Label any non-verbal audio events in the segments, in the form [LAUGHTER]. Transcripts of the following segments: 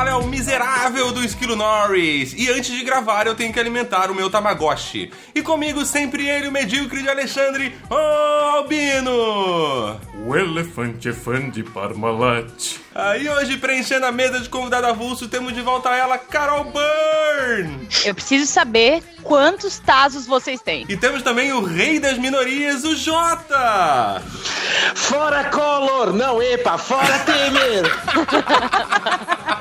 fala é o miserável do Esquilo Norris. E antes de gravar, eu tenho que alimentar o meu Tamagotchi. E comigo sempre ele, o medíocre de Alexandre, o Albino! O elefante é fã de Parmalat. Aí hoje, preenchendo a mesa de convidado avulso, temos de volta ela, Carol Byrne! Eu preciso saber quantos Tazos vocês têm. E temos também o rei das minorias, o Jota! Fora Collor! Não, epa, fora Temer! [LAUGHS]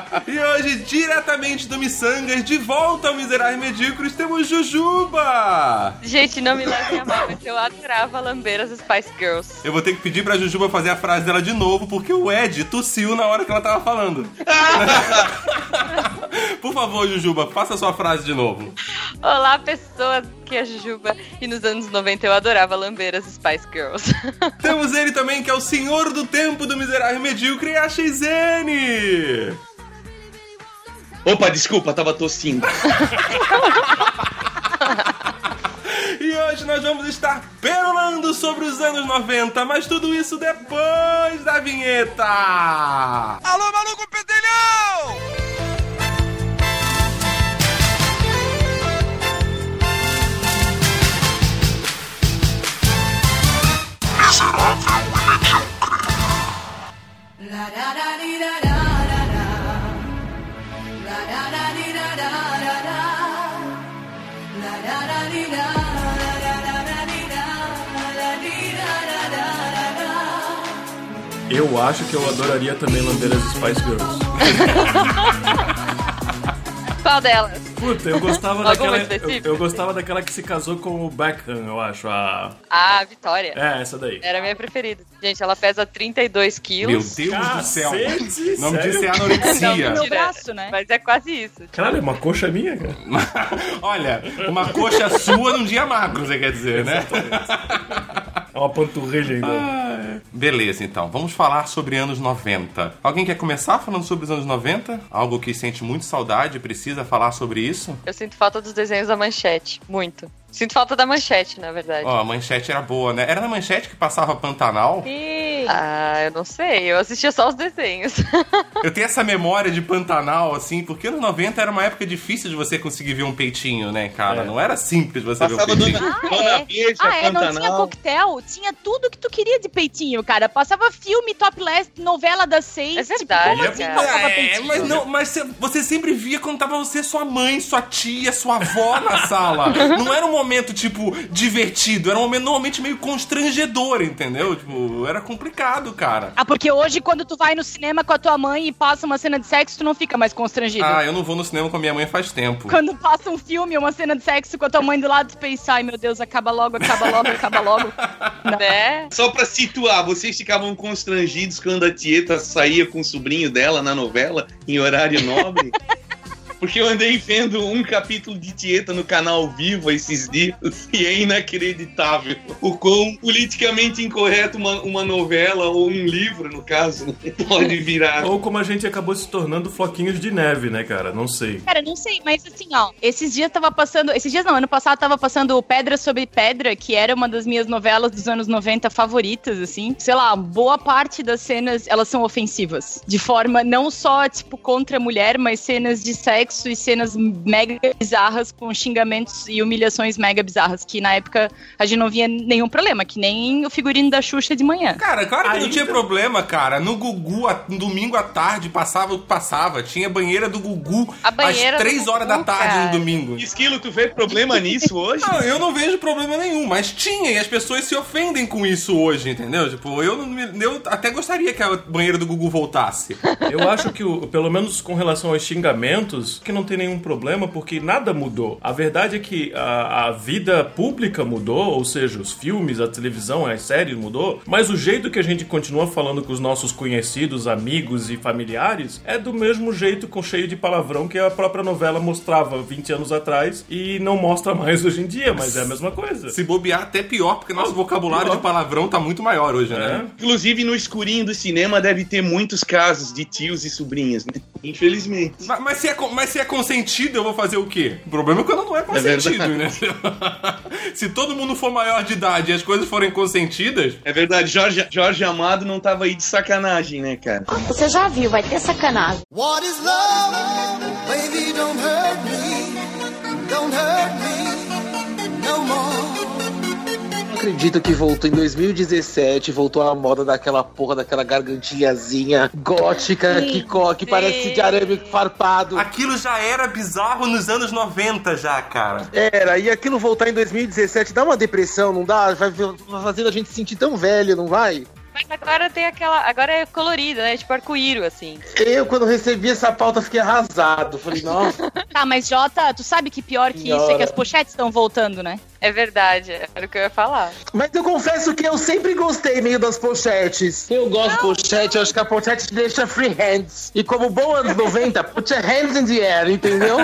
[LAUGHS] E hoje, diretamente do Missangas, de volta ao Miserável Medíocres, temos Jujuba! Gente, não me levem a mal, mas eu adorava lamber as Spice Girls. Eu vou ter que pedir pra Jujuba fazer a frase dela de novo, porque o Ed tossiu na hora que ela tava falando. [LAUGHS] Por favor, Jujuba, faça a sua frase de novo. Olá, pessoas que é Jujuba. E nos anos 90 eu adorava lamber as Spice Girls. [LAUGHS] Temos ele também, que é o senhor do tempo do miserável medíocre, a XN! Opa, desculpa, tava tossindo. E hoje nós vamos estar perolando sobre os anos 90, mas tudo isso depois da vinheta! Alô, maluco pedelhão! Eu acho que eu adoraria também lamber as Spice Girls. [LAUGHS] Qual delas? Puta, eu gostava daquela. Eu, eu gostava daquela que se casou com o Beckham, eu acho. A... Ah, Vitória. É, essa daí. Era a minha preferida. Gente, ela pesa 32 Meu quilos. Deus do céu! Cacete, O nome disso é sério? anorexia. Mentira, braço, né? Mas é quase isso. Caralho, é uma coxa minha, cara. [LAUGHS] Olha, uma coxa sua num dia magro, você quer dizer, né? É uma panturrilha ainda. Beleza, então. Vamos falar sobre anos 90. Alguém quer começar falando sobre os anos 90? Algo que sente muito saudade e precisa falar sobre isso? Eu sinto falta dos desenhos da manchete. Muito. Sinto falta da manchete, na verdade. Ó, a manchete era boa, né? Era na manchete que passava Pantanal? Ah, eu não sei. Eu assistia só os desenhos. [LAUGHS] Eu tenho essa memória de Pantanal, assim, porque anos 90 era uma época difícil de você conseguir ver um peitinho, né, cara? É. Não era simples você ver um Passava peitinho. Dona, Ah, Dona é? Beija, Ah, é, não tinha coquetel, tinha tudo que tu queria de peitinho, cara. Passava filme, topless, novela das seis. É tipo, verdade, como assim cara. passava É, peitinho? mas não, mas cê- você sempre via quando tava você, sua mãe, sua tia, sua avó na sala. Não era um momento, tipo, divertido, era um momento normalmente meio constrangedor, entendeu? Tipo, era complicado, cara. Ah, porque hoje, quando tu vai no cinema com a tua mãe e passa uma cena de sexo, tu não fica mais constrangido. Ah, eu não vou no cinema com a minha mãe faz tempo. Quando passa um filme, uma cena de sexo com a tua mãe do lado, tu pensa, ai meu Deus, acaba logo, acaba logo, acaba logo. [LAUGHS] Né? Só pra situar, vocês ficavam constrangidos quando a Tieta saía com o sobrinho dela na novela, em horário nobre? [LAUGHS] Porque eu andei vendo um capítulo de Tieta no canal Viva esses dias e é inacreditável o quão politicamente incorreto uma, uma novela ou um livro, no caso, [LAUGHS] pode virar. Ou como a gente acabou se tornando floquinhos de neve, né, cara? Não sei. Cara, não sei, mas assim, ó, esses dias tava passando. Esses dias não, ano passado tava passando Pedra sobre Pedra, que era uma das minhas novelas dos anos 90 favoritas, assim. Sei lá, boa parte das cenas, elas são ofensivas. De forma não só, tipo, contra a mulher, mas cenas de sexo e cenas mega bizarras com xingamentos e humilhações mega bizarras, que na época a gente não via nenhum problema, que nem o figurino da Xuxa de manhã. Cara, claro que não tinha problema, cara. No Gugu, a- no domingo à tarde, passava o que passava. Tinha banheira do Gugu A banheira às do 3 Gugu, horas da tarde cara. no domingo. Esquilo, tu vê problema nisso hoje? Não, eu não vejo problema nenhum, mas tinha, e as pessoas se ofendem com isso hoje, entendeu? Tipo, eu, não eu até gostaria que a banheira do Gugu voltasse. Eu acho que, o- pelo menos com relação aos xingamentos, que não tem nenhum problema porque nada mudou. A verdade é que a, a vida pública mudou, ou seja, os filmes, a televisão, as séries mudou, mas o jeito que a gente continua falando com os nossos conhecidos, amigos e familiares é do mesmo jeito com cheio de palavrão que a própria novela mostrava 20 anos atrás e não mostra mais hoje em dia, mas é a mesma coisa. Se bobear, até pior, porque nosso vocabulário de palavrão tá muito maior hoje, né? Inclusive, no escurinho do cinema deve ter muitos casos de tios e sobrinhas, né? Infelizmente. Mas, mas se é, con- mas se é consentido, eu vou fazer o quê? O problema é quando não é consentido, né? [LAUGHS] se todo mundo for maior de idade e as coisas forem consentidas, É verdade, Jorge, Jorge Amado não tava aí de sacanagem, né, cara? Você já viu, vai ter sacanagem. What is love? Baby, don't hurt me. Don't hurt me acredito que voltou em 2017, voltou a moda daquela porra, daquela gargantilhazinha gótica que, co- que parece de arame farpado. aquilo já era bizarro nos anos 90 já, cara. Era, e aquilo voltar em 2017 dá uma depressão, não dá? Vai fazendo a gente se sentir tão velho, não vai? Mas agora tem aquela. Agora é colorida, né? Tipo arco-íro, assim. Eu, quando recebi essa pauta, fiquei arrasado. Falei, nossa, Tá, [LAUGHS] mas Jota, tu sabe que pior que isso é que Senhora. as pochetes estão voltando, né? É verdade, era o que eu ia falar. mas eu confesso que eu sempre gostei meio das pochetes. Eu gosto de pochete, eu acho que a pochete deixa free hands. E como bom anos 90, put your hands in the air, entendeu?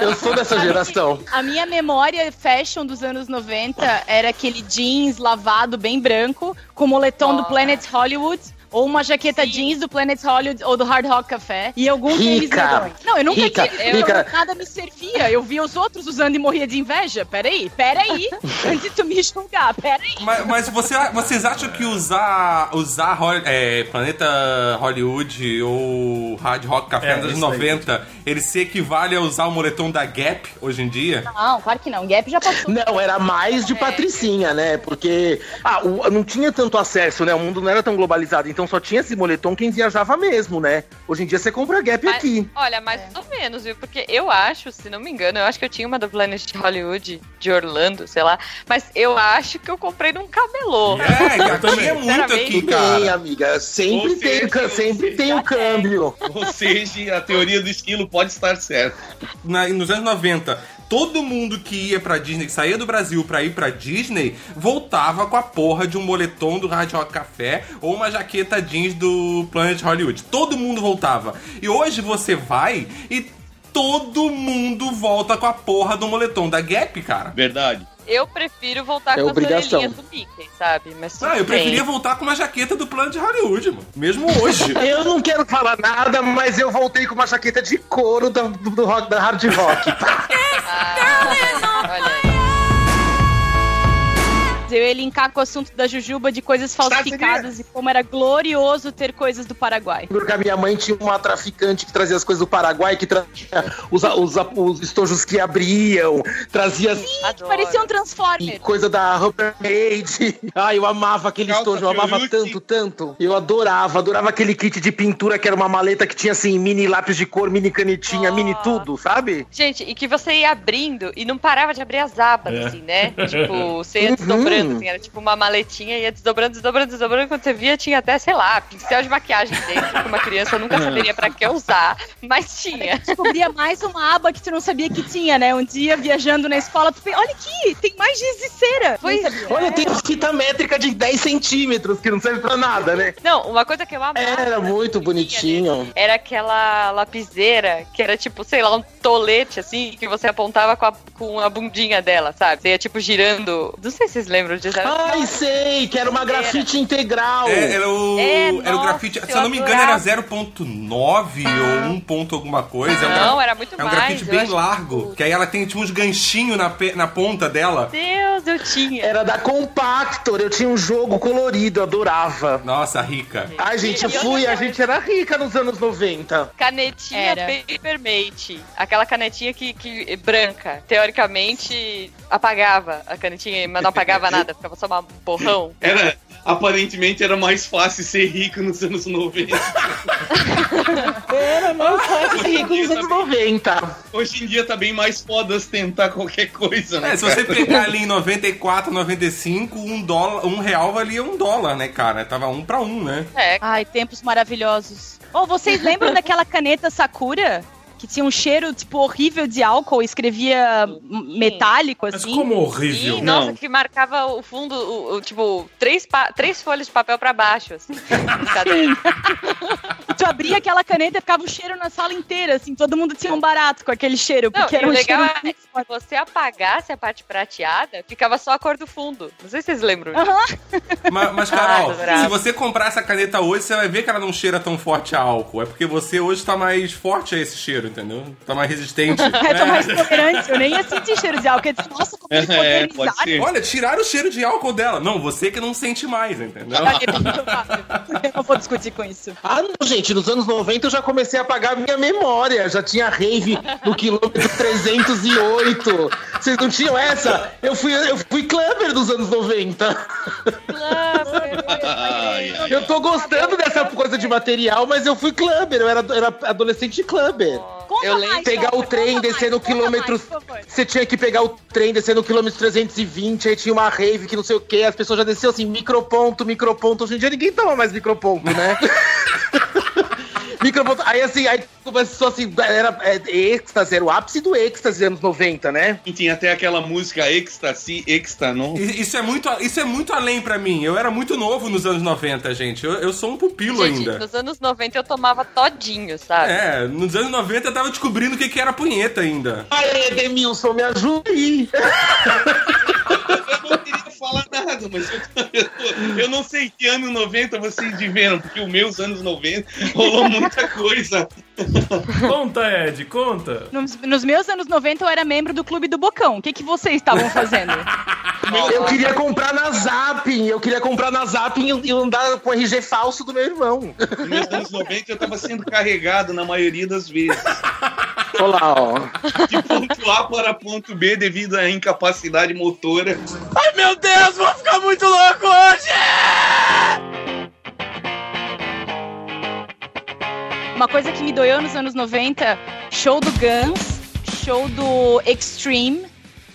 Eu sou dessa geração. A minha memória fashion dos anos 90 era aquele jeans lavado bem branco, com moletom do Nossa. Planet Hollywood. Ou uma jaqueta jeans do Planet Hollywood ou do Hard Rock Café. E algum tênis medonho. Não, eu nunca Rica, tinha. Eu, rica. nada me servia. Eu via os outros usando e morria de inveja. Peraí, peraí. [LAUGHS] antes de tu me julgar, peraí. Mas, mas você, vocês acham que usar, usar é, Planeta Hollywood ou Hard Rock Café É, nos anos isso aí. 90, ele se equivale a usar o moletom da Gap hoje em dia? Não, claro que não. Gap já passou. Não, era mais de patricinha, né? Porque ah, o- não tinha tanto acesso, né? O mundo não era tão globalizado, então só tinha esse moletom quem viajava mesmo, né? Hoje em dia você compra Gap Mas- aqui. Olha, mais ou menos, viu? Porque eu acho, se não me engano, eu acho que eu tinha uma do Planet Hollywood de Orlando, sei lá. Mas eu acho que eu comprei num camelô. É, [LAUGHS] e aqui também. é muito aqui, cara. amiga. Sempre Ou tem, seja, sempre tem o câmbio. Ou seja, a teoria do esquilo pode estar certa. Na- nos anos 90, todo mundo que ia pra Disney, que saía do Brasil pra ir pra Disney, voltava com a porra de um moletom do Hard Rock Café ou uma jaqueta jeans do Planet Hollywood. Todo mundo voltava. E hoje você vai e todo mundo volta com a porra do moletom da Gap, cara. Verdade. Eu prefiro voltar É com obrigação. as orelhinhas do Mickey, sabe? Mas tudo Ah, eu bem. preferia voltar com uma jaqueta do Planet Hollywood, mano. Mesmo hoje. [LAUGHS] Eu não quero falar nada, mas eu voltei com uma jaqueta de couro da, do, do rock, da Hard Rock. Ah, olha aí. Eu ia linkar com o assunto da Jujuba de coisas falsificadas e como era glorioso ter coisas do Paraguai. Porque a minha mãe tinha uma traficante que trazia as coisas do Paraguai, que trazia os, os, os estojos que abriam, trazia Adoro. Parecia um Transformer. coisa da Rubbermaid. [LAUGHS] Ai, eu amava aquele Calça estojo, eu amava tanto, tanto. Eu adorava, adorava aquele kit de pintura que era uma maleta que tinha assim, mini lápis de cor, mini canetinha, Oh. mini tudo, sabe? Gente, e que você ia abrindo e não parava de abrir as abas, É. assim, né? [LAUGHS] Tipo, você ia Uhum. Desdobrando, assim, era tipo uma maletinha, ia desdobrando, desdobrando, desdobrando. Quando você via, tinha até, sei lá, pincel de maquiagem dentro, que uma criança nunca saberia pra que usar, mas tinha. Descobria mais uma aba que tu não sabia que tinha, né? Um dia, viajando na escola, tu pensa, olha aqui, tem mais giz de cera. Pois. Olha, tem fita métrica de 10 centímetros, que não serve pra nada, né? Não, uma coisa que eu amava. Era muito bonitinho. Era aquela lapiseira que era tipo, sei lá, um tolete assim, que você apontava com a, com a bundinha dela, sabe? Você ia tipo girando. Não sei se vocês lembram disso. Era- Ai, sei, que era uma grafite integral. É, era o, É, era o grafite. Se eu não me engano, era 0.9 ou 1 ponto alguma coisa. É Não, era muito É um grafite bem largo. Que aí ela tem tipo uns ganchinhos na, pe- na ponta dela. Deus, eu tinha. Era da Compactor, eu tinha um jogo colorido, eu adorava. Nossa, rica. Ai, gente, eu E fui, a gente era rica nos anos 90. Canetinha Era. Papermate. Aquela canetinha que, que branca. Teoricamente apagava a canetinha, mas não apagava [LAUGHS] nada, ficava só um borrão. Era, aparentemente era mais fácil ser rico nos anos 90. Era mais fácil ser rico nos anos 90. Hoje em dia tá bem mais foda tentar qualquer coisa, né? É, se você pegar ali em 94, 95, um, dólar, um real valia um dólar, né, cara? Tava um pra um, né? É, Ai, tempos maravilhosos. Ô, vocês lembram daquela caneta Sakura? Que tinha um cheiro, tipo, horrível de álcool, escrevia m- metálico, Mas assim. como horrível. E, Não. nossa, que marcava o fundo, o, o, tipo, três, três folhas de papel pra baixo, assim. [LAUGHS] abria aquela caneta e ficava o cheiro na sala inteira, assim, todo mundo tinha um barato com aquele cheiro, Não, porque era o um legal cheiro é se você apagasse a parte prateada, ficava só a cor do fundo. Não sei se vocês lembram disso. Aham. Mas, mas Carol, Ah, se você comprar essa caneta hoje, você vai ver que ela não cheira tão forte a álcool. É porque você hoje tá mais forte a esse cheiro, entendeu? Tá mais resistente. Eu [LAUGHS] tô mais tolerante, eu nem ia sentir cheiro de álcool. Eu disse, nossa, como eles É, ser. Olha, tiraram o cheiro de álcool dela. Não, você que não sente mais, entendeu? É. [LAUGHS] Eu não vou discutir com isso. Ah, não, gente, nos anos 90 eu já comecei a apagar minha memória. Já tinha rave no quilômetro 308. Vocês não tinham essa? Eu fui, eu fui clubber dos anos 90. Ai, ai, Eu tô gostando dessa coisa de material, mas eu fui clubber. Eu era, era adolescente clubber. Conta Eu lembro- Pegar o trem, descer no quilômetro. Você tinha que pegar o trem, descer no quilômetro 320, aí tinha uma rave que não sei o que, as pessoas já desciam assim, microponto, microponto. Hoje em dia ninguém toma mais microponto, né? [LAUGHS] microponto. Aí assim, aí começou assim, era é, êxtase, era o ápice do êxtase dos anos 90, né? E tinha até aquela música Ecstasy, Extanon. I- Isso é, muito, isso é muito além pra mim. Eu era muito novo nos anos 90, gente. Eu, eu sou um pupilo Gente, ainda. nos anos 90 eu tomava todinho, sabe? É, nos anos 90 eu tava descobrindo o que, que era punheta ainda. Aí, Edemilson, me ajuda aí. Eu não queria falar nada, mas eu, eu, eu não sei que ano 90 vocês viveram, porque os meus anos 90 rolou muita coisa. Conta, Ed, conta. Nos, nos meus anos 90 eu era membro do Clube do Bocão. O que, que vocês estavam fazendo? Eu queria comprar na Zapping, eu queria comprar na Zapping e- e andar com o RG falso do meu irmão. Nos meus anos 90 eu tava sendo carregado na maioria das vezes. Olha lá, ó. De ponto A para ponto B devido à incapacidade motora. Ai, meu Deus, vou ficar muito louco hoje! Uma coisa que me doeu nos anos 90, show do Guns, show do Extreme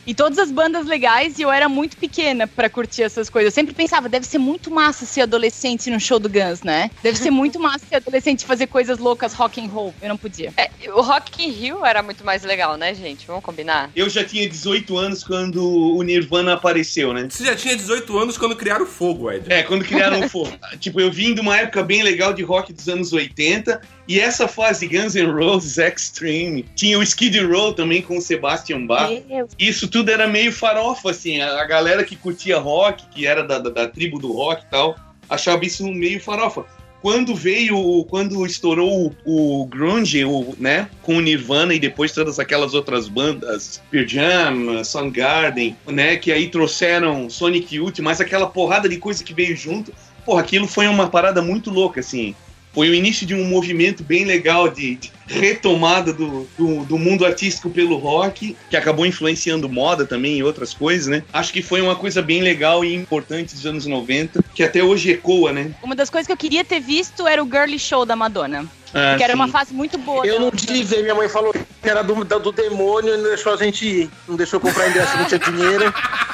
e todas as bandas legais e eu era muito pequena pra curtir essas coisas. Eu sempre pensava, deve ser muito massa ser adolescente no show do Guns, né? Deve ser muito [LAUGHS] massa ser adolescente e fazer coisas loucas rock and roll. Eu não podia. É, o Rock in Rio era muito mais legal, né, gente? Vamos combinar? Eu já tinha 18 anos quando o Nirvana apareceu, né? Você já tinha 18 anos quando criaram o fogo, Ed. É, quando criaram o fogo. [LAUGHS] tipo, eu vim de uma época bem legal de rock dos anos 80. E essa fase Guns N' Roses Extreme. Tinha o Skid Row também com o Sebastian Bach. Isso tudo era meio farofa, assim. A, galera que curtia rock, que era da, da, da tribo do rock e tal, achava isso meio farofa. Quando veio, quando estourou o, o grunge, o, né, com o Nirvana e depois todas aquelas outras bandas, Pearl Jam, Soundgarden, né, que aí trouxeram Sonic Youth, mas aquela porrada de coisa que veio junto, porra, aquilo foi uma parada muito louca, assim. Foi o início de um movimento bem legal de, de retomada do, do, do mundo artístico pelo rock, que acabou influenciando moda também e outras coisas, né? Acho que foi uma coisa bem legal e importante dos anos 90, que até hoje ecoa, né? Uma das coisas que eu queria ter visto era o Girly Show da Madonna. Ah, que era sim. uma fase muito boa. Eu não tive minha mãe falou que era do, do, do demônio e não deixou a gente ir. Não deixou comprar ingresso, não tinha dinheiro. [LAUGHS]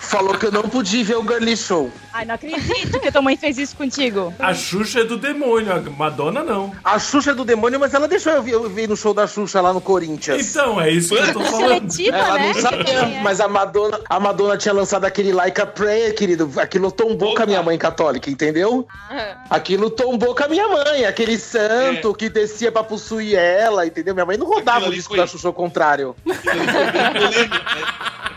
Falou que eu não podia ver o Girly Show. Ai, não acredito que a tua mãe fez isso contigo. A Xuxa é do demônio, a Madonna não. A Xuxa é do demônio, mas ela deixou eu vir, eu vir no show da Xuxa lá no Corinthians. Então, é isso que eu tô falando. Seletiva, Ela né? não sabia, mas a Madonna, a Madonna tinha lançado aquele Like a Prayer, querido. Aquilo tombou com a minha mãe católica, entendeu? Aquilo tombou com a minha mãe, aquele santo que descia pra possuir ela, entendeu? Minha mãe não rodava o disco foi- da Xuxa ao contrário. Polêmico, né?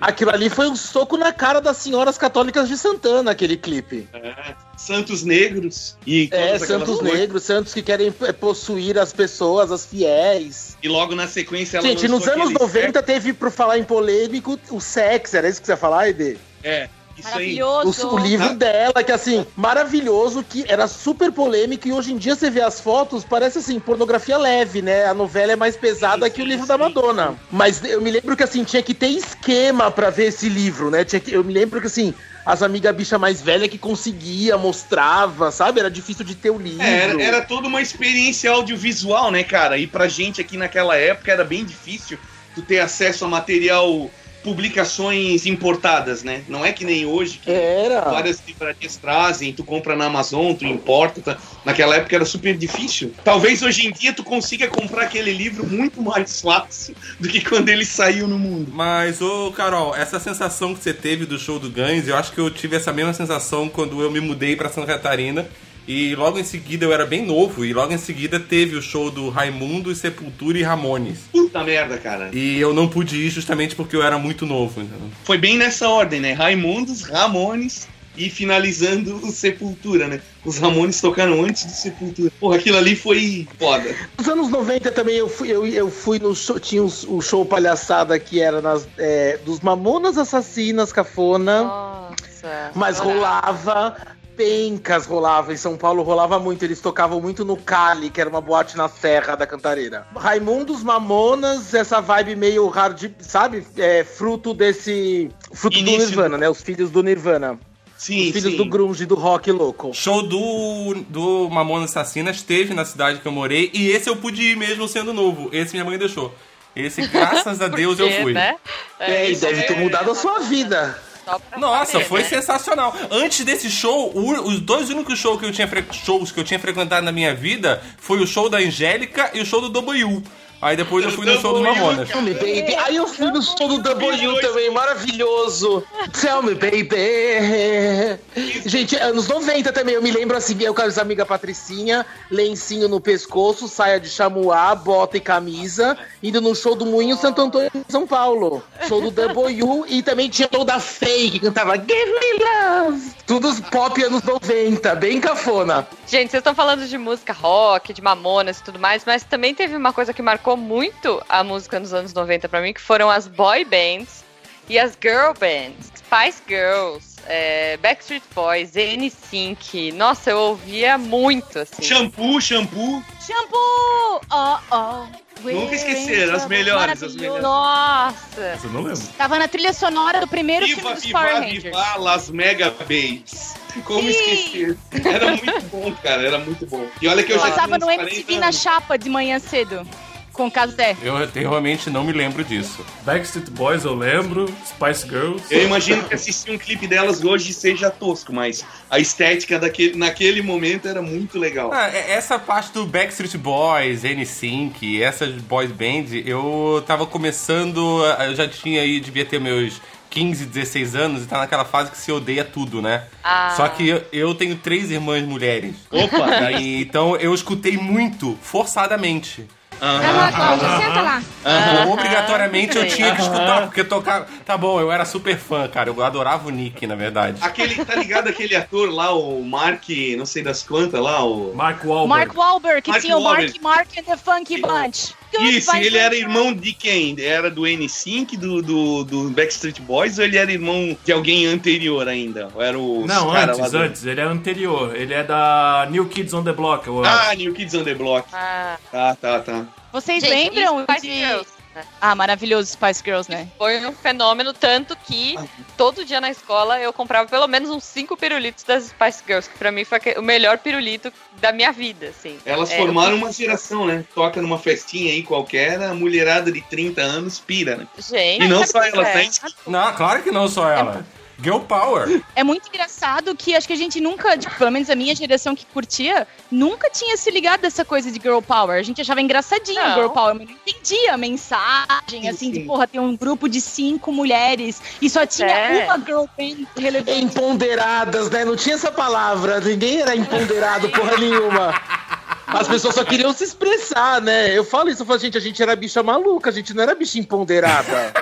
Aquilo ali foi um soco na cara das senhoras católicas de Santana, aquele clipe. É, Santos Negros e É, santos negros, santos que querem é, possuir as pessoas, as fiéis. E logo na sequência ela Gente, nos anos aquele 90 teve, por falar em polêmico, o sexo, era isso que você ia falar, Ede? É, isso aí. O, Maravilhoso. o livro dela, que assim, maravilhoso, que era super polêmico, e hoje em dia você vê as fotos, parece assim, pornografia leve, né? A novela é mais pesada Sim, que o sim, livro da sim. Madonna. Mas eu me lembro que assim, tinha que ter esquema pra ver esse livro, né? Tinha que, eu me lembro que assim, as amigas bicha mais velha que conseguia, mostrava, sabe? Era difícil de ter o livro. É, era, era toda uma experiência audiovisual, né, cara? E pra gente aqui naquela época era bem difícil tu ter acesso a material publicações importadas, né? Não é que nem hoje, que Era. várias livrarias trazem, tu compra na Amazon, tu importa. tá? Naquela época era super difícil. Talvez hoje em dia tu consiga comprar aquele livro muito mais fácil do que quando ele saiu no mundo. Mas, ô Carol, essa sensação que você teve do show do Guns, eu acho que eu tive essa mesma sensação quando eu me mudei pra Santa Catarina. E logo em seguida eu era bem novo, e logo em seguida teve o show do Raimundo, Sepultura e Ramones. Puta merda, cara. E eu não pude ir justamente porque eu era muito novo. entendeu? Foi bem nessa ordem, né? Raimundos, Ramones e finalizando o Sepultura, né? Os Ramones tocaram antes do Sepultura. Porra, aquilo ali foi foda. Nos anos 90 também eu fui, eu, eu fui no show, tinha o show palhaçada que era nas, é, dos Mamonas Assassinas, Cafona, Nossa. mas adorava. rolava, pencas rolava, em São Paulo rolava muito, eles tocavam muito no Cali, que era uma boate na Serra da Cantareira. Raimundos, Mamonas, essa vibe meio hard, sabe? É, fruto desse, fruto Início do Nirvana, né? Os filhos do Nirvana. Sim, Os filhos sim. do grunge, do rock louco. Show do, do Mamonas Assassinas teve na cidade que eu morei, e esse eu pude ir mesmo sendo novo. Esse minha mãe deixou. Esse, graças a [LAUGHS] Deus, eu fui. né? É, e isso deve ter é mudado a sua vida. Nossa, saber, foi né? sensacional. Antes desse show, o- os dois únicos shows que eu tinha shows que eu tinha frequentado na minha vida foi o show da Angélica e o show do W. Aí depois eu fui no show do Mamonas. Tell me, baby. Aí eu fui no show do W também, maravilhoso. Tell me, baby. Gente, anos 90 também, eu me lembro assim, eu com as amigas Patricinha, lencinho no pescoço, saia de chamuá, bota e camisa, indo no show do Moinho Santo Antônio em São Paulo. Show do W e também tinha show da Faye, que cantava Give Me Love. Tudo pop anos 90, bem cafona. Gente, vocês estão falando de música rock, de mamonas e tudo mais, mas também teve uma coisa que marcou muito a música nos anos 90 pra mim, que foram as boy bands e as girl bands. Spice Girls, é, Backstreet Boys, N-Sync. Nossa, eu ouvia muito, assim. Shampoo, shampoo. Shampoo! Oh, oh. Nunca esquecer, as melhores, as melhores. Nossa! Isso eu não lembro. Tava na trilha sonora do primeiro Viva, filme dos Power viva, Rangers. viva Las Mega Babes. Como Sim. esquecer? Era muito bom, cara, era muito bom. E olha que eu já Passava no 40 MTV na anos. chapa de manhã cedo. Com o Casé. Eu, eu realmente não me lembro disso. Backstreet Boys eu lembro, Spice Girls. Eu imagino que assistir um clipe delas hoje seja tosco, mas a estética daquele, naquele momento era muito legal. Ah, é- essa parte do Backstreet Boys, N-Sync, essas boys band, eu tava começando, eu já tinha aí, devia ter meus 15, 16 anos e tá naquela fase que se odeia tudo, né? Ah. Só que eu, eu tenho três irmãs mulheres. Opa! E, então eu escutei muito, forçadamente. Vai lá, Cláudia, senta lá. Obrigatoriamente eu tinha que escutar, porque tocava. Tá bom, eu era super fã, cara. Eu adorava o Nick, na verdade. Aquele, tá ligado aquele ator lá, o Mark, não sei das quantas lá, o... Mark Wahlberg. Mark Wahlberg, que Mark tinha o Mark Wahlberg. Mark and the Funky Bunch. Isso, ele era irmão de quem? Era do N5, do, do, do Backstreet Boys, ou ele era irmão de alguém anterior ainda? Ou era o Não, cara antes, lá do- antes. Ele é anterior. Ele é da New Kids on the Block. Ah, New Kids on the Block. Ah, Tá, tá, tá. Vocês Gente, lembram de... Ah, maravilhoso Spice Girls, né? Foi um fenômeno, tanto que todo dia na escola eu comprava pelo menos uns 5 pirulitos das Spice Girls, que pra mim foi o melhor pirulito da minha vida, assim. Elas É, formaram eu- uma geração, né? Toca numa festinha aí qualquer, a mulherada de 30 anos pira, né? Gente, E não só é. elas, né? Não, claro que não só ela. Girl Power. É muito engraçado que acho que a gente nunca, tipo, pelo menos a minha geração que curtia, nunca tinha se ligado dessa coisa de girl power. A gente achava engraçadinho Não. girl power, mas não entendia a mensagem, Sim, assim, de sim. porra, tem um grupo de cinco mulheres e só tinha É. uma girl band relevante. Empoderadas, né? Não tinha essa palavra. Ninguém era empoderado, porra nenhuma. As pessoas só queriam se expressar, né? Eu falo isso, eu falo, gente, a gente era bicha maluca, a gente não era bicha empoderada.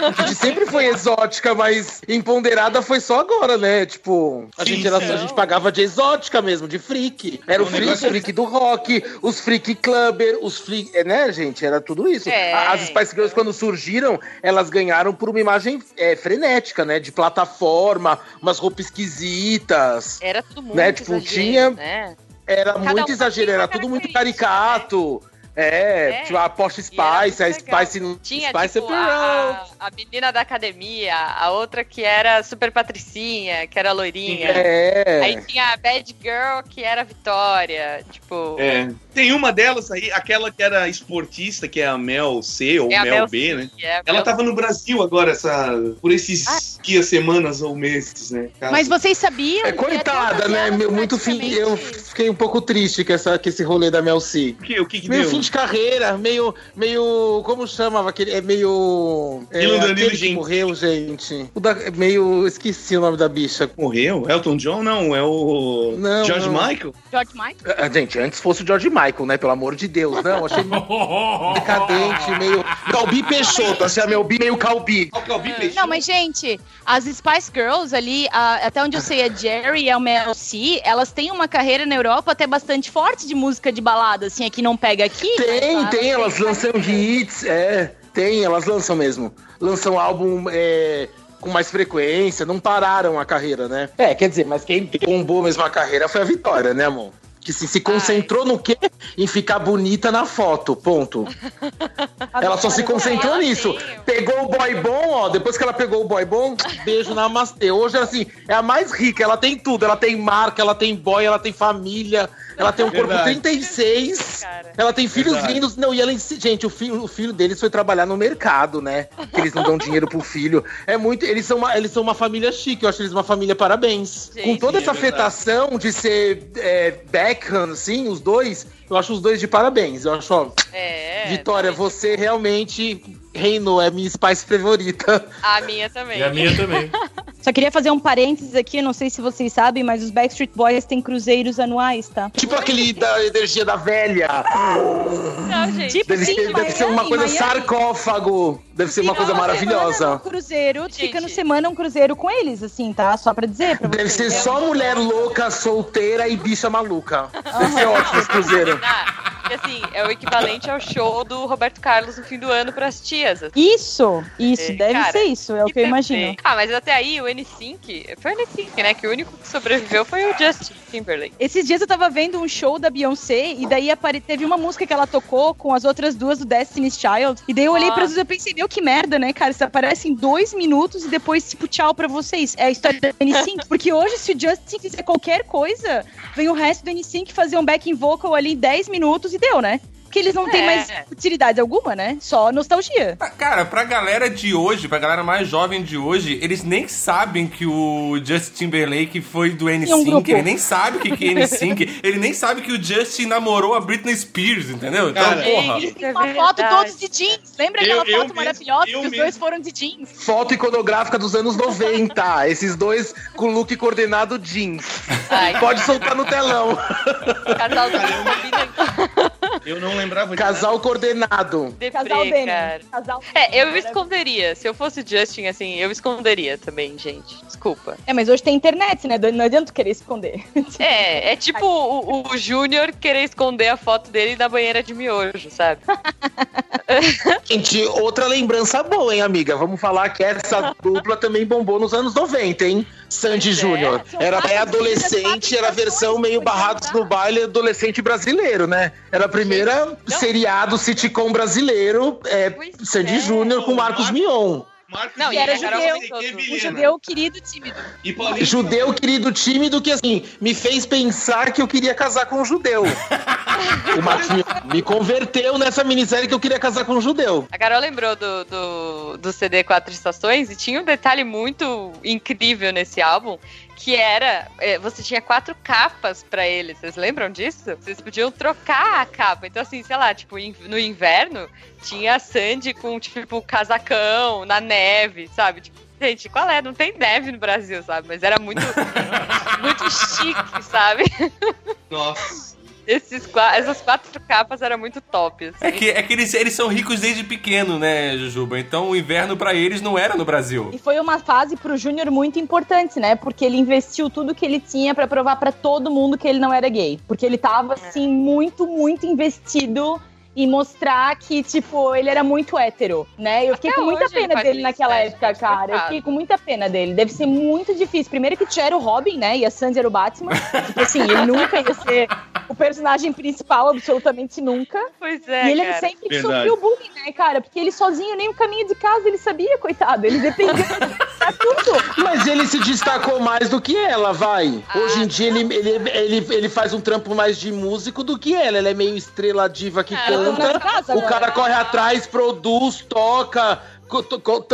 A gente sempre foi exótica, mas empoderada foi só agora, né? Tipo, a, Sim, gente, era, a gente pagava de exótica mesmo, de freak. Era o O freak, negócio- freak do rock, os freak clubber, os freak. é, Né, gente? Era tudo isso. É. As Spice Girls, quando surgiram, elas ganharam por uma imagem é, frenética, né? De plataforma, umas roupas esquisitas. Era tudo muito Né, tipo, exagero, tinha- né? Era Cada muito um exagero, era tudo muito característica, caricato. É, É, tipo a Porsche Spice, a. Spice, Tinha, Spice tipo, a, a menina da academia, a outra que era super patricinha, que era loirinha. É. Aí tinha a Bad Girl, que era a Vitória. Tipo, É. Tem uma delas aí, aquela que era esportista, que é a Mel C ou é Mel, Mel B, né? C, é a Ela Mel tava no Brasil agora, essa, por esses Ah. dias, semanas ou meses, né? Caso- Mas vocês sabiam? É coitada, né? Meu, muito fim. Eu fiquei um pouco triste com, essa, com esse rolê da Mel C. O que, o que, que deu? De carreira, meio. meio. Como chamava aquele? É meio. É, Danilo, aquele que gente. morreu, gente. O da, é meio. Esqueci o nome da bicha. Morreu? Elton John? Não, é o Não, George não. Michael? George Michael? Ah, Gente, antes fosse o George Michael, né? Pelo amor de Deus. Não, achei [LAUGHS] decadente, meio. Calbi Peixoto, assim, a Mel B meio Calbi. Que é o Bi Não, mas, gente, as Spice Girls ali, a- até onde eu sei, a Jerry e a Mel C, elas têm uma carreira na Europa até bastante forte de música de balada, assim, aqui não pega aqui. Tem, mas tem, elas lançam hits, é. Tem, elas lançam mesmo. Lançam álbum é, com mais frequência, não pararam a carreira, né? É, quer dizer, mas quem bombou mesmo a carreira foi a Vitória, né, amor? Que se, se concentrou no quê? Em ficar bonita na foto, ponto. [LAUGHS] Ela só se concentrou nisso. Pegou o boy bom, ó. Depois que ela pegou o boy bom, beijo na [LAUGHS] Namastê. Hoje, assim, é a mais rica. Ela tem tudo. Ela tem marca, ela tem boy, ela tem família. Ela tem um corpo Verdade. 36. Cara. Ela tem filhos Verdade. lindos. Não, e ela, gente, o filho, o filho deles foi trabalhar no mercado, né? Que eles não dão dinheiro pro filho. É muito. Eles são uma, eles são uma família chique. Eu acho eles uma família parabéns. Gente, Com toda sim, essa é afetação de ser é, Beckham, assim, os dois, eu acho os dois de parabéns. Eu acho, ó, É. Vitória, você realmente reinou. É minha Spice favorita. [LAUGHS] A minha também. E a minha também. [LAUGHS] Só queria fazer um parênteses aqui, não sei se vocês sabem, mas os Backstreet Boys têm cruzeiros anuais, tá? Tipo aquele da energia da velha. Não, gente. Tipo, Deve, sim, ser- deve ser uma Miami, coisa Miami. sarcófago. Deve ser uma coisa uma maravilhosa. semana no cruzeiro, Gente. fica no semana um cruzeiro com eles, assim, tá? Só pra dizer pra Deve vocês. ser só mulher louca, solteira e bicha maluca. Deve ser ótimo esse cruzeiro. Ah, assim, é o equivalente ao show do Roberto Carlos no fim do ano pras tias. Isso, isso, É, deve cara, ser isso, é o que eu imagino. Ah, mas até aí o N5, foi o N5, né? Que o único que sobreviveu foi o Justin Timberlake. Esses dias eu tava vendo um show da Beyoncé e daí apare... teve uma música que ela tocou com as outras duas do Destiny's Child. E daí eu olhei Ah. pra duas e pensei, meu, que merda, né, cara? Isso aparece em dois minutos e depois, tipo, tchau pra vocês. É a história do N5. [LAUGHS] Porque hoje, se o Justin fizer qualquer coisa, vem o resto do N5 fazer um backing vocal ali em 10 minutos e deu, né? Porque eles não têm É. mais utilidade alguma, né? Só nostalgia. Ah, Cara, pra galera de hoje, pra galera mais jovem de hoje, eles nem sabem que o Justin Timberlake foi do um N5, grupo. ele nem sabe o que, que é N5, [LAUGHS] ele nem sabe que o Justin namorou a Britney Spears, entendeu? Então, Cara, porra. É uma foto todos de jeans. Lembra Eu- aquela eu foto mesmo- maravilhosa eu que os mesmo. dois foram de jeans? Foto iconográfica dos anos 90. [LAUGHS] Esses dois com look coordenado jeans. Ai, Pode soltar no telão. casal do combina Eu não lembrava Casal coordenado. deprê, Casal Benny. cara. Casal É, eu esconderia. Se eu fosse Justin, assim, eu esconderia também, gente. Desculpa. É, mas hoje tem internet, né? Não adianta querer esconder. É, é tipo o, o Júnior querer esconder a foto dele na banheira de miojo, sabe? [LAUGHS] Gente, outra lembrança boa, hein, amiga? Vamos falar que essa dupla também bombou nos anos 90, hein? Sandy é. Júnior. Era pré-adolescente, filhas, era a versão meio Barrados no Baile adolescente brasileiro, né? Era a primeira seriado sitcom brasileiro, é, Sandy é. Júnior com Marcos Mion. Marcos Não, e era judeu, O Vilhena. judeu querido tímido. E Paulinho. Judeu querido tímido que, assim, me fez pensar que eu queria casar com um judeu. [LAUGHS] o Marcos Mion me converteu nessa minissérie que eu queria casar com um judeu. A Carol lembrou do, do, do CD Quatro Estações e tinha um detalhe muito incrível nesse álbum, que era, é, você tinha quatro capas pra ele, vocês lembram disso? Vocês podiam trocar a capa, então assim, sei lá, tipo, no inverno tinha a Sandy com, tipo, casacão na neve, sabe? Tipo, gente, qual é? Não tem neve no Brasil, sabe? Mas era muito, [LAUGHS] muito chique, sabe? Nossa. Esses, essas quatro capas eram muito top, assim. É que, é que eles, eles são ricos desde pequeno, né, Jujuba? Então o inverno pra eles não era no Brasil. E foi uma fase pro Júnior muito importante, né? Porque ele investiu tudo que ele tinha pra provar pra todo mundo que ele não era gay. Porque ele tava, assim, muito, muito investido e mostrar que, tipo, ele era muito hétero, né? Eu fiquei Até com muita pena dele isso, naquela né, época, cara. Eu fiquei com muita pena dele. Deve ser muito difícil. Primeiro que tinha era o Robin, né? E a Sandy era o Batman. tipo assim, ele [LAUGHS] nunca ia ser o personagem principal, absolutamente nunca. Pois é, e ele cara. sempre Verdade. sofreu bullying, né, cara? Porque ele sozinho, nem o caminho de casa ele sabia, coitado. Ele dependia pra tudo. Mas ele se destacou mais do que ela, vai. Hoje em dia ele, ele, ele, ele faz um trampo mais de músico do que ela. Ela é meio estrela diva que Ah, na canta. casa o cara corre atrás, produz, toca,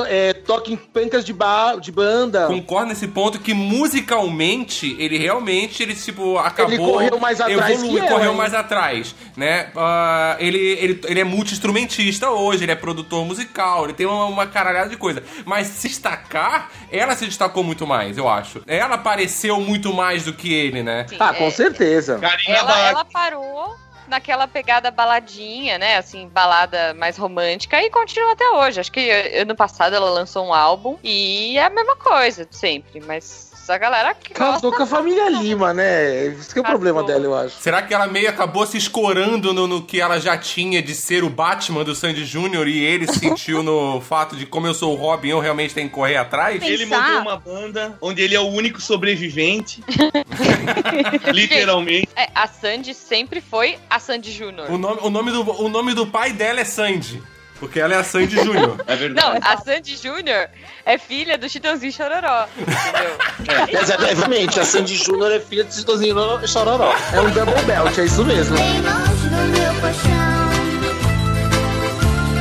é, toca em pencas de, ba de banda. Concordo nesse ponto que musicalmente ele realmente ele tipo acabou Ele correu mais atrás evoluiu, correu hein? mais atrás, né? Ah, ele, ele, ele é multi-instrumentista hoje, ele é produtor musical, ele tem uma, uma caralhada de coisa. Mas se destacar, ela se destacou muito mais, eu acho. Ela apareceu muito mais do que ele, né? Sim, Ah, é, com certeza. Karina Ela, ela parou naquela pegada baladinha, né? Assim, balada mais romântica e continua até hoje. Acho que ano passado ela lançou um álbum e é a mesma coisa sempre, mas a galera que Casou gosta com a família Lima, né? Isso que é o Casou. problema dela, eu acho. Será que ela meio acabou se escorando no, no que ela já tinha de ser o Batman do Sandy Júnior e ele sentiu no [LAUGHS] fato de como eu sou o Robin, eu realmente tenho que correr atrás? Ele pensar- montou uma banda onde ele é o único sobrevivente. [LAUGHS] Literalmente. É, a Sandy sempre foi a Sandy Júnior. O nome, o, nome do, o nome do pai dela é Sandy. Porque ela é a Sandy Júnior. É Não, verdade. a Sandy Júnior é filha do Chitãozinho Chororó. Entendeu? Exatamente, a Sandy Júnior é filha de Citozinho Chororó. É um double belt, é isso mesmo. Bem longe do meu colchão.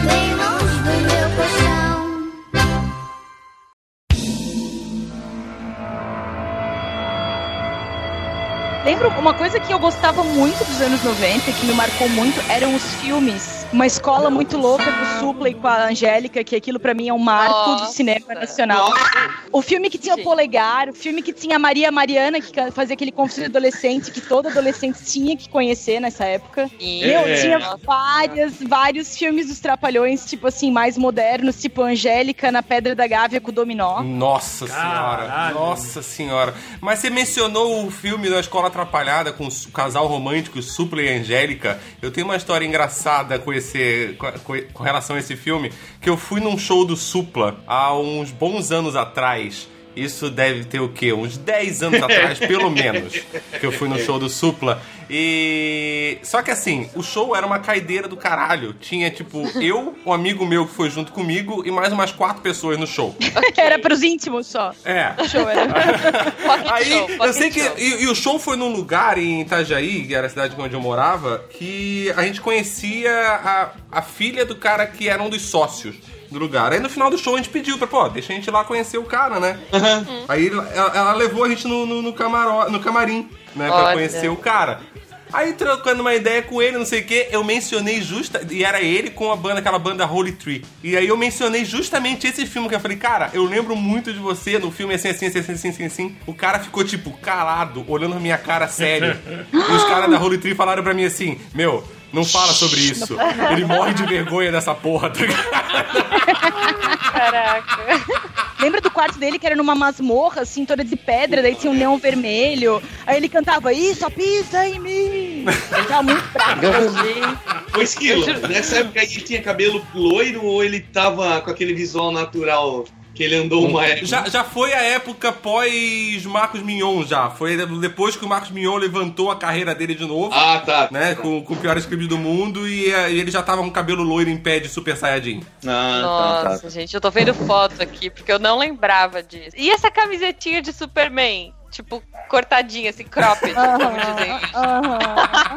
Bem longe do meu colchão. Lembro uma coisa que eu gostava muito dos anos 90, que me marcou muito, eram os filmes. Uma escola muito louca do Supla e com a Angélica, que aquilo pra mim é um marco do Nossa. cinema nacional. O filme que tinha o Sim. Polegar, o filme que tinha a Maria Mariana, que fazia aquele conflito [LAUGHS] adolescente que todo adolescente tinha que conhecer nessa época. E Meu, É. tinha várias, vários filmes dos Trapalhões, tipo assim, mais modernos, tipo Angélica na Pedra da Gávea com o Dominó. Nossa senhora, Caralho. nossa senhora. Mas você mencionou o filme da Escola Atrapalhada com o casal romântico Supla e Angélica. Eu tenho uma história engraçada com, esse, com, com- relação a esse filme, que eu fui num show do Supla há uns bons anos atrás. Isso deve ter o quê? Uns 10 anos atrás, [LAUGHS] pelo menos, que eu fui no show do Supla. E. Só que assim, o show era uma caideira do caralho. Tinha, tipo, eu, um amigo meu que foi junto comigo e mais umas quatro pessoas no show. Era pros íntimos só. É. O show era. [LAUGHS] Aí, show, eu sei que. E, e o show foi num lugar em Itajaí, que era a cidade onde eu morava, que a gente conhecia a, a filha do cara que era um dos sócios do lugar. Aí no final do show a gente pediu pra, pô, deixa a gente lá conhecer o cara, né? Aí ela, ela levou a gente no, no, no, camaro, no camarim, né? Pra Olha. conhecer o cara. Aí, trocando uma ideia com ele, não sei o que, eu mencionei justa. E era ele com a banda, aquela banda Holy Tree. E aí eu mencionei justamente esse filme que eu falei, cara, eu lembro muito de você no filme assim, assim, assim, assim, assim, assim, assim. O cara ficou, tipo, calado, olhando na minha cara sério. [LAUGHS] e os caras da Holy Tree falaram pra mim assim, meu. Não fala sobre isso. Ele morre de vergonha dessa porra, tá ligado? Caraca. Lembra do quarto dele que era numa masmorra, assim, toda de pedra, daí tinha um neon vermelho. Aí ele cantava, isso, pisa em mim. Ele tava muito bravo. Ô, Esquilo, nessa época aí ele tinha cabelo loiro ou ele tava com aquele visual natural que ele andou uma época? Já, já foi a época pós Marcos Mignon, já. Foi depois que o Marcos Mignon levantou a carreira dele de novo. Ah, tá. né, com, com o pior script do mundo e, eh, e ele já tava com o cabelo loiro em pé de Super Saiyajin. Ah, tá, Nossa, tá. gente, eu tô vendo foto aqui, porque eu não lembrava disso. E essa camisetinha de Superman? Tipo, cortadinha, assim, cropped, [LAUGHS] como dizem. Aham.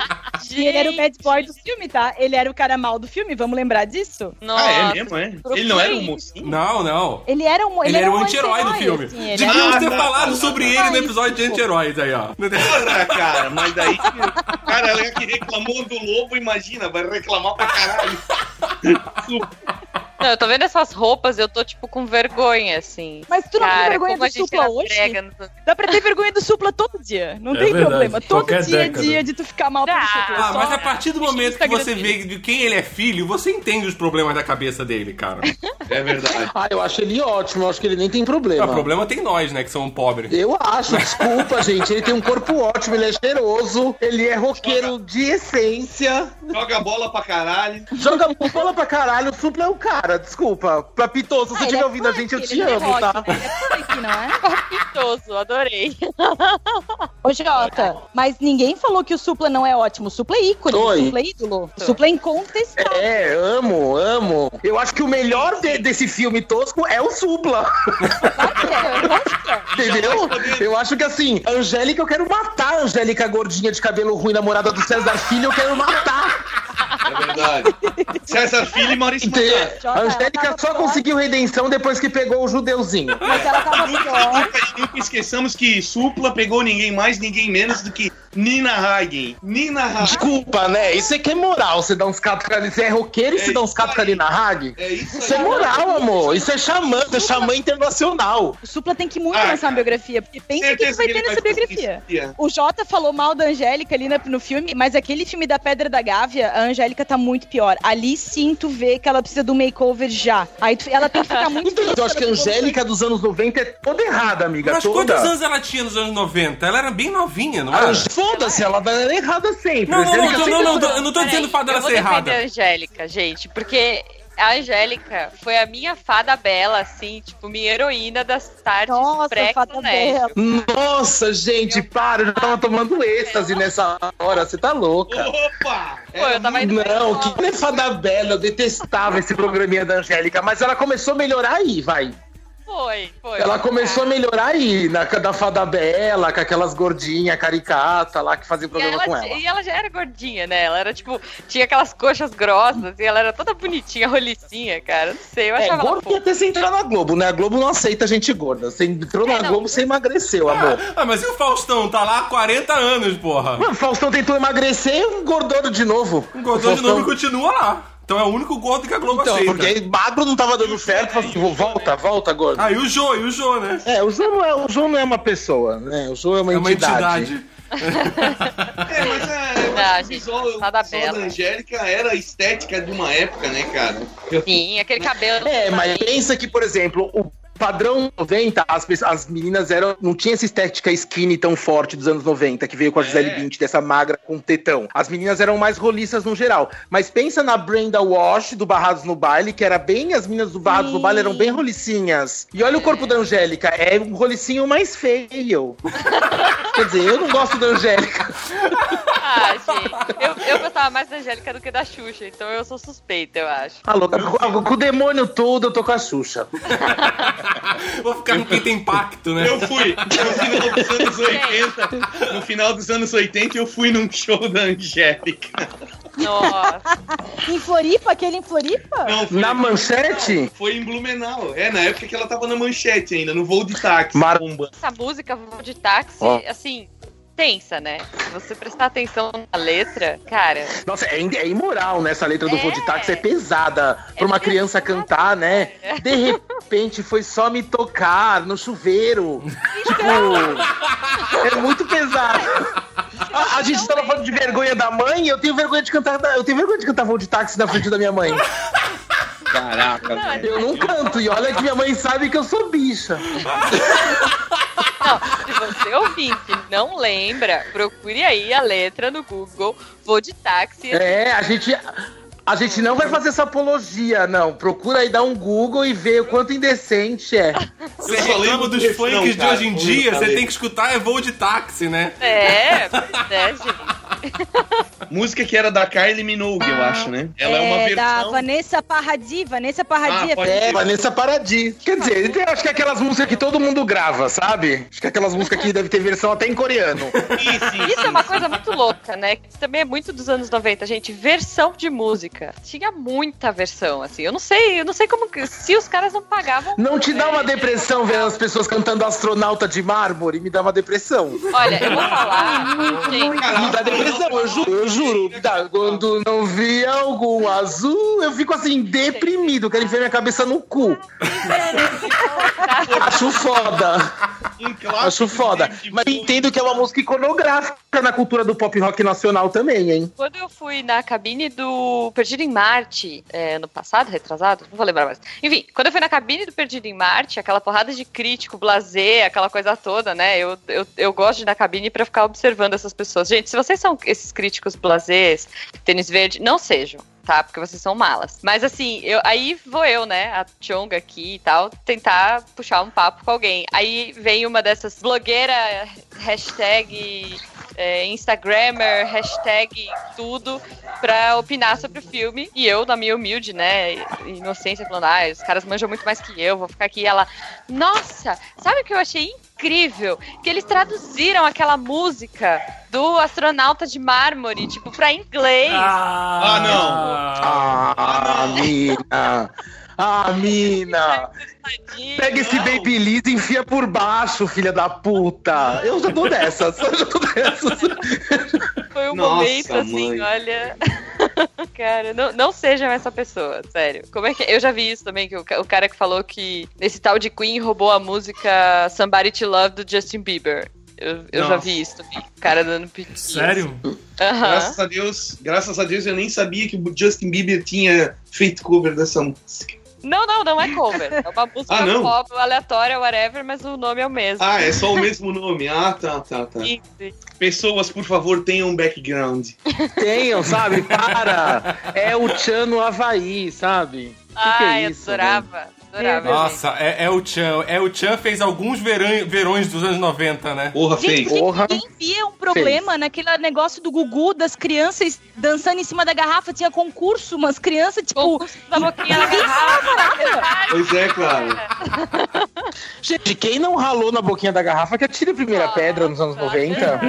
E ele era o bad boy do filme, tá? Ele era o cara mal do filme, vamos lembrar disso? Nossa, Ah, é mesmo, é? Ele não era um mocinho? Não, não. Ele era um Ele, era um anti-herói do filme. assim, ele Devíamos ter falado não, sobre não, ele no episódio de anti-heróis aí, ó. Ora, cara, mas daí. Cara, ela que reclamou do lobo, imagina, vai reclamar pra caralho. [LAUGHS] Não, eu tô vendo essas roupas, eu tô, tipo, com vergonha, assim. Mas tu não tem Cara, vergonha como a do supla era hoje? no- Dá pra ter vergonha do supla todo dia. Não É tem verdade, problema. Todo qualquer dia é dia de tu ficar mal pelo Ah, supla. Ah, Só mas a partir do momento que você vê de quem ele é filho, você entende os problemas da cabeça dele, cara. É verdade. Ah, eu acho ele ótimo, eu acho que ele nem tem problema. O problema tem nós, né, que somos pobres. Eu acho, desculpa, gente. Ele tem um corpo ótimo, ele é cheiroso, ele é roqueiro de essência. Joga bola pra caralho. Joga bola pra caralho, o Supla é o cara, desculpa. Papitoso, se Ah, você estiver é ouvindo a punk, gente, eu te é amo, rock, tá? né? Ele é punk, não é? [LAUGHS] Pintoso, adorei. Ô, Jota, mas ninguém falou que o supla não é ótimo. O supla é ícone, Oi. o supla é ídolo. O supla é incontestável. É, amo, amo. Eu acho que o melhor de- desse filme tosco é o Supla. É, é. Entendeu? Eu acho que assim, a Angélica, eu quero matar a Angélica gordinha de cabelo ruim, namorada do César Filho, eu quero matar. É verdade. César Filho e Maurício? Matar. A Angélica só pior. conseguiu redenção depois que pegou o judeuzinho. Mas ela tava pior. Nunca esqueçamos que Supla pegou ninguém mais, ninguém menos do que Nina Hagen. Nina Hagen. Desculpa, né? Isso aqui é moral. Você dá uns catos ali, você é roqueiro e É você dá uns catos ali na Hag. É isso aí. Isso é moral, amor. Isso é xamã, isso é xamã internacional. O supla tem que muito Ah, lançar uma biografia, porque pensa o que, que vai ter nessa biografia. O Jota falou mal da Angélica ali no filme, mas aquele filme da Pedra da Gávea, a Angélica tá muito pior. Ali sim tu vê que ela precisa do makeover já. Aí tu- ela tem que ficar muito [LAUGHS] Então, eu acho que a Angélica dos anos 90 é toda errada, amiga. Mas toda. quantos anos ela tinha nos anos 90? Ela era bem novinha, não A era? Foda-se, ela tá errada sempre. Não, não, não, não, sempre não, eu não tô dizendo o fato dela eu vou ser defender errada. a Angélica, gente, porque a Angélica foi a minha fada bela, assim, tipo, minha heroína das tardes Nossa, fada pré-colégio. Nossa, gente, para, eu já tava tomando êxtase nessa hora, você tá louca. Opa! Pô, eu tava indo Não, que é fada bela, eu detestava esse programinha da Angélica, mas ela começou a melhorar aí, vai. Foi, foi. Ela começou a melhorar aí, na da fada bela, com aquelas gordinhas caricata lá que fazia E programa ela, com ela. e ela já era gordinha, né? Ela era, tipo, tinha aquelas coxas grossas e ela era toda bonitinha, rolicinha, cara. Não sei, eu É, achava ela gordo ia ter você entrar na Globo, né? A Globo não aceita gente gorda. Você entrou na É, não. Globo, você emagreceu, amor. Ah, mas e o Faustão? Tá lá há 40 anos, porra. Mano, Faustão tentou emagrecer e engordou de novo. O gordão de novo continua lá. Então é o único gordo que a Globo Então, aceita. porque aí magro não tava dando certo, falou assim, volta, volta, gordo. Ah, e o Jô, e o Jô, né? É, o João não é, o João não é uma pessoa, né? O João é uma É uma entidade. entidade. [LAUGHS] É, mas é, eu acho que gente, o visual, da Angélica era a estética de uma época, né, cara? Sim, aquele cabelo. É, mas pensa que, por exemplo, o padrão 90, as, as meninas eram. Não tinha essa estética skinny tão forte dos anos 90, que veio com a Gisele É. Bündchen, dessa magra com tetão. As meninas eram mais roliças no geral. Mas pensa na Brenda Wash, do Barrados no Baile, que era bem. As meninas do Barrados no Sim. Baile eram bem rolicinhas. E olha o corpo da Angélica, é um rolicinho mais feio. [LAUGHS] Quer dizer, eu não gosto da Angélica. Ah, gente. Eu, eu gostava mais da Angélica do que da Xuxa, então eu sou suspeita, eu acho. Ah, louca, com, com o demônio todo, eu tô com a Xuxa. [LAUGHS] [LAUGHS] Vou ficar com quem tem pacto, né? Eu fui. No final dos anos 80. No final dos anos 80, eu fui num show da Angélica. Nossa. Em Floripa, aquele em Floripa? Não, foi Na manchete? Foi em Blumenau. É, na época que ela tava na manchete ainda, no voo de táxi. Mar-. Essa música Voo de táxi, Ó. assim, tensa, né? Se você prestar atenção na letra, cara. Nossa, é, é imoral, né? Essa letra do É. Voo de Táxi é pesada. Pra uma criança cantar, né? De repente foi só me tocar no chuveiro. tipo, é muito pesado. A, a gente tava falando de vergonha da mãe, eu tenho vergonha de cantar. Eu tenho vergonha de cantar Voo de Táxi na frente da minha mãe. Caraca, velho. Eu não canto, e olha que minha mãe sabe que eu sou bicha. Não, se você ouvinte não lembra, procure aí a letra no Google, vou de táxi. É, a gente. A gente não vai fazer essa apologia, não. Procura aí dar um Google e ver o quanto indecente é. [LAUGHS] Você Eu só lembro dos do funks de hoje em dia, você tem que escutar é voo de táxi, né? É, [LAUGHS] é, gente. Música que era da Kylie Minogue, eu acho, né? Ela é, uma da versão. Vanessa Paradis. Vanessa Paradis Ah, pode- É, Vanessa Paradis. Quer dizer, tem- acho que é aquelas músicas que todo mundo grava, sabe? Acho que é aquelas músicas que deve ter versão até em coreano. Sim, sim, Isso sim. é uma coisa muito louca, né? Que também é muito dos anos 90, gente. Versão de música. Tinha muita versão, assim. Eu não sei, eu não sei como que. Se os caras não pagavam. Não te dá uma É, depressão ver as pessoas cantando astronauta de mármore? Me dá uma depressão. Olha, eu vou falar. gente, Me dá depressão. Eu juro, eu juro. tá, quando não vi algum azul, eu fico assim, deprimido. Quero enfiar minha cabeça no cu. [LAUGHS] Acho foda. Acho foda. Mas entendo que é uma música iconográfica na cultura do pop rock nacional também, hein? Quando eu fui na cabine do Perdido em Marte, é, ano passado, retrasado, não vou lembrar mais. Enfim, quando eu fui na cabine do Perdido em Marte, aquela porrada de crítico, blazer, aquela coisa toda, né? Eu, eu, eu gosto de ir na cabine pra ficar observando essas pessoas. Gente, se vocês são esses críticos blasés, tênis verde, não sejam. Tá, porque vocês são malas. Mas assim, eu, aí vou eu, né, a Chonga aqui e tal, tentar puxar um papo com alguém. Aí vem uma dessas blogueira, hashtag é, Instagrammer, hashtag tudo, pra opinar sobre o filme. E eu, na minha humilde, né, inocência, falando, ah, os caras manjam muito mais que eu, vou ficar aqui. E ela, nossa, sabe o que eu achei incrível? Que eles traduziram aquela música do astronauta de mármore, tipo, pra inglês. Ah, não. Ah, mina. Ah, mina. Pega esse Babyliss e enfia por baixo, filha da puta. Eu já tô dessas. Eu já tô dessas. Foi um Nossa, momento assim, mãe. olha. [LAUGHS] cara, não, não sejam essa pessoa, sério. Como é que. Eu já vi isso também, que o, o cara que falou que esse tal de Queen roubou a música Somebody to Love do Justin Bieber. Eu, eu já vi isso também. O cara dando piti. Sério? Aham. Graças a Deus, graças a Deus eu nem sabia que o Justin Bieber tinha feito cover dessa música. Não, não, não é cover. É uma [LAUGHS] música Ah, pop, aleatória, whatever, mas o nome é o mesmo. Ah, é só o mesmo nome. Ah, tá, tá, tá. Isso. Pessoas, por favor, tenham um background. Tenham, sabe? Para. É o Chan no Havaí, sabe? Que que Ai, é eu isso, adorava. Adorava. Nossa, é, é o Chan. É o Chan fez alguns verão, verões dos anos 90, né? Porra, Gente, fez. Porra. ninguém via um problema naquele negócio do Gugu, das crianças dançando em cima da garrafa. Tinha concurso, umas crianças, tipo. Boquinha. Pois é, claro. [LAUGHS] Gente, quem não ralou na boquinha da garrafa que atire a primeira pedra nos anos 90?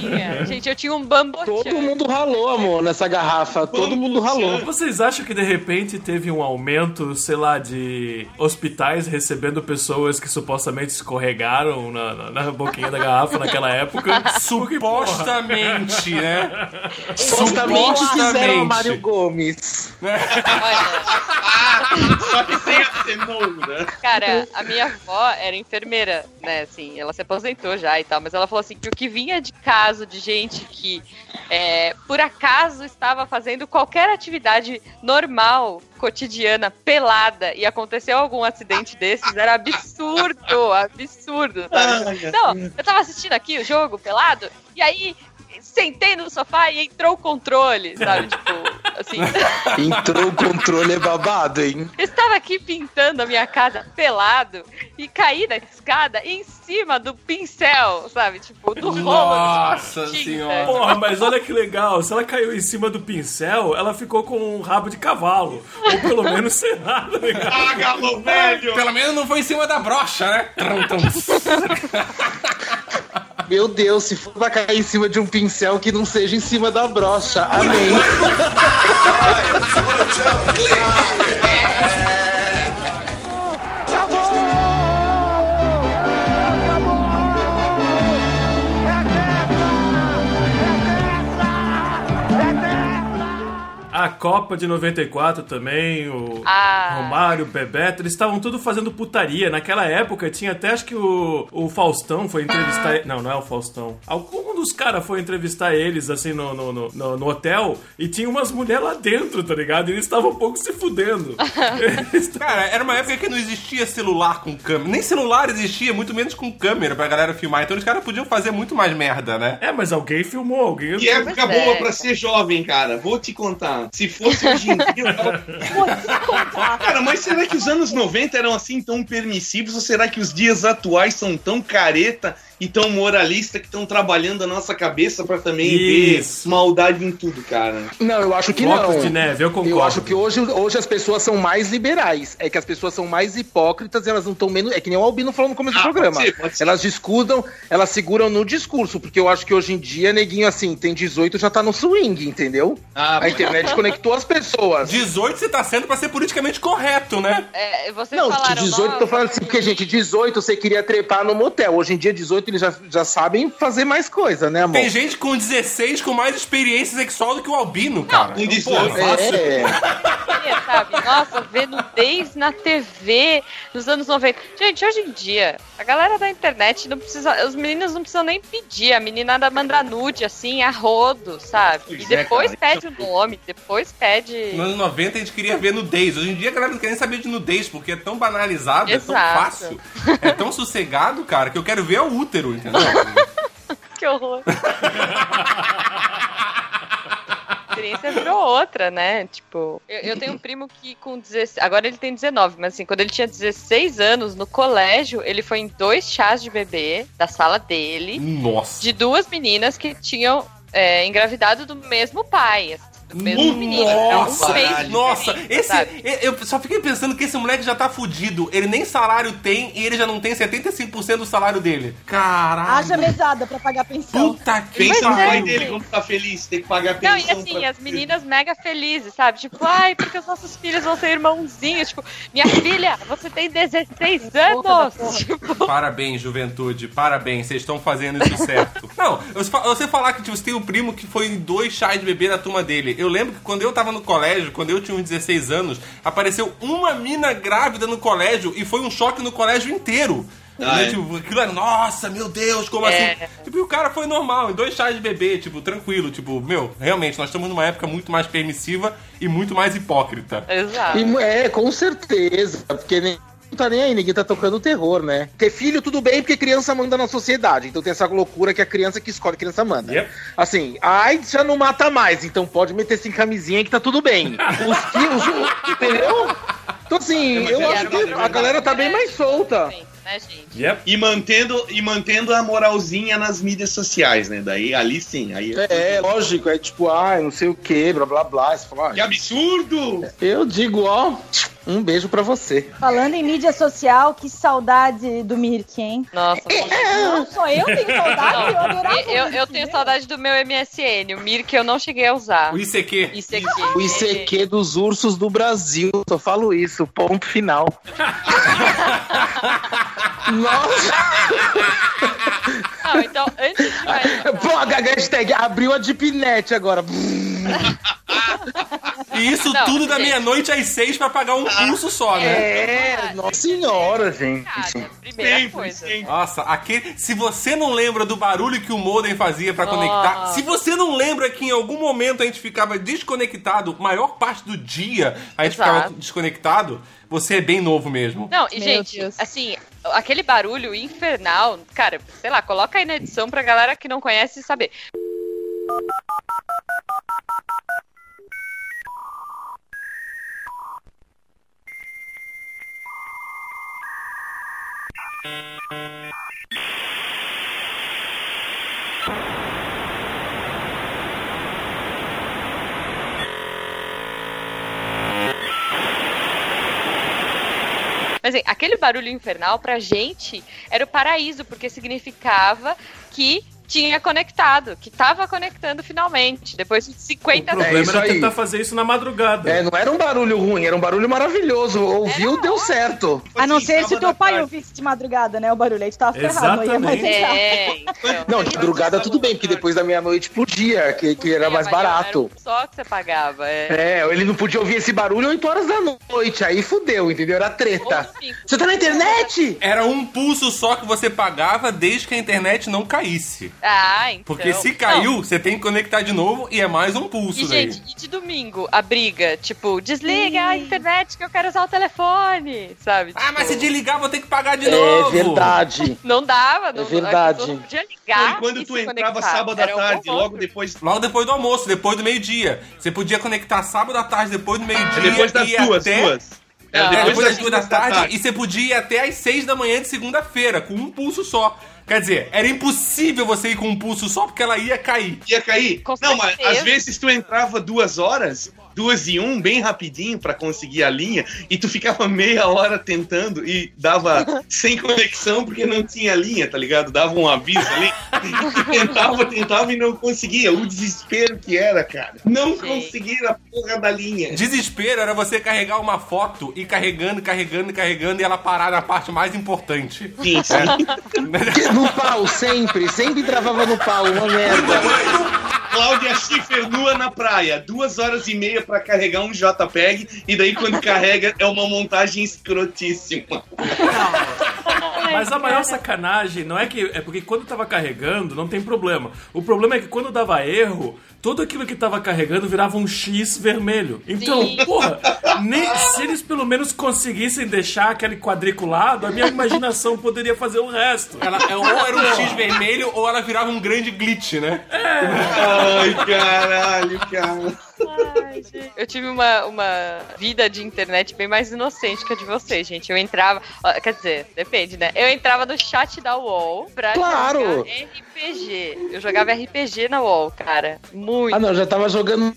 Tinha. [LAUGHS] Gente, eu tinha um bambu. Todo mundo ralou, amor, nessa garrafa. Todo mundo ralou. Vocês acham que de repente teve um aumento, sei lá, de hospitais recebendo pessoas que supostamente escorregaram na, na- na boquinha da garrafa naquela época? [LAUGHS] Supostamente, né? Supostamente Supostamente. Mário Gomes. Só que sem a cenoura. Cara, a minha avó era enfermeira, né? Assim, ela se aposentou já e tal, mas ela falou assim que o que vinha de caso de gente que é, por acaso estava fazendo qualquer atividade normal, cotidiana, pelada, e aconteceu algum acidente desses, era absurdo, absurdo, sabe? Não, eu tava assistindo aqui o jogo pelado, e aí sentei no sofá e entrou o controle, sabe? [LAUGHS] Tipo, assim. [LAUGHS] Entrou o controle é babado, hein? Eu estava aqui pintando a minha casa pelado e caí da escada em cima do pincel, sabe? Tipo, do rolo. Nossa senhora. Porra, mas olha que legal. Se ela caiu em cima do pincel, ela ficou com um rabo de cavalo. Ou pelo menos [LAUGHS] sei lá, tá ligado? Ah, galo velho! Pelo menos não foi em cima da brocha, né? [LAUGHS] Meu Deus, se for pra cair em cima de um pincel, que não seja em cima da brocha. Amém. [LAUGHS] Copa de 94 também, o Ah. Romário, o Bebeto, eles estavam tudo fazendo putaria. Naquela época tinha até acho que o, o Faustão foi entrevistar. Não, não é o Faustão. Algum dos caras foi entrevistar eles assim no, no, no, no- no hotel e tinha umas mulheres lá dentro, tá ligado? E eles estavam um pouco se fudendo. [LAUGHS] Cara, era uma época que não existia celular com câmera. Nem celular existia, muito menos com câmera pra galera filmar. Então os caras podiam fazer muito mais merda, né? É, mas alguém filmou, alguém. Que época Pois é. boa pra ser jovem, cara. Vou te contar. Se fosse hoje em dia. tava- Cara, mas será que os anos 90 eram assim tão permissivos? Ou será que os dias atuais são tão careta e tão moralista que estão trabalhando a nossa cabeça pra também Isso. ver maldade em tudo, cara? Não, eu acho que não. de neve, eu concordo. Eu acho que hoje, hoje as pessoas são mais liberais. É que as pessoas são mais hipócritas e elas não estão menos. É que nem o Albino falou no começo Ah, do programa. pode ser, pode ser. Elas discordam, elas seguram no discurso. Porque eu acho que hoje em dia, neguinho assim, tem 18 já tá no swing, entendeu? Ah, A internet conectou as pessoas. 18 você tá sendo pra ser politicamente correto, né? É, vocês Não, falaram. de 18, tô "Nossa, falando assim, porque, gente, 18 você queria trepar no motel. Hoje em dia, 18 18 eles já, já sabem fazer mais coisa, né, amor? Tem gente com 16 com mais experiência sexual do que o Albino, cara. 18. pô. É, Queria, sabe? Nossa, ver nudez na TV nos anos 90. Gente, hoje em dia, a galera da internet não precisa. Os meninos não precisam nem pedir. A menina manda nude, assim, a rodo, sabe? Pois e é, depois cara, pede o nome, depois pede. Nos anos 90 a gente queria ver nudez. Hoje em dia a galera não quer nem saber de nudez, porque é tão banalizado, é tão Exato. fácil, é tão sossegado, cara, que eu quero ver é o útero, entendeu? [LAUGHS] Que horror. A experiência virou outra, né? Tipo, eu, eu tenho um primo que com 16. Agora ele tem 19, mas assim, quando ele tinha 16 anos, no colégio, ele foi em dois chás de bebê da sala dele, Nossa. de duas meninas que tinham é, engravidado do mesmo pai. Mesmo menino. Um Nossa, mês nossa, diferente, esse, eu só fiquei pensando que esse moleque já tá fudido. Ele nem salário tem e ele já não tem 75% do salário dele. Caralho. Haja mesada pra pagar pensão. Puta que Pensa no Pois é, pai sim. dele, como tá feliz, tem que pagar Não, pensão. e assim, pra- as meninas mega felizes, sabe? Tipo, ai, porque os nossos filhos vão ser irmãozinhos. Tipo, minha filha, você tem 16 anos. Tipo, Parabéns, juventude. Parabéns, vocês estão fazendo isso certo. [LAUGHS] Não, você fa- você falar que tipo, você tem um primo que foi em dois chás de bebê da turma dele. Eu lembro que quando eu tava no colégio, quando eu tinha uns 16 anos, apareceu uma mina grávida no colégio e foi um choque no colégio inteiro. Ah, Né, é? tipo, aquilo era, nossa, meu Deus, como É. assim? Tipo, e o cara foi normal, em dois chás de bebê, tipo, tranquilo. Tipo, meu, realmente, nós estamos numa época muito mais permissiva e muito mais hipócrita. exato. E, é, com certeza, porque nem, não tá nem aí, ninguém tá tocando terror, né? Ter filho, tudo bem, porque criança manda na sociedade. Então tem essa loucura que a criança que escolhe, a criança manda. Yep. Assim, a AIDS já não mata mais, então pode meter sem camisinha que tá tudo bem. Os filhos, entendeu? Então assim, É, eu é acho que é a galera tá bem mais solta. Né, gente? Yep. E mantendo, e mantendo a moralzinha nas mídias sociais, né? Daí ali sim, aí É, lógico, é tipo, ai, não sei o que, blá blá blá. Você fala, Que ah, absurdo! eu digo, ó, um beijo pra você. Falando em mídia social, que saudade do Mirk, hein? Nossa, Não, só eu tenho saudade, eu adorava eu, eu, eu Mirk, tenho né? saudade do meu MSN. O Mir que eu não cheguei a usar. O ICQ. Aqui. O ICQ [LAUGHS] dos ursos do Brasil, só falo isso, ponto final. [LAUGHS] Nossa! [LAUGHS] Não, então, antes de mais nada, [LAUGHS] Pô, a hashtag abriu a Deepnet agora. E isso Não, tudo da gente. meia-noite às seis pra pagar um pulso só, né? É, nossa senhora, gente. primeira Sempre, coisa. sempre. Nossa, aquele. Se você não lembra do barulho que o modem fazia pra Nossa. conectar, se você não lembra que em algum momento a gente ficava desconectado, maior parte do dia a gente Exato. ficava desconectado, você é bem novo mesmo. Não, e Meu gente, Deus. assim, aquele barulho infernal, cara, sei lá, coloca aí na edição pra galera que não conhece saber. Mas assim, aquele barulho infernal pra gente era o paraíso, porque significava que tinha conectado, que tava conectando finalmente, depois de 50 O problema É era aí. tentar fazer isso na madrugada. É, não era um barulho ruim, era um barulho maravilhoso. Ouviu, Era deu ótimo. certo. A não ser se teu pai tarde. ouvisse de madrugada, né? O barulho aí tu tava ferrado, não ia mais. É, então. [LAUGHS] Não, de madrugada tudo bem, porque depois da meia-noite podia, que, que era mais barato. Era um só que você pagava, é. É, ele não podia ouvir esse barulho 8 horas da noite, aí fudeu, entendeu? Era treta. Você tá na internet? Era um pulso só que você pagava desde que a internet não caísse. Ah, então. Porque se caiu, Não, você tem que conectar de novo e é mais um pulso E, daí. gente, e de domingo, a briga, tipo, desliga a internet que eu quero usar o telefone, sabe? Ah, mas se Tipo, desligar, vou ter que pagar de É novo. verdade. [LAUGHS] Não dava, não, É verdade. não podia ligar. e quando e tu se entrava conectar. sábado à Era um tarde, logo depois. Logo depois do almoço, depois do meio-dia. Você podia conectar sábado à tarde, depois do meio-dia. É depois das e duas, até... duas. É, Era depois, das duas da tarde, e você podia ir até às seis da manhã de segunda-feira, com um pulso só. Quer dizer, era impossível você ir com um pulso só, porque ela ia cair. Ia cair. Com não, mas certeza. às vezes tu entrava duas horas, duas e um, bem rapidinho pra conseguir a linha, e tu ficava meia hora tentando e dava [LAUGHS] sem conexão porque não tinha linha, tá ligado? Dava um aviso ali. E tu tentava, tentava e não conseguia. O desespero que era, cara. Não Sim. conseguir a porra da linha. Desespero era você carregar uma foto e carregando, carregando, carregando e ela parar na parte mais importante. Sim, sim. [LAUGHS] No pau, sempre. Sempre travava no pau, uma merda. Cláudia Schiffer nua na praia, duas horas e meia pra carregar um JPEG, e daí quando carrega é uma montagem escrotíssima. [LAUGHS] Mas a maior sacanagem não é que. É porque quando tava carregando, não tem problema. O problema é que quando dava erro, tudo aquilo que tava carregando virava um X vermelho. Então, Sim. porra, nem, se eles pelo menos conseguissem deixar aquele quadriculado, a minha imaginação poderia fazer o resto. Ela, é, ou era um X vermelho ou ela virava um grande glitch, né? Ai, caralho, cara. Ai. Eu tive uma, uma vida de internet bem mais inocente que a de vocês, gente. Eu entrava. Quer dizer, depende, né? Eu entrava no chat da UOL pra Claro. jogar RPG. Eu jogava RPG na UOL, cara. Muito. Ah, não, já tava jogando.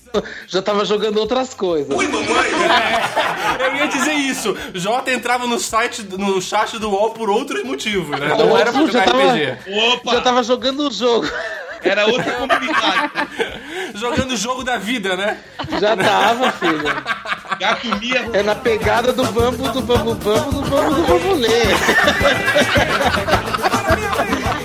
Já tava jogando outras coisas. [LAUGHS] Eu ia dizer isso. Jota entrava no site, no chat do UOL por outros motivos, né? Não era pra Eu já jogar tava- RPG. Opa, Já tava jogando o jogo. Era outra comunidade. [LAUGHS] Jogando o jogo da vida, né? Já tava, filho. Gato Mia É na pegada do bambu, do bambu, bambu, do bambu, do bambulê.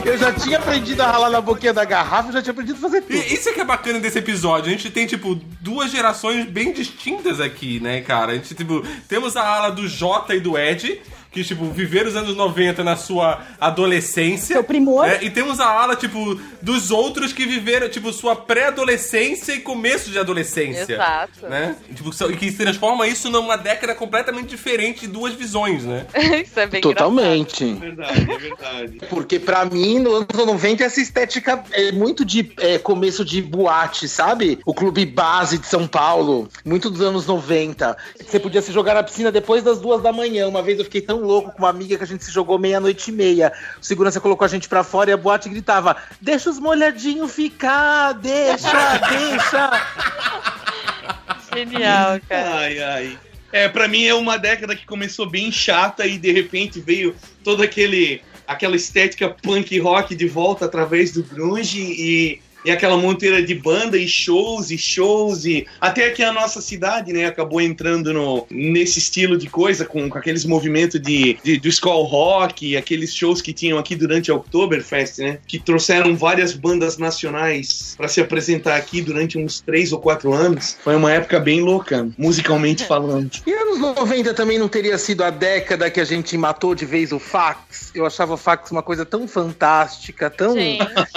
Eu já tinha aprendido a ralar na boquinha da garrafa, eu já tinha aprendido a fazer tudo. E isso é que é bacana desse episódio. A gente tem, tipo, duas gerações bem distintas aqui, né, cara? A gente, tipo, temos a ala do Jota e do Ed, que, tipo, viveram os anos 90 na sua adolescência. Seu primor. né? E temos a ala, tipo, dos outros que viveram, tipo, sua pré-adolescência e começo de adolescência. Exato. Né? E, tipo, que transforma isso numa década completamente diferente de duas visões, né? [LAUGHS] Isso é bem Totalmente. É verdade, é verdade. Porque pra mim, nos anos 90, essa estética é muito de é, começo de boate, sabe? O clube base de São Paulo, muito dos anos 90. Você podia se jogar na piscina depois das duas da manhã. Uma vez eu fiquei tão louco com uma amiga que a gente se jogou meia-noite e meia. O segurança colocou a gente pra fora e a boate gritava: Deixa os molhadinhos ficar, deixa, deixa. [LAUGHS] Genial, cara. Ai, ai. É, pra mim é uma década que começou bem chata e de repente veio todo aquele aquela estética punk rock de volta através do grunge e, e aquela monteira de banda e shows e shows e até aqui a nossa cidade, né, acabou entrando no, nesse estilo de coisa com, com aqueles movimentos de, de do skull rock e aqueles shows que tinham aqui durante a Oktoberfest, né, que trouxeram várias bandas nacionais para se apresentar aqui durante uns três ou quatro anos. Foi uma época bem louca, musicalmente falando. E anos 90 também não teria sido a década que a gente matou de vez o fax? Eu achava o fax uma coisa tão fantástica, tão.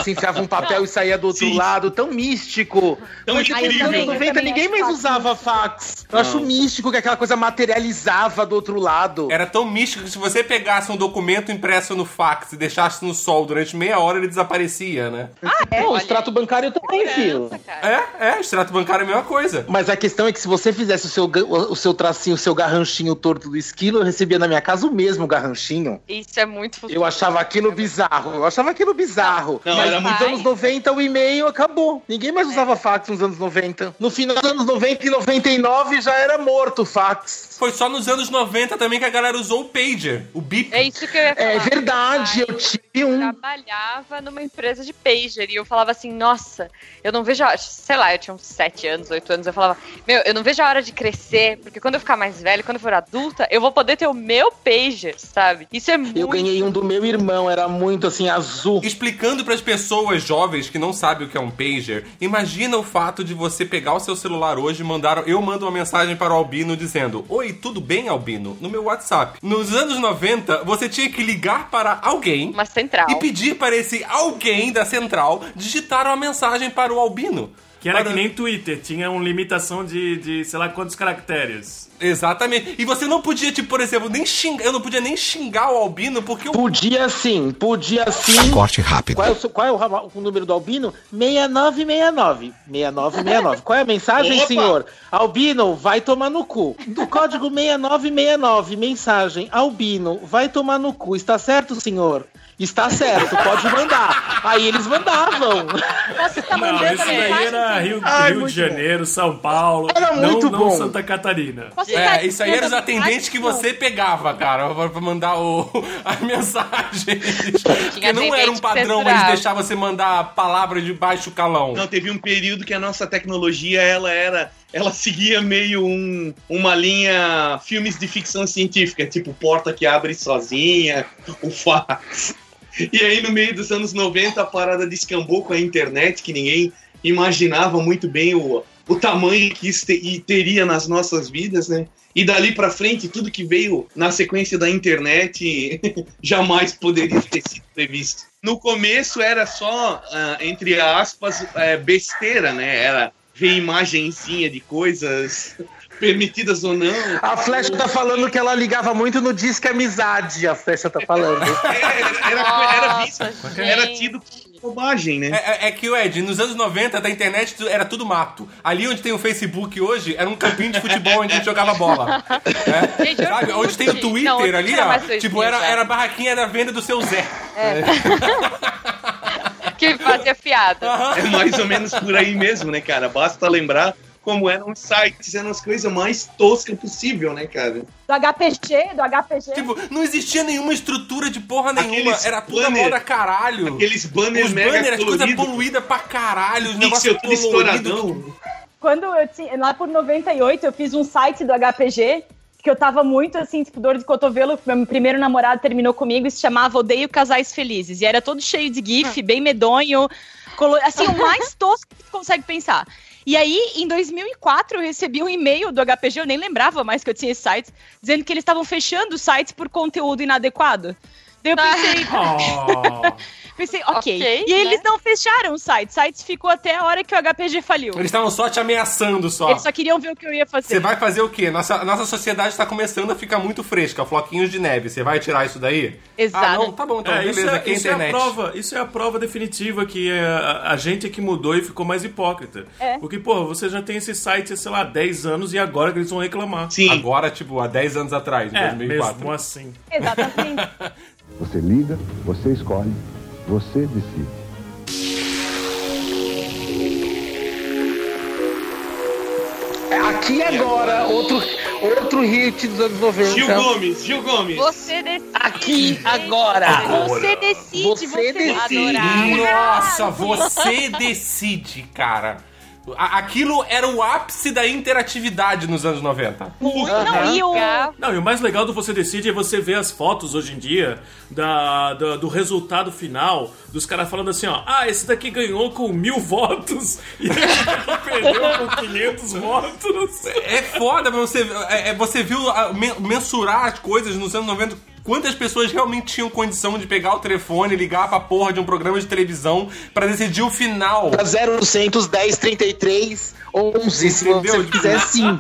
Se enfiava um papel e saía do outro Sim. lado, tão místico. Tão Mas Ah, nos incrível. eu 90 também ninguém mais usava fax. Eu Não. acho místico que aquela coisa materializava do outro lado. Era tão místico que se você pegasse um documento impresso no fax e deixasse no sol durante meia hora, ele desaparecia, né? É, o olha, extrato bancário também, filho. É, é, extrato bancário é a mesma coisa. Mas a questão é que se você fizesse o seu, o seu tracinho, o seu garranchinho torto do esquilo, eu recebia na minha casa o mesmo garranchinho. Isso é muito Eu achava aquilo bizarro, eu achava aquilo bizarro. Não, Mas era nos muito- anos 90 o e-mail acabou. Ninguém mais usava fax nos anos 90. No final dos anos 90 e 99 já era morto o fax. Foi só nos anos 90 também que a galera usou o pager, o bip. É isso que eu ia falar. É verdade, eu tive um. trabalhava numa empresa de pager e eu falava assim, nossa, eu não vejo a hora, sei lá, eu tinha uns 7 anos, 8 anos, eu falava, meu, eu não vejo a hora de crescer, porque quando eu ficar mais velho, quando eu for adulta, eu vou poder ter o meu pager, sabe? Isso é muito Eu ganhei um do meu irmão, era muito assim, azul. Explicando para as pessoas jovens que não sabem o que é um pager, imagina o fato de você pegar o seu celular hoje e mandar. Eu mando uma mensagem para o Albino dizendo: Oi, tudo bem, Albino? No meu WhatsApp. Nos anos 90, você tinha que ligar para alguém uma central. e pedir para esse alguém da central digitar uma mensagem para o Albino. Que era Para- que nem Twitter, tinha uma limitação de, de sei lá quantos caracteres. Exatamente. E você não podia, tipo, por exemplo, nem xingar. Eu não podia nem xingar o Albino porque o Podia sim, podia sim. Corte rápido. Qual é, o, seu- qual é o, o número do Albino? 6969. 6969. Qual é a mensagem, Opa! senhor? Albino, vai tomar no cu. Do código 6969, mensagem. Albino, vai tomar no cu. Está certo, senhor? Está certo, pode mandar. Aí eles mandavam. Estar Não, mandando esse daí mensagem? era Rio, Ai, Rio de Janeiro, São Paulo. Era não, muito não bom. Santa Catarina. É, isso aí eram os atendentes que você pegava, cara, pra mandar o, as [LAUGHS] mensagens. Porque não era um padrão eles deixar você mandar palavras de baixo calão. Não, teve um período que a nossa tecnologia, ela era. Ela seguia meio um, uma linha filmes de ficção científica, tipo porta que abre sozinha, o fax. [LAUGHS] E aí, no meio dos anos 90, a parada descambou com a internet, que ninguém imaginava muito bem o, o tamanho que isso te- teria nas nossas vidas, né? E dali pra frente, tudo que veio na sequência da internet [LAUGHS] jamais poderia ter sido previsto. No começo era só, ah, entre aspas, eh, besteira, né? Era ver imagenzinha de coisas permitidas ou não. A Flecha tá falando que ela ligava muito no Disque Amizade, a Flecha tá falando. Era, era, era visto, Nossa, era tido como bobagem, né? É, é- é que, Ed, nos anos 90 da internet era tudo mato. Ali onde tem o Facebook hoje, era um campinho de futebol onde a gente jogava bola. É, Gente, sabe? Onde tem o Twitter Não, ali, ó. mais 2000 Tipo, era, era a barraquinha da venda do seu Zé. [LAUGHS] Que fazia piada. É mais ou menos por aí mesmo, né, cara? Basta lembrar como eram os sites, eram as coisas mais toscas possível, né, cara? Do HPG, do HPG. Tipo, não existia nenhuma estrutura de porra nenhuma. Aqueles Era tudo banner- moda caralho. Aqueles banners Os mega banners, as coisas coloridos, poluídas pra caralho, os negócios tudo estouradão. Quando eu tinha, lá por 98, eu fiz um site do HPG, que eu tava muito assim, tipo, dor de cotovelo. Meu primeiro namorado terminou comigo e se chamava Odeio Casais Felizes. E era todo cheio de GIF, bem medonho, colo- assim, o mais [LAUGHS] tosco que tu consegue pensar. E aí, em 2004, eu recebi um e-mail do HPG, eu nem lembrava mais que eu tinha esse site, dizendo que eles estavam fechando o site por conteúdo inadequado. Daí eu pensei, [LAUGHS] Oh. pensei, ok. Ok, e né? eles não fecharam o site, o site ficou até a hora que o HPG faliu. Eles estavam só te ameaçando só. Eles só queriam ver o que eu ia fazer. Você vai fazer o quê? Nossa, nossa sociedade está começando a ficar muito fresca, floquinhos de neve. Você vai tirar isso daí? Exato. Ah, não, tá bom, então É, beleza, isso, é, aqui é a isso é a internet. prova, isso é a prova definitiva que a, a gente é que mudou e ficou mais hipócrita. É. Porque, pô, você já tem esse site, sei lá, 10 anos e agora que eles vão reclamar. Sim. Agora, tipo, há 10 anos atrás, em É, 2004. mesmo assim. Exatamente. [LAUGHS] Você liga, você escolhe, você decide. Aqui e agora, outro, outro hit dos anos 90. Gil Gomes, Gil Gomes. Você decide. Aqui, agora. Você decide, Você você, decide. Nossa, você decide, cara. Aquilo era o ápice da interatividade nos anos 90. Não, e o... Não, e o mais legal do Você Decide é você ver as fotos hoje em dia da, da- do resultado final, dos caras falando assim, ó, ah, esse daqui ganhou com mil votos e esse daqui perdeu com 500 votos. É foda, você, é, é, você viu mensurar as coisas nos anos 90. Quantas pessoas realmente tinham condição de pegar o telefone e ligar pra porra de um programa de televisão pra decidir o final? 0800 10 33 11, se Entendeu? você [LAUGHS] quiser sim.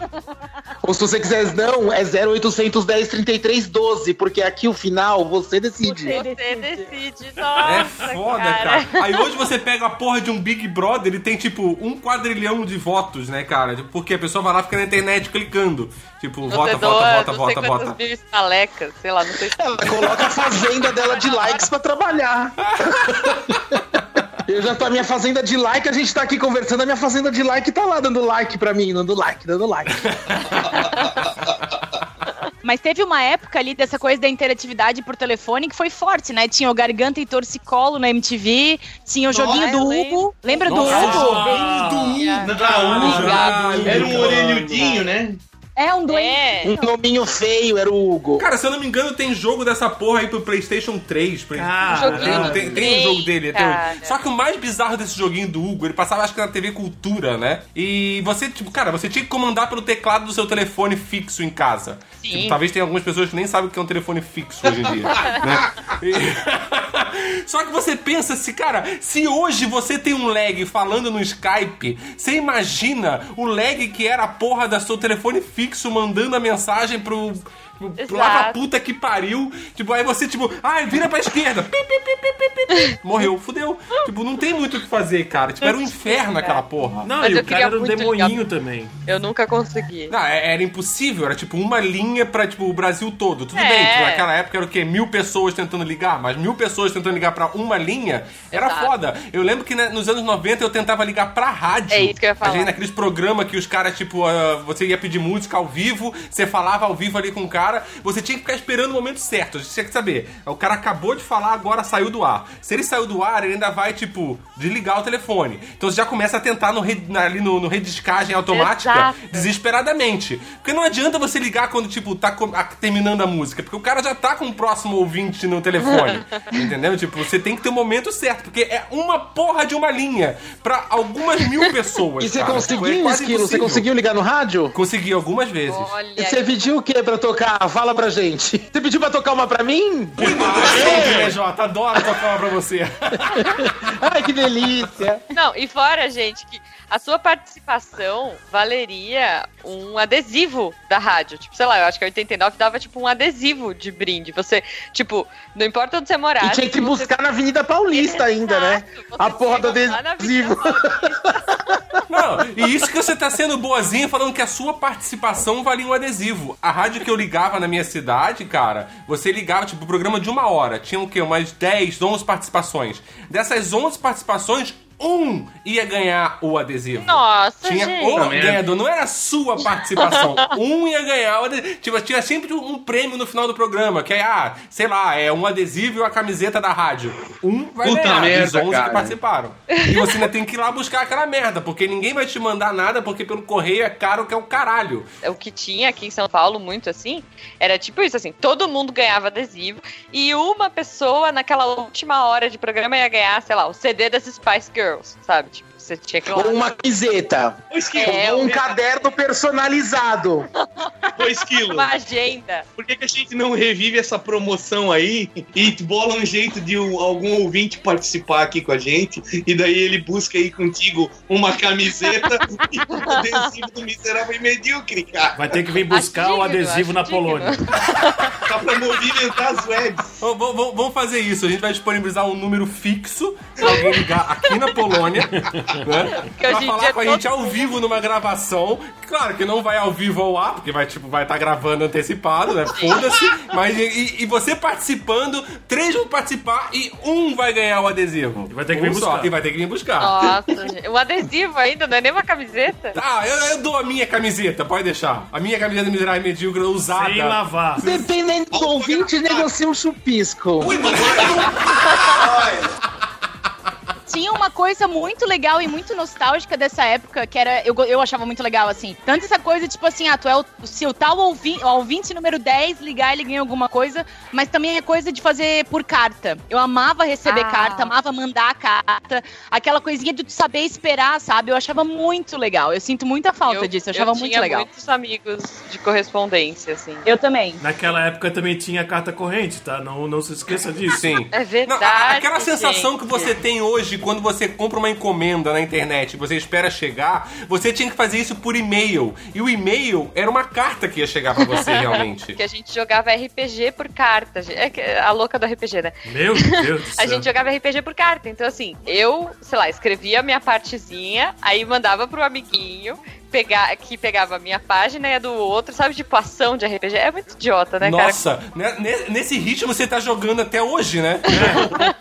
Ou se você quiser não, é 0800 10 33 12, porque aqui o final você decide. Você decide. É Nossa, foda, cara. Aí hoje você pega a porra de um Big Brother e tem, tipo, um quadrilhão de votos, né, cara? Porque a pessoa vai lá e fica na internet clicando. Tipo, Você vota, doa vota, vota, não sei vota, quantas vota. mil estalecas, sei lá, não sei se... Ela coloca a fazenda dela de likes pra trabalhar. Eu já tô, a minha fazenda de like, a gente tá aqui conversando, a minha fazenda de like tá lá dando like pra mim, dando like, dando like. Mas teve uma época ali dessa coisa da interatividade por telefone que foi forte, né? Tinha o Garganta e Torcicolo na MTV, tinha o joguinho Nossa, do eu Hugo. Lembra do Nossa, Hugo? Ah, Ah, Caralho, era um orelhudinho, né? É um doente. É. Um nominho feio era o Hugo. Cara, se eu não me engano, tem jogo dessa porra aí pro PlayStation 3. Pra... Cara, tem, tem, tem um jogo dele até hoje. cara. Só que o mais bizarro desse joguinho do Hugo, ele passava acho que na TV Cultura, né? E você, tipo, cara, você tinha que comandar pelo teclado do seu telefone fixo em casa. Sim. Tipo, talvez tenha algumas pessoas que nem sabem o que é um telefone fixo hoje em dia. [LAUGHS] né? E- [LAUGHS] Só que você pensa assim, cara, se hoje você tem um lag falando no Skype, você imagina o lag que era a porra do seu telefone fixo mandando a mensagem pro. Pro Lá pra puta que pariu. Tipo, aí você, tipo, ai, vira pra esquerda. Pi, pi, pi. Morreu, fudeu. Tipo, não tem muito o que fazer, cara. Tipo, era um inferno aquela porra. Não, Mas e eu o cara queria era um demoninho também. Eu nunca consegui. Não, é- era impossível, era tipo uma linha pra tipo, o Brasil todo. Tudo É. bem, tipo, naquela época era o quê? Mil pessoas tentando ligar, mas mil pessoas tentando ligar pra uma linha era Exato. foda. Eu lembro que né, nos anos 90 eu tentava ligar pra rádio. É isso que eu ia falar. A gente naqueles programas que os caras, tipo, ah, você ia pedir música ao vivo, você falava ao vivo ali com o cara cara, você tinha que ficar esperando o momento certo. A gente tinha que saber. O cara acabou de falar, agora saiu do ar. Se ele saiu do ar, ele ainda vai, tipo, desligar o telefone. Então você já começa a tentar no ali no, no redescagem automática Exato. desesperadamente. Porque não adianta você ligar quando, tipo, tá terminando a música. Porque o cara já tá com o próximo ouvinte no telefone. [LAUGHS] entendeu? Tipo, você tem que ter o momento certo. Porque é uma porra de uma linha pra algumas mil [LAUGHS] pessoas. E você cara. conseguiu, É Esquilo? Você conseguiu ligar no rádio? Consegui algumas vezes. Olha E você pediu o que pra tocar? Fala pra gente. Você pediu pra tocar uma pra mim? Né, Jota? Adoro tocar uma pra você. [LAUGHS] Ai, que delícia. Não, e fora, gente, que a sua participação valeria um adesivo da rádio. Tipo, sei lá, eu acho que a 89 dava tipo um adesivo de brinde. Você, tipo, não importa onde você morasse. E tinha que você- buscar na Avenida Paulista ainda, né? Você A porra do adesivo. Não, e isso que você tá sendo boazinha falando que a sua participação valia um adesivo. A rádio que eu ligava na minha cidade, cara, você ligava, tipo, o programa de uma hora. Tinha o quê? Umas 10, 11 participações. Dessas 11 participações, um ia ganhar o adesivo. Nossa, Tinha gente. um ganhador, não era a sua participação. [LAUGHS] um ia ganhar o adesivo. Tipo, tinha sempre um prêmio no final do programa, que é, ah, sei lá, é um adesivo e uma camiseta da rádio. Um vai Puta ganhar, merda, os 11 cara. que participaram. E você ainda tem que ir lá buscar aquela merda, porque ninguém vai te mandar nada, porque pelo correio é caro que é o caralho. o que tinha aqui em São Paulo muito assim, era tipo isso assim, todo mundo ganhava adesivo e uma pessoa naquela última hora de programa ia ganhar, sei lá, o CD das Spice Girls, sabe? Tipo, você tinha que. Ou uma camiseta. É, Ou um caderno personalizado. ô, Esquilo, uma agenda. por que, que a gente não revive essa promoção aí e bola um jeito de um- algum ouvinte participar aqui com a gente e daí ele busca aí contigo uma camiseta [LAUGHS] e um adesivo do miserável e medíocre, cara. Vai ter que vir buscar Acho o digno, adesivo acho na digno. Polônia. Tá pra movimentar as webs. Vamos fazer isso, a gente vai disponibilizar um número fixo pra alguém ligar aqui na Polônia, né? [LAUGHS] Que Pra falar dia com a todo gente ao vivo numa gravação. Claro que não vai ao vivo ao ar, porque vai tipo vai estar gravando antecipado, né? Foda-se. Mas e, e você participando, três vão participar e um vai ganhar o adesivo. E vai ter que Um vir só, buscar. E vai ter que vir buscar. Nossa, gente. um adesivo ainda, não é nem uma camiseta. Ah, eu, eu dou a minha camiseta, pode deixar. A minha camiseta miserável e medíocre usada. Sem lavar. Dependendo do ouvinte, negocia um chupisco. [LAUGHS] Tinha uma coisa muito legal e muito nostálgica dessa época, que era. Eu, eu achava muito legal, assim. Tanto essa coisa, tipo assim, ah, tu é o, se o tal ouvi, o ouvinte número 10 ligar, ele ganha alguma coisa, mas também é coisa de fazer por carta. Eu amava receber Ah. carta, amava mandar carta, aquela coisinha de tu saber esperar, sabe? Eu achava muito legal. Eu sinto muita falta disso, eu achava muito tinha legal. muitos amigos de correspondência, assim. Eu também. Naquela época também tinha carta corrente, tá? Não, não se esqueça disso. Sim. É Não, verdade. a- aquela sensação gente. que você tem hoje quando você compra uma encomenda na internet, você espera chegar, você tinha que fazer isso por e-mail. E o e-mail era uma carta que ia chegar pra você [LAUGHS] realmente. Que a gente jogava RPG por carta. É a louca do RPG, né? Meu [LAUGHS] Deus do céu. A gente jogava RPG por carta. Então, assim, eu, sei lá, escrevia a minha partezinha, aí mandava pro amiguinho, pegar, que pegava a minha página e a do outro, sabe? Tipo, ação de RPG. É muito idiota, né, cara? Nossa, né- ne- nesse ritmo você tá jogando até hoje, né? [LAUGHS]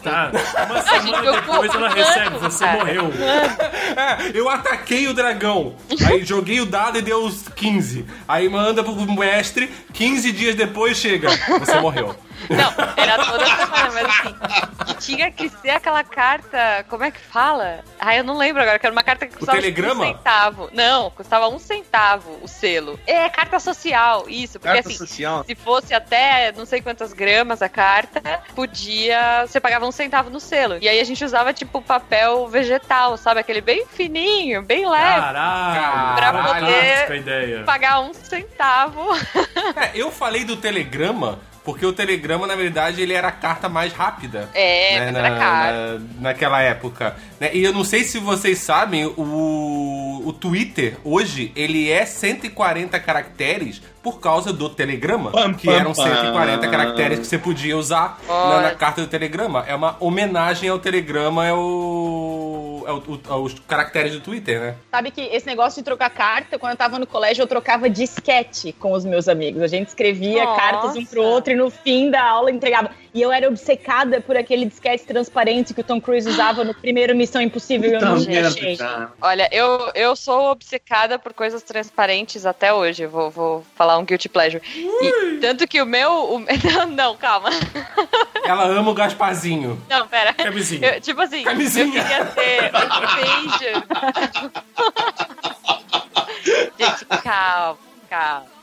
Tá. Uma semana depois ela recebe, você cara. morreu. É, eu ataquei o dragão. Aí joguei o dado e deu os 15. Aí manda pro mestre, 15 dias depois chega. Você morreu. Não, era toda semana, mas assim, tinha que ser aquela carta, como é que fala? Ah, eu não lembro agora, que era uma carta que custava tipo, telegrama? um centavo. Não, custava um centavo o selo. É, carta social, isso, porque Carta assim, social. se fosse até não sei quantas gramas a carta, podia. Você pagava um centavo no selo. E aí a gente usava, tipo, papel vegetal, sabe? Aquele bem fininho, bem leve. Caralho. Pra poder. Pagar um centavo. É, eu falei do telegrama. Porque o telegrama, na verdade, ele era a carta mais rápida. É, né, na, na- naquela época. né? E eu não sei se vocês sabem, o, o Twitter, hoje, ele é 140 caracteres por causa do telegrama. Pam, que pam, eram pam. 140 caracteres que você podia usar na, na carta do telegrama. É uma homenagem ao telegrama, é o, é o- o- aos caracteres do Twitter, né? Sabe que esse negócio de trocar carta, quando eu tava no colégio, eu trocava disquete com os meus amigos. A gente escrevia Nossa. cartas um pro outro e no fim da aula entregava. E eu era obcecada por aquele disquete transparente que o Tom Cruise usava no primeiro Missão Impossível e eu não merda, achei. cara. Olha, eu, eu sou obcecada por coisas transparentes até hoje. Vou, vou falar um guilty pleasure. E, tanto que o meu. o- [LAUGHS] não, não, calma. Ela ama o Gasparzinho. Não, pera. Camisinha. Eu- tipo assim, Camisinha. eu queria [LAUGHS] um pager. [LAUGHS] Gente, calma,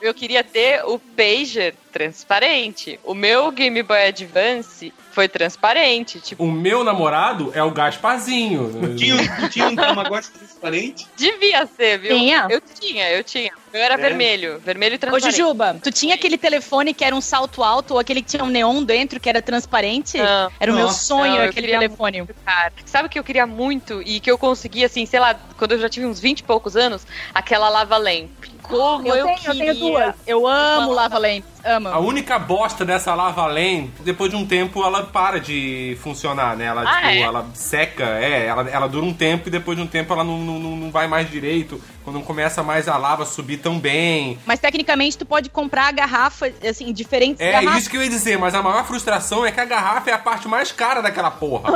Eu queria ter o pager transparente. O meu Game Boy Advance foi transparente. Tipo, O meu namorado é o Gasparzinho. Tinha, um- tu tinha um Tamagotchi transparente? devia ser, viu? Tinha? Eu tinha, eu tinha. O meu era É? vermelho, vermelho e Ô, transparente. Jujuba, tu tinha aquele telefone que era um salto alto ou aquele que tinha um neon dentro que era transparente? Não. Era o meu Nossa, sonho, não, eu aquele telefone. muito, cara. Sabe o que eu queria muito e que eu consegui, assim, sei lá, quando eu já tive uns 20 e poucos anos? Aquela lava lamp. Como Eu eu, tenho, eu queria. duas. Eu amo Lava Lamp, A única bosta dessa lava lamp, depois de um tempo ela para de funcionar, né? Ela, Ah, tipo, é? ela seca, é, ela, ela dura um tempo e depois de um tempo ela não, não, não vai mais direito. Quando não começa mais a lava subir tão bem. Mas tecnicamente tu pode comprar a garrafa, assim, diferentes É garrafas. isso que eu ia dizer, mas a maior frustração é que a garrafa é a parte mais cara daquela porra.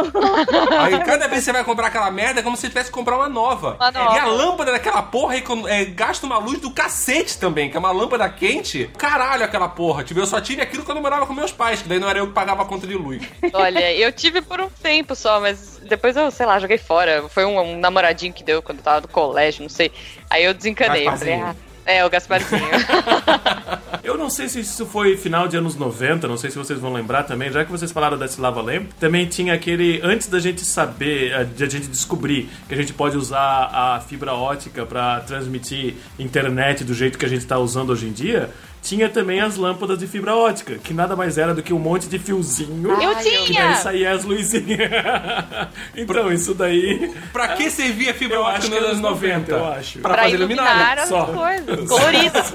[LAUGHS] Aí cada vez que você vai comprar aquela merda é como se você tivesse que comprar uma nova. Uma nova. E a lâmpada daquela porra é, é, gasta uma luz do cacete também, que é uma lâmpada quente. Caralho, aquela porra. Tipo, eu só tive aquilo quando eu morava com meus pais, que daí não era eu que pagava a conta de luz. Olha, eu tive por um tempo só, mas depois eu, sei lá, joguei fora. Foi um, um namoradinho que deu quando eu tava no colégio, não sei. Aí eu desencanei. Eu falei, ah, é, o Gasparzinho. [LAUGHS] Eu não sei se isso foi final de anos 90, não sei se vocês vão lembrar também, já que vocês falaram desse Lava Lamp, também tinha aquele, antes da gente saber, eh, de a gente descobrir que a gente pode usar a fibra ótica para transmitir internet do jeito que a gente está usando hoje em dia, tinha também as lâmpadas de fibra ótica, que nada mais era do que um monte de fiozinho. Eu Ai, Que daí tinha! saía as luzinhas. [LAUGHS] então, isso daí. Pra que servia fibra ótica nos que anos era 90? eu acho. Pra, pra fazer iluminar só. coisas. [LAUGHS] Coloridas.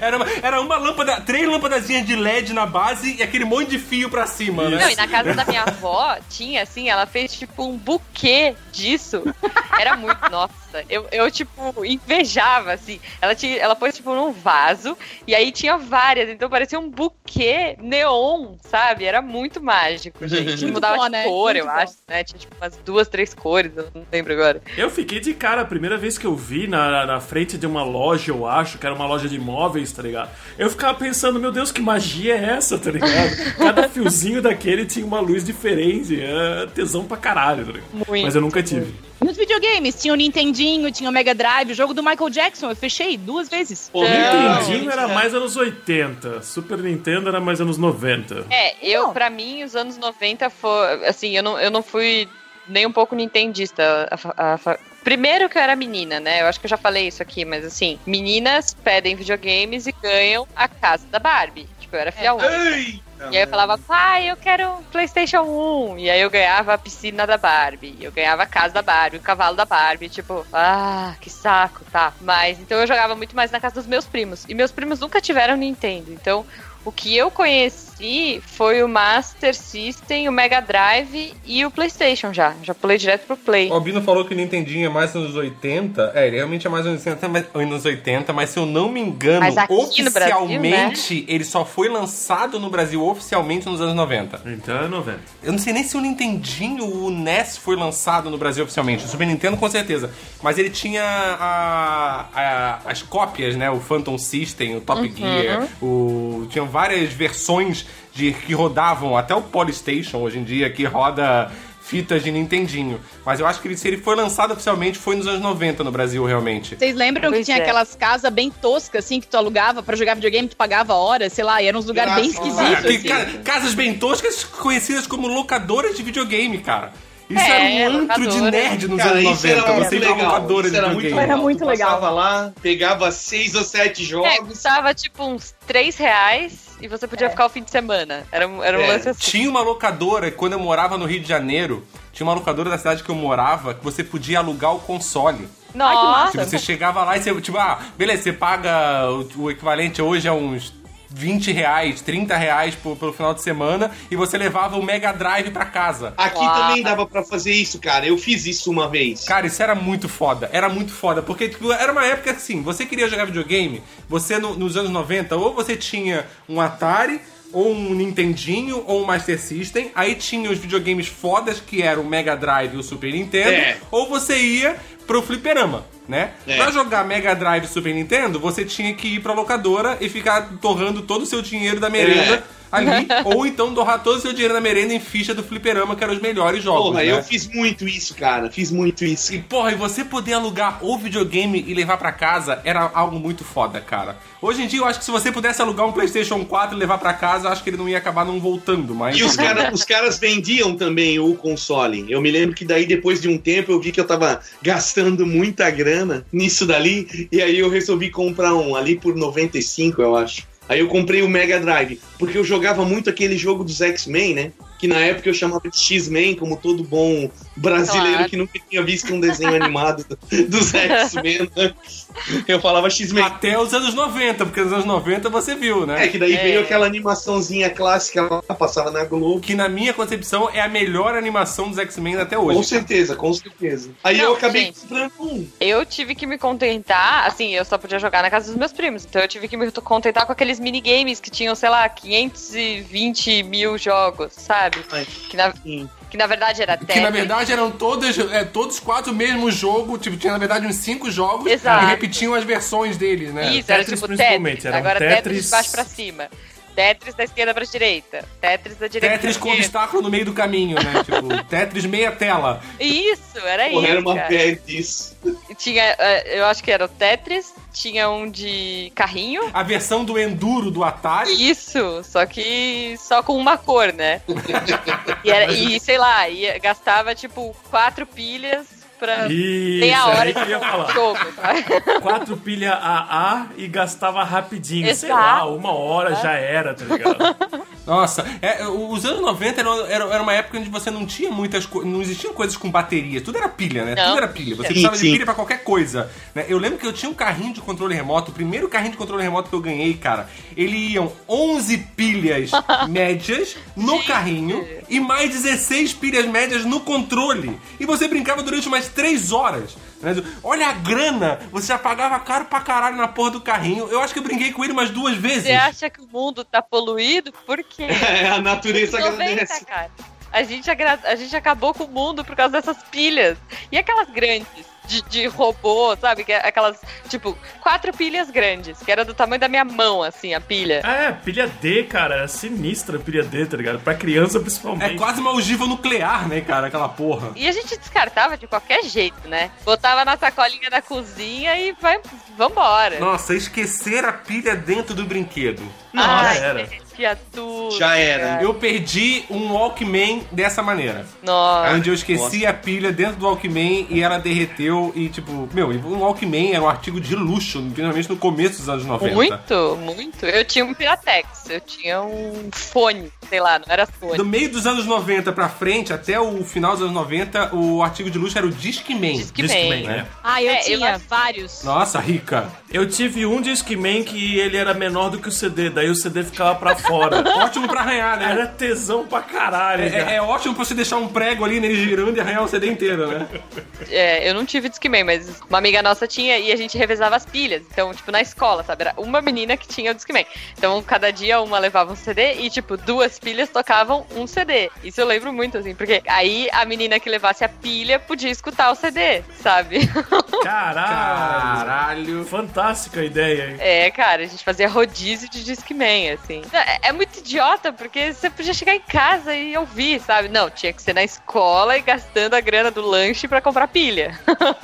Era uma, era uma lâmpada, três lâmpadazinhas de LED na base e aquele monte de fio pra cima, né? Não, e na casa da minha avó tinha, assim, ela fez tipo um buquê disso. Era muito, nossa. Eu, eu tipo, invejava, assim. Ela, tinha, ela pôs, tipo, num vaso e aí tinha várias. Então parecia um buquê neon, sabe? Era muito mágico, [LAUGHS] gente. Muito Mudava bom, de né? cor, Muito eu bom. acho, né? Tinha tipo umas duas, três cores, eu não lembro agora. Eu fiquei de cara a primeira vez que eu vi na, na frente de uma loja, eu acho, que era uma loja de imóveis, tá ligado? Eu ficava pensando, meu Deus, que magia é essa, tá ligado? Cada [LAUGHS] fiozinho daquele tinha uma luz diferente. É tesão pra caralho, tá ligado? Muito. Mas eu nunca tive. Nos videogames, tinha o Nintendinho, tinha o Mega Drive, o jogo do Michael Jackson, eu fechei duas vezes. Pô, Não. Nintendinho era mais anos 80, Super Nintendo era mais anos 90. É, eu, Não. pra mim, os anos 90 foi. Assim, eu não, eu não fui nem um pouco nintendista. A a fa- Primeiro que eu era menina, né? Eu acho que eu já falei isso aqui, mas assim, meninas pedem videogames e ganham a casa da Barbie. Tipo, eu era filha única. E aí eu falava, pai, eu quero um Playstation 1. E aí eu ganhava a piscina da Barbie. Eu ganhava a casa da Barbie, o cavalo da Barbie. Tipo, ah, que saco, tá. Mas então eu jogava muito mais na casa dos meus primos. E meus primos nunca tiveram Nintendo. Então o que eu conheci foi o Master System, o Mega Drive e o Playstation já. Já pulei direto pro Play. O Albino falou que o Nintendinho é mais anos 80. É, ele realmente é mais anos 80, mas, anos 80, mas se eu não me engano, no Brasil, oficialmente, ele só foi lançado no Brasil oficialmente nos anos 90. Então é 90. Eu não sei nem se o Nintendinho, o NES, foi lançado no Brasil oficialmente. O Super Nintendo, com certeza. Mas ele tinha a- a- as cópias, né? O Phantom System, o Top Gear. O, tinham várias versões de, que rodavam, até o Polystation hoje em dia, que roda fitas de Nintendinho. Mas eu acho que ele, se ele foi lançado oficialmente, foi nos anos 90 no Brasil, realmente. Vocês lembram Pois que tinha é. aquelas casas bem toscas, assim, que tu alugava pra jogar videogame, tu pagava hora, sei lá, e eram uns lugares bem Ah, esquisitos. que assim. ca- casas bem toscas conhecidas como locadoras de videogame, cara. Isso É, era um antro de locadora. nerd nos Cara, anos isso era 90. muito Você ia pra legal. locadora Isso de era muito legal. Era muito legal. Passava lá, pegava seis ou sete É, jogos. custava tipo uns 3 reais e você podia ficar o fim de semana. Era, um- era um É, lance assim. Tinha uma locadora, quando eu morava no Rio de Janeiro, tinha uma locadora da cidade que eu morava que você podia alugar o console. Nossa, Se você chegava lá e você, tipo, ah, beleza, você paga o, o equivalente hoje a uns 20 reais, 30 reais por- pelo final de semana e você levava o Mega Drive pra casa. Aqui Uau. também dava pra fazer isso, cara. Eu fiz isso uma vez. Cara, isso era muito foda. Era muito foda. Porque, tipo, era uma época assim, você queria jogar videogame, você no- nos anos 90, ou você tinha um Atari, ou um Nintendinho ou um Master System. Aí tinha os videogames fodas que eram o Mega Drive e o Super Nintendo. É. Ou você ia pro fliperama, né? É. Pra jogar Mega Drive e Super Nintendo, você tinha que ir pra locadora e ficar torrando todo o seu dinheiro da merenda É. ali. ou então torrar todo o seu dinheiro da merenda em ficha do fliperama, que eram os melhores jogos, Porra, né? eu fiz muito isso, cara. Fiz muito isso. E, porra, e você poder alugar o videogame e levar pra casa era algo muito foda, cara. Hoje em dia, eu acho que se você pudesse alugar um PlayStation 4 e levar pra casa, eu acho que ele não ia acabar não voltando, mas. E os, cara, [LAUGHS] os caras vendiam também o console. Eu me lembro que daí, depois de um tempo, eu vi que eu tava gastando muita grana nisso dali. E aí eu resolvi comprar um ali por 95, eu acho. Aí eu comprei o Mega Drive, porque eu jogava muito aquele jogo dos X-Men, né? Que na época eu chamava de X-Men, como todo bom brasileiro Claro. que nunca tinha visto um desenho animado do- dos X-Men. né? Eu falava X-Men. Até os anos 90, porque nos anos 90 você viu, né? É, que daí É. veio aquela animaçãozinha clássica lá, passava na Globo. Que na minha concepção é a melhor animação dos X-Men até hoje. Com certeza, com certeza. Aí Não, eu acabei gente. comprando um. Eu tive que me contentar, assim, eu só podia jogar na casa dos meus primos, então eu tive que me contentar com aqueles minigames que tinham, sei lá, 520 mil jogos, sabe? Que na, que na verdade era Que na Tetris. verdade eram todos, é, todos quatro o mesmo jogo, tipo, tinha na verdade uns cinco jogos Exato. e repetiam as versões deles, né? Isso, era Tetris tipo principalmente, Tetris. Agora Tetris... Tetris de baixo pra cima. Tetris da esquerda pra direita. Tetris da direita Tetris com obstáculo no meio do caminho, né? [LAUGHS] tipo, Tetris meia tela. Isso, era Porra, isso. era uma pé disso. Tinha, eh, eu acho que era o Tetris, tinha um de carrinho. A versão do Enduro do Atari. Isso, só que só com uma cor, né? [LAUGHS] e, era- e, sei lá, ia, gastava tipo quatro pilhas pra Isso, meia hora era aí que eu de ia falar. jogo. tá? Quatro pilha AA e gastava rapidinho. Sei Exato. lá, uma hora já era, tá ligado? Nossa, é, os anos 90 eram- era, era uma época onde você não tinha muitas coisas. Não existiam coisas com bateria. Tudo era pilha, né? Não. Tudo era pilha. Você Sim, precisava de pilha pra qualquer coisa. né? Eu lembro que eu tinha um carrinho de controle remoto. O primeiro carrinho de controle remoto que eu ganhei, cara, ele iam 11 pilhas [LAUGHS] médias no carrinho e mais 16 pilhas médias no controle. E você brincava durante umas 3 horas. né? Olha a grana! Você já pagava caro pra caralho na porra do carrinho. Eu acho que eu brinquei com ele umas duas vezes. Você acha que o mundo tá poluído? Por quê? [LAUGHS] É, a natureza 90, agradece. cara. A gente, agra- a gente acabou com o mundo por causa dessas pilhas. E aquelas grandes de, de robô, sabe? Que é aquelas, tipo, quatro pilhas grandes, que era do tamanho da minha mão, assim, a pilha. É, pilha D, cara. Era sinistra a pilha D, tá ligado? Pra criança, É principalmente. quase uma ogiva nuclear, né, cara? Aquela porra. E a gente descartava de qualquer jeito, né? Botava na sacolinha da cozinha e vai, vambora. Nossa, esquecer a pilha dentro do brinquedo. Não, Ai, era. Já era. cara. Eu perdi um Walkman dessa maneira. Nossa. onde eu esqueci a pilha dentro do Walkman e ela derreteu e, tipo, meu, um Walkman era um artigo de luxo, principalmente no começo dos anos 90. Muito, muito. Eu tinha um Piratex, eu tinha um fone, sei lá, não era fone. Do meio dos anos 90 pra frente, até o final dos anos 90, o artigo de luxo era o Discman. Discman. Discman, né? Ah, eu É, eu tinha acho- vários. Nossa, rica. Eu tive um Discman que ele era menor do que o CD, daí o CD ficava pra fora. [LAUGHS] Ótimo pra arranhar, né? Era tesão pra caralho, É, cara. é- é ótimo pra você deixar um prego ali nele girando e arranhar o CD inteiro, né? É, eu não tive Discman, mas uma amiga nossa tinha e a gente revezava as pilhas. Então, tipo, na escola, sabe? Era uma menina que tinha o Discman. Então, cada dia uma levava um CD e, tipo, duas pilhas tocavam um CD. Isso eu lembro muito, assim, porque aí a menina que levasse a pilha podia escutar o CD, sabe? Caralho. [LAUGHS] Caralho. Fantástica a ideia, hein? É, cara, a gente fazia rodízio de Discman, assim. É, é muito idiota, porque você podia chegar em casa e ouvir, sabe? Não, tinha que ser na escola e gastando a grana do lanche pra comprar pilha.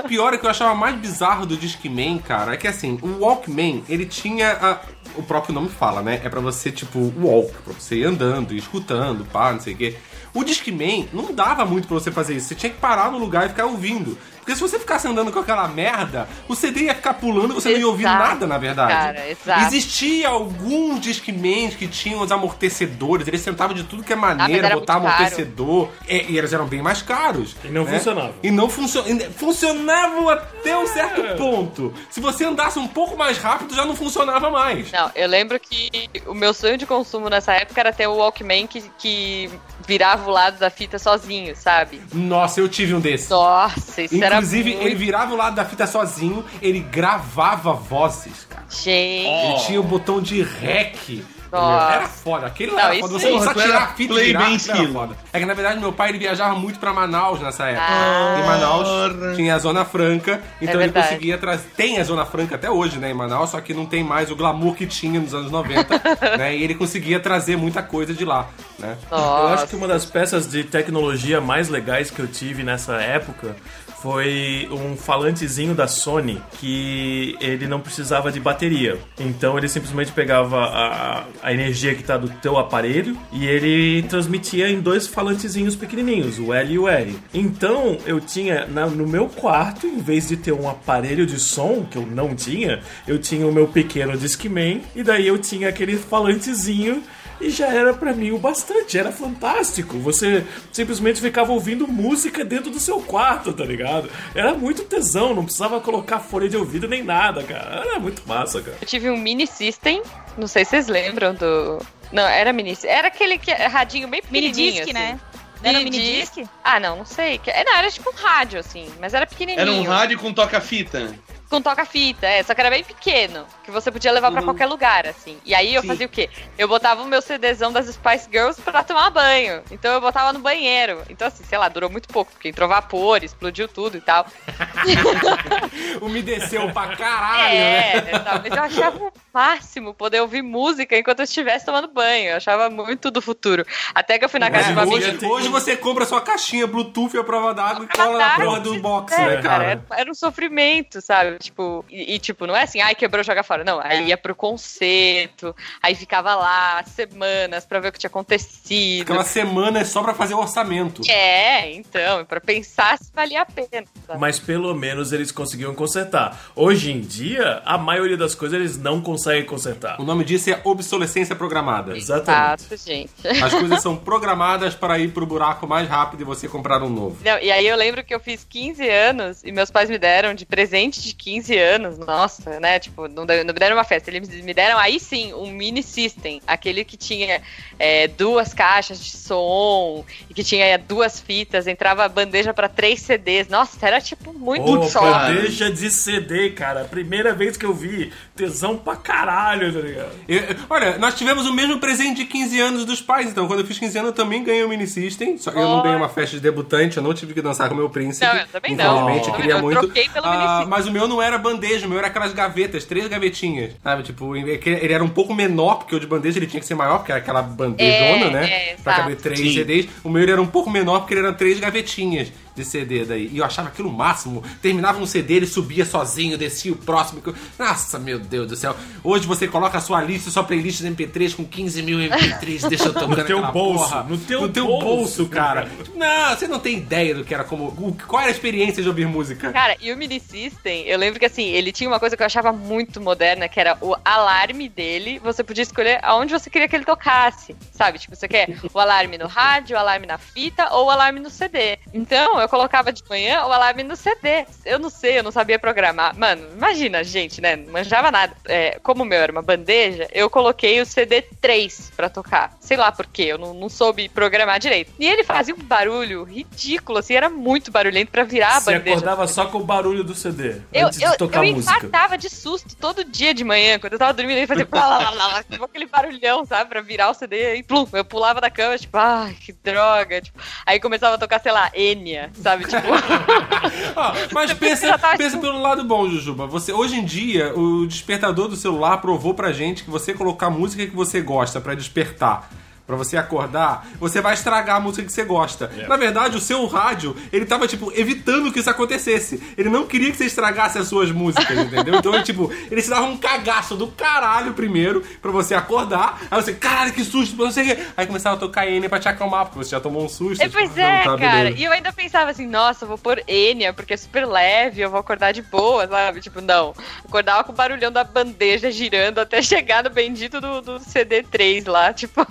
Pior é que eu achava mais bizarro do Discman, cara, é que assim, o Walkman, ele tinha a- o próprio nome fala, né? É pra você, tipo, walk, pra você ir andando e escutando, pá, não sei o quê. O Discman não dava muito pra você fazer isso. Você tinha que parar no lugar e ficar ouvindo. Porque se você ficasse andando com aquela merda, o CD ia ficar pulando e você não ia ouvir Exato, nada, na verdade. cara, exato. Existia alguns Discmans que tinham os amortecedores, eles sentavam de tudo que é mas maneira, era botar amortecedor. E, e eles eram bem mais caros. E não né? funcionava. E não funcionava. Funcionavam até um certo ponto. Se você andasse um pouco mais rápido, já não funcionava mais. Não, eu lembro que o meu sonho de consumo nessa época era ter o Walkman que, que virava o lado da fita sozinho, sabe? Nossa, eu tive um desses. Nossa, isso era Inclusive, muito... ele virava o lado da fita sozinho, ele gravava vozes, cara. Gente... Ele tinha o botão de rec Nossa. Era foda. Aquele Não, era isso foda. Você não só era tirar a fita e play virar, bem era foda. É que na verdade meu pai ele viajava muito pra Manaus nessa época. Ah. em Manaus Porra. tinha a Zona Franca, então ele verdade. conseguia trazer. Tem a Zona Franca até hoje, né, em Manaus, só que não tem mais o glamour que tinha nos anos 90, [LAUGHS] né? E ele conseguia trazer muita coisa de lá, né? Nossa. Eu acho que uma das peças de tecnologia mais legais que eu tive nessa época foi um falantezinho da Sony que ele não precisava de bateria. Então ele simplesmente pegava a, a energia que está do teu aparelho e ele transmitia em dois falantezinhos pequenininhos, o L e o R. Então eu tinha na- no meu quarto, em vez de ter um aparelho de som que eu não tinha, eu tinha o meu pequeno Discman e daí eu tinha aquele falantezinho e já era pra mim o bastante, era fantástico. Você simplesmente ficava ouvindo música dentro do seu quarto, tá ligado? Era muito tesão, não precisava colocar folha de ouvido nem nada, cara. Era muito massa, cara. Eu tive um mini system, não sei se vocês lembram do. Não, era mini Era aquele que é radinho bem Mini pequenininho. disc, assim. né? Não era um mini Mini disc? Ah, não, não sei. É, Não, era tipo um rádio, assim, mas era pequenininho. Era um rádio com toca-fita. Com toca-fita, é, só que era bem pequeno, que você podia levar pra qualquer lugar, assim. E aí eu Sim. fazia o quê? Eu botava o meu CDzão das Spice Girls pra tomar banho. Então eu botava no banheiro. Então, assim, sei lá, durou muito pouco, porque entrou vapor, explodiu tudo e tal. [LAUGHS] Umedeceu pra caralho, né? É, tal, mas eu achava o máximo poder ouvir música enquanto eu estivesse tomando banho. Eu achava muito do futuro. Até que eu fui na casa de uma amiga. Hoje, hoje você compra sua caixinha Bluetooth e a prova d'água e Ela cola na tá- porra do box, É, né, cara? era, era um sofrimento, sabe? Tipo, e, e, tipo, não é assim, ai, quebrou, joga fora. Não, aí ia pro concerto, aí ficava lá semanas pra ver o que tinha acontecido. Aquela semana é só pra fazer o orçamento. É, então, pra pensar se valia a pena. Mas pelo menos eles conseguiam consertar. Hoje em dia, a maioria das coisas eles não conseguem consertar. O nome disso é obsolescência programada. Exatamente. Exato, gente. As coisas são programadas para ir pro buraco mais rápido e você comprar um novo. Não, e aí eu lembro que eu fiz 15 anos e meus pais me deram de presente de 15 anos, nossa, né? Tipo, não, me deram uma festa, eles me deram aí sim um mini system, aquele que tinha é, duas caixas de som e que tinha duas fitas, entrava bandeja pra três CDs. Nossa, era tipo muito Pô, só. bandeja de CD, cara. Primeira vez que eu vi. Tesão pra caralho, tá ligado? Eu- olha, nós tivemos o mesmo presente de 15 anos dos pais, então quando eu fiz 15 anos eu também ganhei o mini system, só que eu não ganhei uma festa de debutante, eu não tive que dançar com o meu príncipe. Não, eu também não. Infelizmente, eu Eu queria muito. troquei pelo Ah, mini system. mas o meu não era bandeja, o meu era aquelas gavetas, três gavetinhas, sabe? Tipo, ele era um pouco menor, porque o de bandeja ele tinha que ser maior, porque era aquela bandejona, É, né? é, pra caber três Sim. CDs. O meu ele era um pouco menor, porque ele era três gavetinhas de CD daí. E eu achava aquilo o máximo. Terminava um CD, ele subia sozinho, descia o próximo. Nossa, meu Deus do céu. Hoje você coloca a sua lista, sua playlist de MP3 com 15 mil MP3, deixa eu tocando [LAUGHS] No teu bolso, porra. no teu no teu bolso, bolso, cara. Não, você não tem ideia do que era como. o- Qual era a experiência de ouvir música? Cara, e o Mini System, eu lembro que assim, ele tinha uma coisa que eu achava muito moderna, que era o alarme dele. Você podia escolher aonde você queria que ele tocasse, sabe? Tipo, você quer o alarme no rádio, o alarme na fita ou o alarme no CD. Então, eu colocava de manhã o alarme no CD. Eu não sei, eu não sabia programar. Mano, imagina, gente, né? Não manjava nada. É, como o meu era uma bandeja, eu coloquei o CD 3 pra tocar. Sei lá por quê, eu não, não soube programar direito. E ele fazia um barulho ridículo, assim, era muito barulhento pra virar a Você bandeja. acordava só com o barulho do CD. Eu, antes eu, de tocar eu música. infartava de susto todo dia de manhã, quando eu tava dormindo, ele fazia blá, blá, blá, blá, tipo aquele barulhão, sabe, pra virar o CD e plum, eu pulava da cama, tipo, ai, que droga, tipo, aí começava a tocar, sei lá, Enya, sabe, tipo, [LAUGHS] Ah, mas pensa, tava pensa tipo- pelo lado bom, Jujuba. Você, hoje em dia, o despertador do celular provou pra gente que você colocar música que você gosta pra despertar. Pra você acordar, você vai estragar a música que você gosta. É. Na verdade, o seu rádio, ele tava, tipo, evitando que isso acontecesse. Ele não queria que você estragasse as suas músicas, [LAUGHS] entendeu? Então, ele, tipo, ele se dava um cagaço do caralho primeiro pra você acordar. Aí você, caralho, que susto, não sei o quê. Aí começava a tocar N pra te acalmar, porque você já tomou um susto. É, tipo, pois é, tá, cara. beleza. E eu ainda pensava assim, nossa, eu vou pôr Enya, porque é super leve, eu vou acordar de boa, sabe? Tipo, não. Acordava com o barulhão da bandeja girando até [LAUGHS] chegar no bendito do, do CD3 lá, tipo.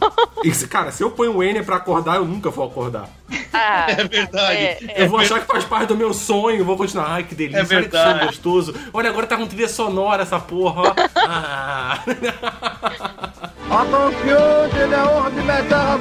Cara, se eu ponho o N pra acordar, eu nunca vou acordar. ah, [LAUGHS] É verdade. é, é. Eu vou achar que faz parte do meu sonho, vou continuar. Ai, que delícia, É olha que verdade. som gostoso. Olha, agora tá com trilha sonora essa porra, ó. [LAUGHS] Ah. Attention, j'ai la honte de mettre à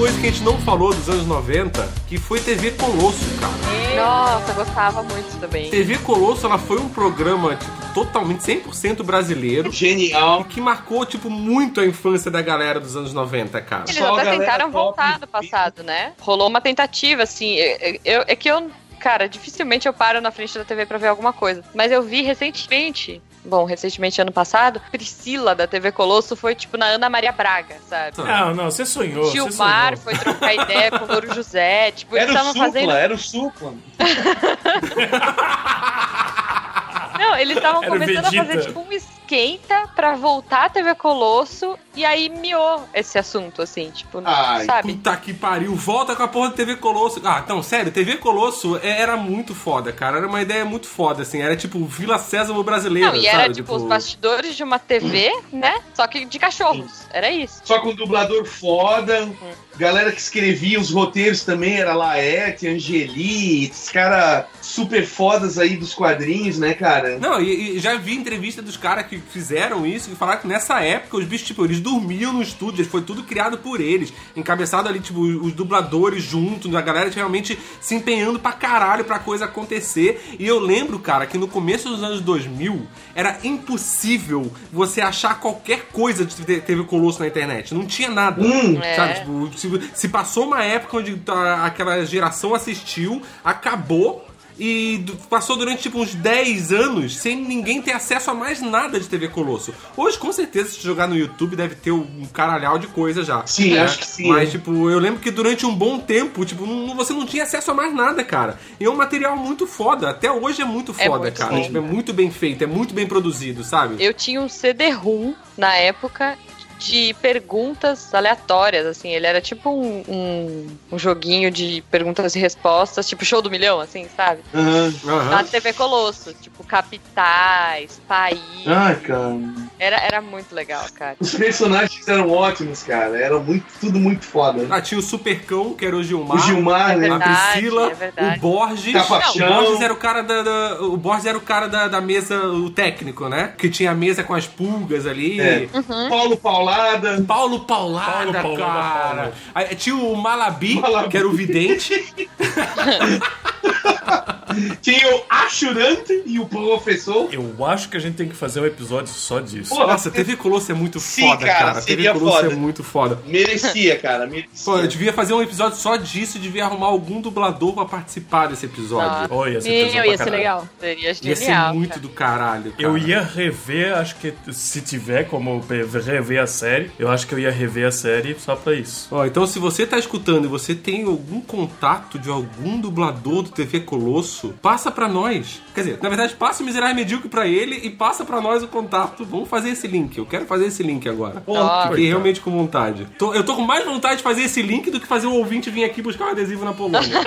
coisa que a gente não falou dos anos 90, que foi TV Colosso, cara. Nossa, eu gostava muito também. TV Colosso, ela foi um programa, tipo, totalmente 100% brasileiro. Genial. Que marcou, tipo, muito a infância da galera dos anos 90, cara. Eles Só até tentaram voltar do no passado, né? Rolou uma tentativa, assim. eu- eu- é que eu, cara, dificilmente eu paro na frente da TV pra ver alguma coisa. Mas eu vi recentemente. Bom, recentemente, ano passado, Priscila da TV Colosso foi tipo na Ana Maria Braga, sabe? Não, não, você sonhou. Gilmar sonhou. foi trocar ideia com o Louro José. Tipo, eles Era o estavam Supla, fazendo. era o Supla. [LAUGHS] Não, eles estavam Era começando a fazer tipo um esquenta pra voltar a TV Colosso. E aí miou esse assunto, assim, tipo, Ai, sabe? Puta que pariu, volta com a porra do TV Colosso. Ah, não, sério, TV Colosso é- era muito foda, cara. Era uma ideia muito foda, assim. Era tipo Vila Sésamo brasileira, Não, e era sabe? tipo os bastidores de uma TV, né? Só que de cachorros. Era isso. Só com dublador foda. Galera que escrevia os roteiros também era Laerte, Angeli, esses caras super fodas aí dos quadrinhos, né, cara? Não, e, e já vi entrevista dos caras que fizeram isso e falaram que nessa época os bichos, tipo, eles dormiam no estúdio, foi tudo criado por eles. Encabeçado ali, tipo, os dubladores juntos, a galera realmente se empenhando pra caralho pra coisa acontecer. E eu lembro, cara, que no começo dos anos 2000 era impossível você achar qualquer coisa de TV Colosso na internet. Não tinha nada. Hum. Sabe, É. tipo, se, se passou uma época onde tá- aquela geração assistiu, acabou. E passou durante tipo uns 10 anos sem ninguém ter acesso a mais nada de TV Colosso. Hoje, com certeza, se jogar no YouTube, deve ter um caralhau de coisa já. Sim, né? acho que sim. Mas, tipo, eu lembro que durante um bom tempo, tipo, não- você não tinha acesso a mais nada, cara. E é um material muito foda. Até hoje é muito É foda, muito cara. bom. Tipo, é muito bem feito, é muito bem produzido, sabe? Eu tinha um CD-ROM na época de perguntas aleatórias, assim. Ele era tipo um, um, um joguinho de perguntas e respostas, tipo show do milhão, assim, sabe? Aham. Aham. Na TV Colosso, tipo capitais, país. Ai, cara. Era, era muito legal, cara. Os personagens eram ótimos, cara. Eram muito, tudo muito foda. Ah, tinha o Supercão, que era o Gilmar. O Gilmar, É né? a verdade, Priscila, é verdade. o Borges. Capachão. Não, o Borges era o cara da, da- o Borges era o cara da, da mesa, o técnico, né? Que tinha a mesa com as pulgas ali. É. Uhum. Paulo Paulada. Paulo Paulada, Paulo Paulada, cara. Paulo. Aí tinha o Malabi, Malabi. que era o vidente. [LAUGHS] Tinha o Achurante e o professor. Eu acho que a gente tem que fazer um episódio só disso. Pô, Nossa, TV Colosso é muito Sim, foda, cara, cara. TV Colosso foda. é muito foda. Merecia, cara. [LAUGHS] Merecia. Pô, eu devia fazer um episódio só disso e devia arrumar algum dublador pra participar desse episódio. Olha, ia ser Meu, tesão ia ser legal. Seria Ia ser genial. muito cara. do caralho, cara. Eu ia rever, acho que se tiver como rever a série, eu acho que eu ia rever a série só pra isso. Ó, então se você tá escutando e você tem algum contato de algum dublador do TV Colosso, passa pra nós. Quer dizer, na verdade, passa o Miserável Medíocre pra ele e passa pra nós o contato. Vamos fazer esse link. Eu quero fazer esse link agora. Ó, Fiquei realmente com vontade. Tô- eu tô com mais vontade de fazer esse link do que fazer o ouvinte vir aqui buscar um adesivo na Polônia. [LAUGHS]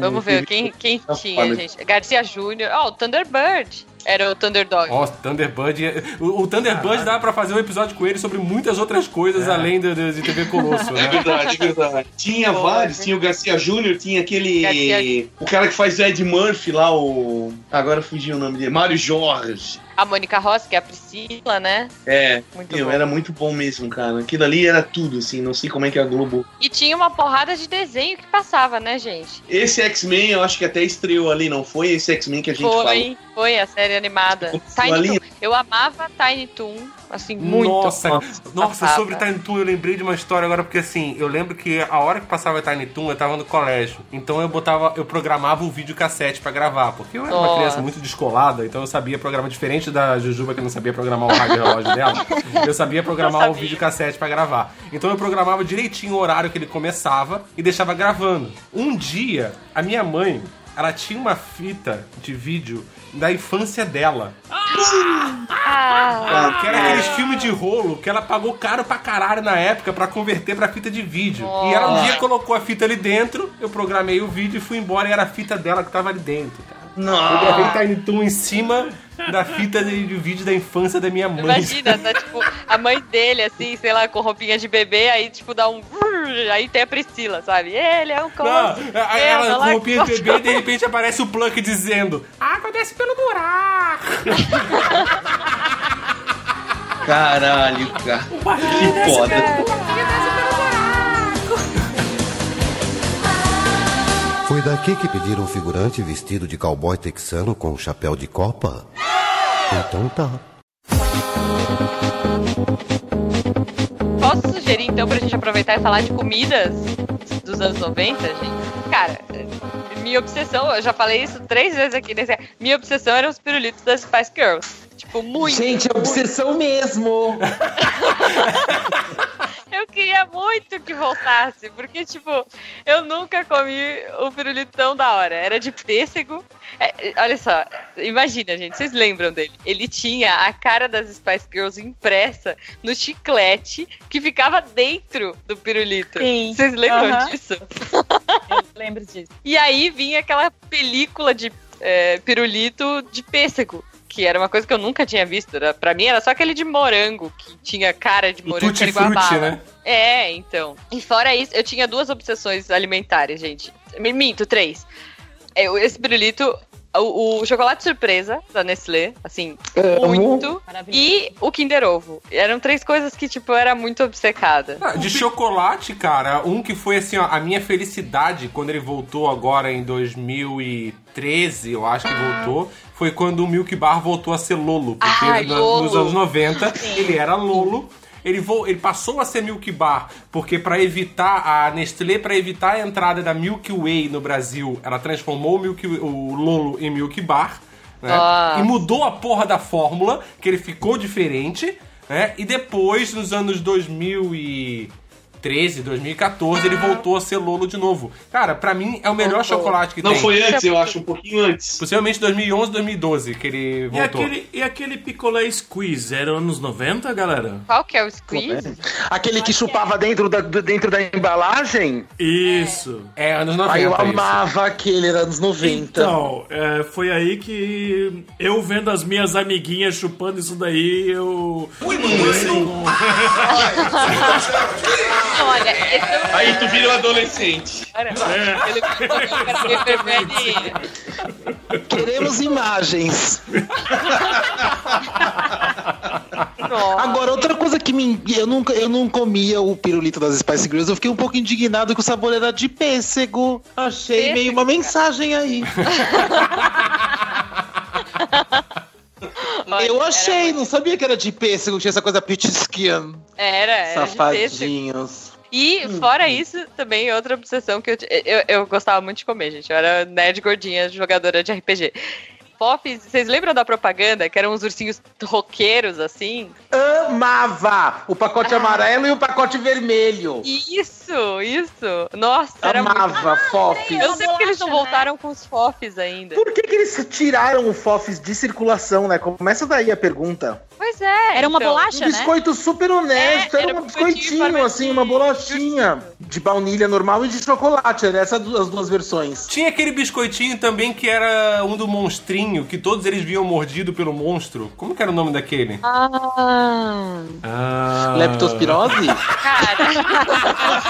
Vamos ver quem, quem Tá tinha, gente. Garcia Júnior. Ó, o Thunderbird. Era o Thunderdog. Ó, Thunderbird. O, o Thunderbird dá pra fazer um episódio com ele sobre muitas outras coisas além de, de- de TV Colosso, É né? verdade, é verdade. Tinha Pô, vários, né? tinha o Garcia Júnior, tinha aquele. Garcia- O cara que faz o Ed Murphy lá, o. Agora fugiu o nome dele. Mário Jorge. A Mônica Rossi, que é a Priscila, né? É, Muito meu, bom. era muito bom mesmo, cara. Aquilo ali era tudo, assim. Não sei como é que a Globo. E tinha uma porrada de desenho que passava, né, gente? Esse X-Men, eu acho que até estreou ali, não foi? Esse X-Men que a gente falou. Foi, foi a série animada. Começou Tiny. Toon. Eu amava Tiny Toon, assim, muito. Nossa, nossa, Passava. sobre Tiny Toon eu lembrei de uma história agora, porque assim, eu lembro que a hora que passava Tiny Toon eu tava no colégio. Então eu botava, eu programava o videocassete pra gravar, porque eu era uma Nossa. criança muito descolada, então eu sabia programar, diferente da Jujuba que não sabia programar o rádio relógio dela, [LAUGHS] eu sabia programar Não o sabia. videocassete pra gravar. Então eu programava direitinho o horário que ele começava e deixava gravando. Um dia, a minha mãe, ela tinha uma fita de vídeo da infância dela. Ah, Que era aqueles filmes de rolo que ela pagou caro pra caralho na época pra converter pra fita de vídeo. E ela um dia colocou a fita ali dentro, eu programei o vídeo e fui embora e era a fita dela que tava ali dentro, cara. Eu gravei Tiny Toon em cima da fita de, de vídeo da infância da minha mãe. imagina, tá, tipo, a mãe dele, assim, sei lá, com roupinha de bebê, aí, tipo, dá um... Aí tem a Priscila, sabe? Ele é um aí Ela ela com roupinha de bebê e de repente aparece o Plunk dizendo Água desce pelo buraco. Caralho, cara. [LAUGHS] Que foda. Foi daqui que pediram um figurante vestido de cowboy texano com um chapéu de copa? Então tá. Posso sugerir então pra gente aproveitar e falar de comidas dos anos 90, gente? Cara, minha obsessão, eu já falei isso três vezes aqui. Minha obsessão eram os pirulitos das Spice Girls. Tipo, muito. Gente, é obsessão mesmo. [LAUGHS] Eu queria muito que voltasse, porque, tipo, eu nunca comi o pirulito tão da hora. Era de pêssego. É, olha só, imagina, gente, vocês lembram dele? Ele tinha a cara das Spice Girls impressa no chiclete que ficava dentro do pirulito. Sim. Vocês lembram Aham. disso? [LAUGHS] Eu lembro disso. E aí vinha aquela película de é, pirulito de pêssego. Que era uma coisa que eu nunca tinha visto. Era, pra mim era só aquele de morango, que tinha cara de morango. que era igual a Frutti, bala. né? É, então. E fora isso, eu tinha duas obsessões alimentares, gente. Me Minto, três. O- Esse pirulito, o, o chocolate surpresa da Nestlé, assim, Amo. muito. E o Kinder Ovo. Eram três coisas que, tipo, eu era muito obcecada. Ah, De chocolate, cara, um que foi assim, ó, a minha felicidade quando ele voltou agora em 2013, eu acho que voltou, foi quando o Milk Bar voltou a ser Lolo. Porque Ai, na- Lolo. nos anos 90 ele era Lolo. Ele, vo- ele passou a ser Milk Bar, porque para evitar a Nestlé, para evitar a entrada da Milky Way no Brasil, ela transformou o, Milky, o Lolo em Milk Bar, né? Nossa. E mudou a porra da fórmula, que ele ficou diferente, né? E depois, nos anos 2013, 2014, ele voltou a ser Lolo de novo. Cara, pra mim é o melhor Voltou. chocolate que Não tem. foi antes, eu acho, um pouquinho antes. Possivelmente 2011, 2012 que ele E voltou. aquele, e aquele picolé squeeze, era anos 90, galera? Qual que é o squeeze? Aquele que chupava dentro da, dentro da embalagem? Isso. É, anos 90 Aí eu isso. amava aquele, era anos 90. Então, é, foi aí que eu vendo as minhas amiguinhas chupando isso daí, eu. [LAUGHS] Olha, esse é o Aí tu vira um adolescente. cara. Ele ficou vermelhinho. Queremos imagens. Nossa. Agora, outra coisa que me. Eu nunca eu não comia o pirulito das Spice Girls, eu fiquei um pouco indignado que o sabor era de pêssego. Achei Pêssego, meio uma cara. mensagem aí. [LAUGHS] Olha, eu achei, muito- não sabia que era de pêssego, tinha essa coisa peach skin. Era, era. Safadinhos. E fora isso, também outra obsessão que eu, eu, eu gostava muito de comer, gente. Eu era nerd gordinha, jogadora de RPG. Pops, vocês lembram da propaganda? Que eram uns ursinhos roqueiros, assim? Amava o pacote [LAUGHS] amarelo e o pacote vermelho. Isso, isso. Nossa, era muito... Amava fofs. Eu não sei porque eles não voltaram com os fofs ainda. Por que, que eles tiraram o fofs de circulação, né? Começa daí a pergunta. Pois é. Era uma então. bolacha, Um né? biscoito super honesto, É, era, era um biscoitinho assim, uma bolachinha de baunilha normal e de chocolate. Era essas du- as duas versões. Tinha aquele biscoitinho também que era um do monstrinho, que todos eles vinham mordido pelo monstro. Como que era o nome daquele? Ah, Ah, Leptospirose?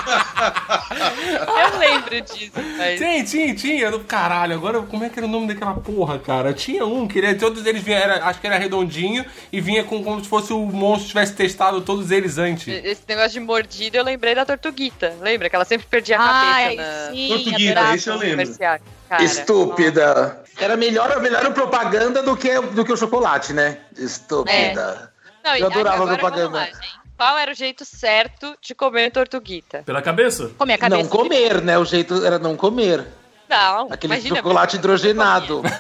[LAUGHS] eu lembro disso, mas... Tinha, tinha, tinha. Do caralho, agora como é que era o nome daquela porra, cara? Tinha um que ele, todos eles vinham, era, acho que era redondinho e vinha com como se fosse o monstro tivesse testado todos eles antes. Esse negócio de mordida, eu lembrei da Tortuguita. Lembra? Que ela sempre perdia a Ai, cabeça na... sim, Tortuguita, esse eu lembro. comercial. Cara, Estúpida. Era melhor, melhor propaganda do que, do que o chocolate, né? Estúpida. Não, e Eu adorava agora, a propaganda. vamos lá, gente. Qual era o jeito certo de comer tortuguita? Pela cabeça? Com a cabeça. Não comer, né? O jeito era não comer. Não, Aquele imagina, chocolate você hidrogenado. [LAUGHS]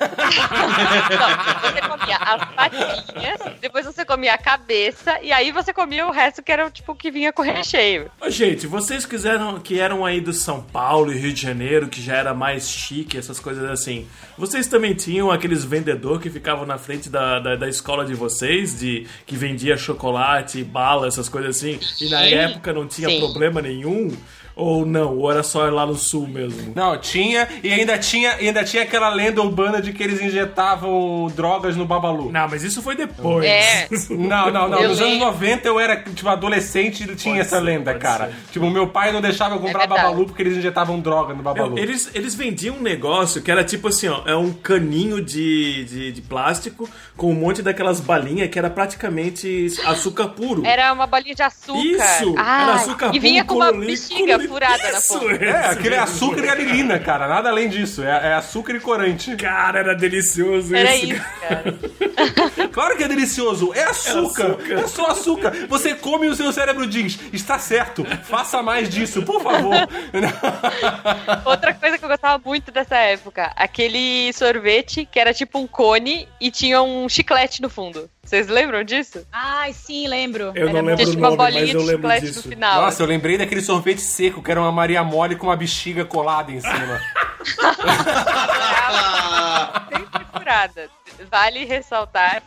Não, você comia as patinhas, depois você comia a cabeça, e aí você comia o resto que era tipo que vinha com recheio. Ô, gente, vocês quiseram que eram aí do São Paulo e Rio de Janeiro, que já era mais chique, essas coisas assim. Vocês também tinham aqueles vendedor que ficavam na frente da, da, da escola de vocês, de que vendia chocolate, bala, essas coisas assim, e na Sim. época não tinha Sim. problema nenhum. Ou não? Ou era só lá no sul mesmo? Não, tinha, e ainda tinha, e ainda tinha aquela lenda urbana de que eles injetavam drogas no Babalu. Não, mas isso foi depois. É. [LAUGHS] Não, não, não. Eu Nos anos lembro. 90 eu era, tipo, adolescente e tinha Pode essa ser, lenda, cara. ser. Tipo, meu pai não deixava eu comprar É. Babalu porque eles injetavam droga no Babalu. Eles, eles vendiam um negócio que era tipo assim, ó, é um caninho de, de, de plástico com um monte daquelas balinhas que era praticamente açúcar puro. Era uma bolinha de açúcar. Isso! Ah, era açúcar E vinha puro, com uma bexiga furada na ponta. É, aquele é açúcar e galilina, cara. Nada além disso. É, é açúcar e corante. Cara, era delicioso Era isso. isso, cara. [LAUGHS] Claro que é delicioso. É açúcar. açúcar. É só açúcar. Você come e o seu cérebro diz: está certo, faça mais disso, por favor. [LAUGHS] Outra coisa que eu gostava muito dessa época, aquele sorvete que era tipo um cone e tinha um chiclete no fundo. Vocês lembram disso? Ai, sim, lembro. Eu não Era lembro Tinha o tipo uma nome, bolinha mas eu de lembro chiclete disso. no final. Nossa, eu lembrei daquele sorvete seco, que era uma Maria Mole com uma bexiga colada em cima. [LAUGHS] sempre furada. Vale ressaltar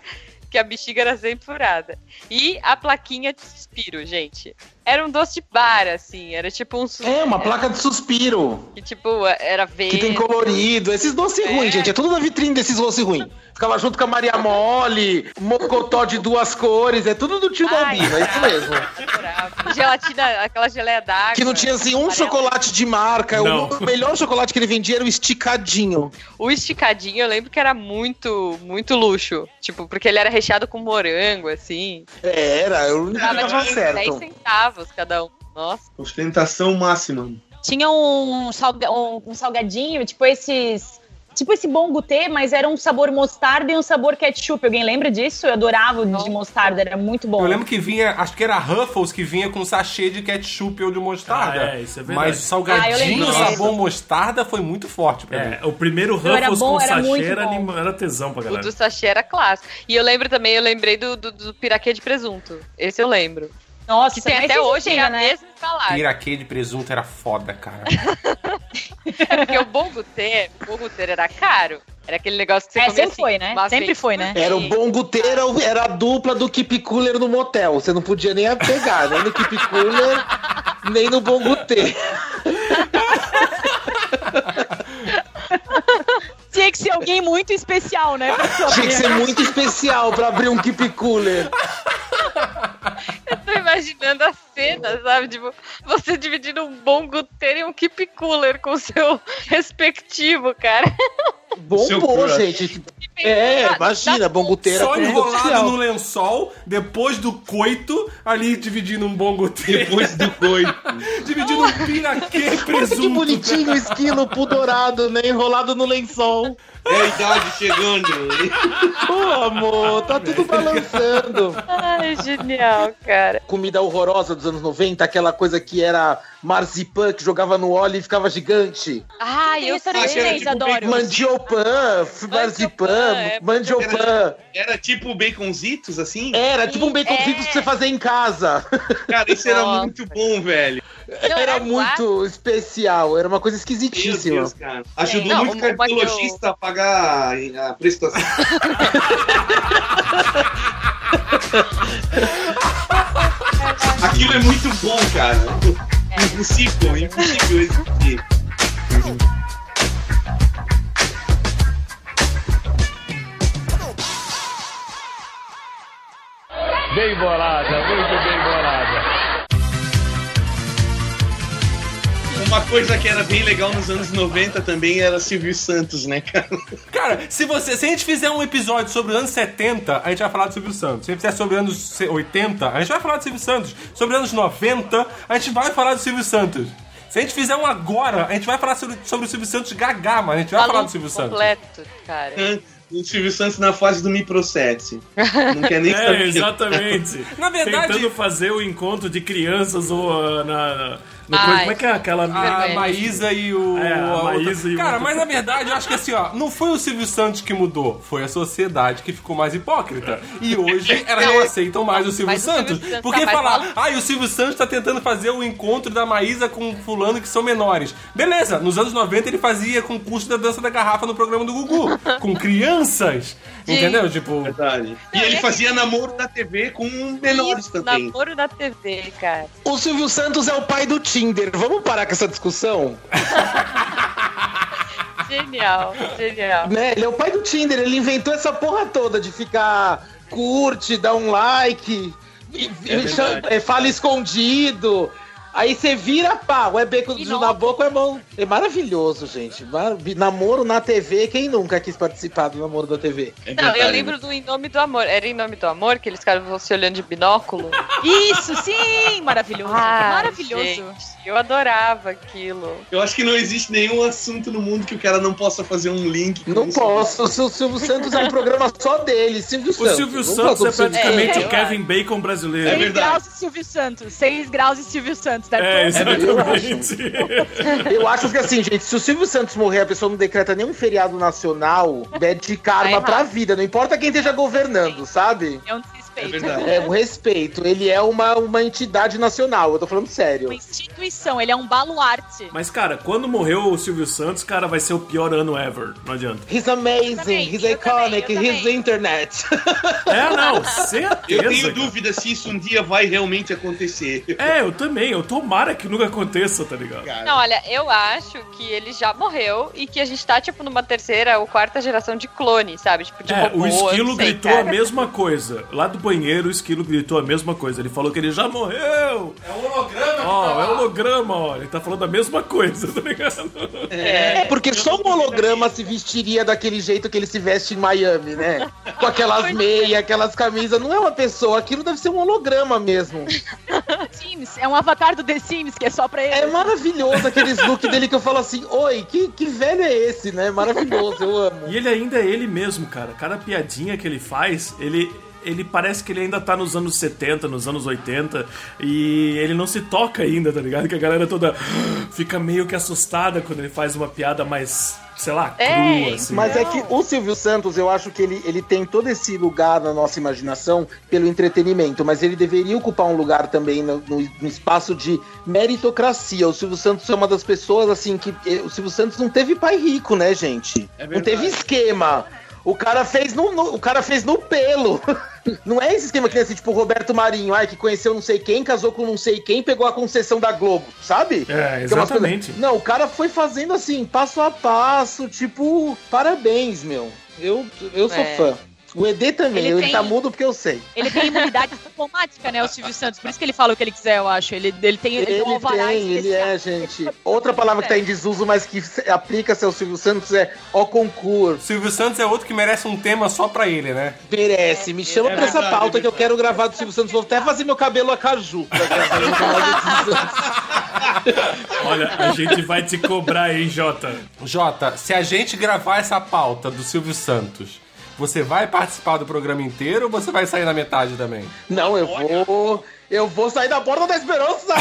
que a bexiga era sempre furada. E a plaquinha de suspiro, gente. Era um doce de bar, assim. Era tipo um. É, uma placa de suspiro. Que tipo, era verde. Que tem colorido. Esses doces É. ruins, gente. É tudo na vitrine desses doces ruins. Ficava junto com a Maria Mole, mocotó de duas cores. É tudo do tio Ai, é isso mesmo. Gelatina, aquela geleia d'água. Que não tinha assim um chocolate de marca. Não. O melhor chocolate que ele vendia era o esticadinho. O esticadinho, eu lembro que era muito, muito luxo. Tipo, porque ele era recheado com morango, assim. É, Era, eu não Tava tipo 10 certo. Centavos cada um. Nossa. Ostentação máxima. Tinha um, salga- um- um salgadinho, tipo esses. Tipo esse bom gutê, mas era um sabor mostarda e um sabor ketchup. Alguém lembra disso? Eu adorava o de mostarda, era muito bom. Eu lembro que vinha, acho que era Ruffles que vinha com sachê de ketchup ou de mostarda. Ah, é, isso é verdade. Mas o salgadinho Ah, sabor mostarda foi muito forte pra mim. É, o primeiro era Ruffles bom, com era sachê era, anima- era tesão pra O galera. do sachê era clássico. E eu lembro também, eu lembrei do, do, do piraquê de presunto. Esse eu lembro. Nossa, Que tem até hoje tinha, a né? mesma embalagem. Piraquê de presunto era foda, cara. [LAUGHS] Porque o bom gutê, o era caro. Era aquele negócio que você É, comia sempre assim, foi, né? Sempre vez foi, né? Era o bom guteira, era a dupla do Keep Cooler no motel. Você não podia nem pegar, nem no Keep Cooler, nem no bom guteira. [LAUGHS] Tinha que ser alguém muito especial, né? Tinha que ser muito especial pra abrir um Keep Cooler. [LAUGHS] Tô imaginando a cena, sabe? Tipo, você dividindo um bom guteiro e um keep cooler com seu [LAUGHS] respectivo, cara. Bombou, gente. É, imagina, bom guteira Só com enrolado no lençol, depois do coito, ali dividindo um bom goteiro. Depois do coito. [LAUGHS] dividindo um piraquê e Olha que presunto. bonitinho o esquilo pudorado, né? Enrolado no lençol. É a idade chegando. Ô, amor, tá tudo balançando. Ai, genial, cara. Comida horrorosa dos anos 90, aquela coisa que era marzipan, que jogava no óleo e ficava gigante. Eu Ah, que era chinês, tipo adoro. Mandiopan, f- marzipan, é, mandiopan. Era tipo baconzitos, assim? Era tipo um baconzito É. que você fazia em casa. Cara, isso era Nossa. muito bom, velho. Não, Era era muito especial, era uma coisa Meu esquisitíssima. Deus, cara. Ajudou Não, muito o- cardiologista a pagar a prestação. [LAUGHS] Aquilo é muito bom, cara. Impossível, impossível existir. Bem bolada, muito bem Uma coisa que era bem legal nos anos 90 também era Silvio Santos, né, cara? Cara, se, você, se a gente fizer um episódio sobre os anos 70, a gente vai falar do Silvio Santos. Se a gente fizer sobre os anos 80, a gente vai falar do Silvio Santos. Sobre os anos 90, a gente vai falar do Silvio Santos. Se a gente fizer um agora, a gente vai falar sobre, sobre o Silvio Santos gagá, mas a gente vai falar do Silvio Santos. completo, cara. O Silvio Santos na fase do me processe. Não quer nem [LAUGHS] É, saber. exatamente. [LAUGHS] Na verdade- Tentando fazer o encontro de crianças ou ah, na. na- Ai. coisa- como é que é aquela. A Vergonha. Maísa e o. É, a Maísa e o Cara, mas na verdade eu acho que assim, ó, não foi o Silvio Santos que mudou, foi a sociedade que ficou mais hipócrita. E hoje [LAUGHS] elas não aceitam mais o Silvio Mas o Silvio Santos. Santos Porque tá falar, ah, e o Silvio Santos tá tentando fazer o encontro da Maísa com fulano que são menores. Beleza, nos anos 90 ele fazia concurso da dança da garrafa no programa do Gugu, [LAUGHS] com crianças. Entendeu? Tipo. Verdade. E ele fazia namoro na TV com menores Isso, também. namoro na TV, cara. O Silvio Santos é o pai do Tinder. Vamos parar com essa discussão? [LAUGHS] Genial, genial. Né? Ele é o pai do Tinder. Ele inventou essa porra toda de ficar curte, dá um like, É e é, fala escondido. Aí você vira, pá, o é beco do na boca, é mão. É maravilhoso, gente. Mar- Namoro na TV, quem nunca quis participar do namoro da TV? É Não, eu lembro do Em Nome do Amor. Era Em Nome do Amor que eles ficavam se olhando de binóculo? [LAUGHS] Isso, sim! Maravilhoso. Ah, maravilhoso. gente, eu adorava aquilo. Eu acho que não existe nenhum assunto no mundo que o cara não possa fazer um link. com Não posso. O Sil- Silvio Santos é um programa só dele. Silvio O Santos. Silvio Santos é praticamente Santos. o Kevin Bacon brasileiro. É 6 verdade. graus e Silvio Santos. 6 graus e Silvio Santos. Deve É, exatamente. [LAUGHS] Eu acho que assim, gente, se o Silvio Santos morrer, a pessoa não decreta nenhum feriado nacional, bad karma Tá pra vida. Não importa quem esteja governando, sabe? É um desrespeito. É verdade. É um respeito. Ele é uma, uma entidade nacional. Eu tô falando sério. Uma instituição, ele é um baluarte. Mas, cara, quando morreu o Silvio Santos, cara, vai ser o pior ano ever. Não adianta. He's amazing, também, he's eu iconic, também, he's também. internet. [LAUGHS] É, não, certeza. Eu tenho cara. dúvida se isso um dia vai realmente acontecer. É, eu também. Eu tomara que nunca aconteça, tá ligado? Cara. Não, olha, eu acho que ele já morreu e que a gente tá, tipo, numa terceira ou quarta geração de clone, sabe? Tipo, de É, robô, o esquilo sei, gritou cara. a mesma coisa. Lá do banheiro, o esquilo gritou a mesma coisa. Ele falou que ele já morreu. É um holograma. Ó, é holograma, ó. Ele tá falando a mesma coisa, [LAUGHS] tá ligado? É, porque só um holograma se vestiria daquele jeito que ele se veste em Miami, né? Com aquelas meias, aquelas camisas. Não é uma pessoa, aquilo deve ser um holograma mesmo. [LAUGHS] Sims, é um avatar do The Sims que é só pra ele. É maravilhoso aqueles look dele que eu falo assim, oi, que, que velho é esse, né? Maravilhoso, eu amo. E ele ainda é ele mesmo, cara. Cada piadinha que ele faz, ele. Ele parece que ele ainda tá nos anos 70, nos anos 80, e ele não se toca ainda, tá ligado? Que a galera toda fica meio que assustada quando ele faz uma piada mais, sei lá, crua, É, assim. Mas é que o Silvio Santos, eu acho que ele, ele tem todo esse lugar na nossa imaginação pelo entretenimento, mas ele deveria ocupar um lugar também no, no- no espaço de meritocracia. O Silvio Santos é uma das pessoas, assim, que. eh, O Silvio Santos não teve pai rico, né, gente? É não teve esquema. O cara fez no, no- o cara fez no pelo. [LAUGHS] Não é esse esquema que nem assim, tipo o Roberto Marinho, ai, que conheceu não sei quem, casou com não sei quem, pegou a concessão da Globo, sabe? É, é exatamente. Não, o cara foi fazendo assim, passo a passo, tipo, parabéns, meu. Eu, eu sou É. fã. O ED também, Ele ele, tem- tá mudo porque eu sei. Ele tem imunidade [LAUGHS] diplomática, né, o Silvio Santos. Por isso que ele fala o que ele quiser, eu acho. Ele, ele tem, ele tem Ele um alvará tem, ele é, gente. Outra palavra que tá em desuso, mas que se- aplica-se ao Silvio Santos é o concurso. Silvio Santos é outro que merece um tema só pra ele, né? Merece, me chama É pra essa verdade, pauta que eu quero gravar do Silvio Santos. Vou até fazer meu cabelo a caju pra gravar. [LAUGHS] Olha, a gente vai te cobrar, hein, Jota? Jota, se a gente gravar essa pauta do Silvio Santos, você vai participar do programa inteiro ou você vai sair na metade também? Não, eu vou. Eu vou sair da porta da esperança!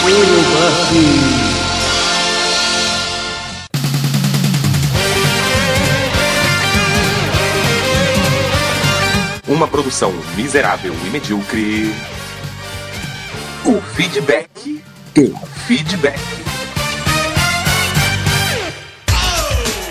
Silvio Uma produção miserável e medíocre. O feedback. O feedback.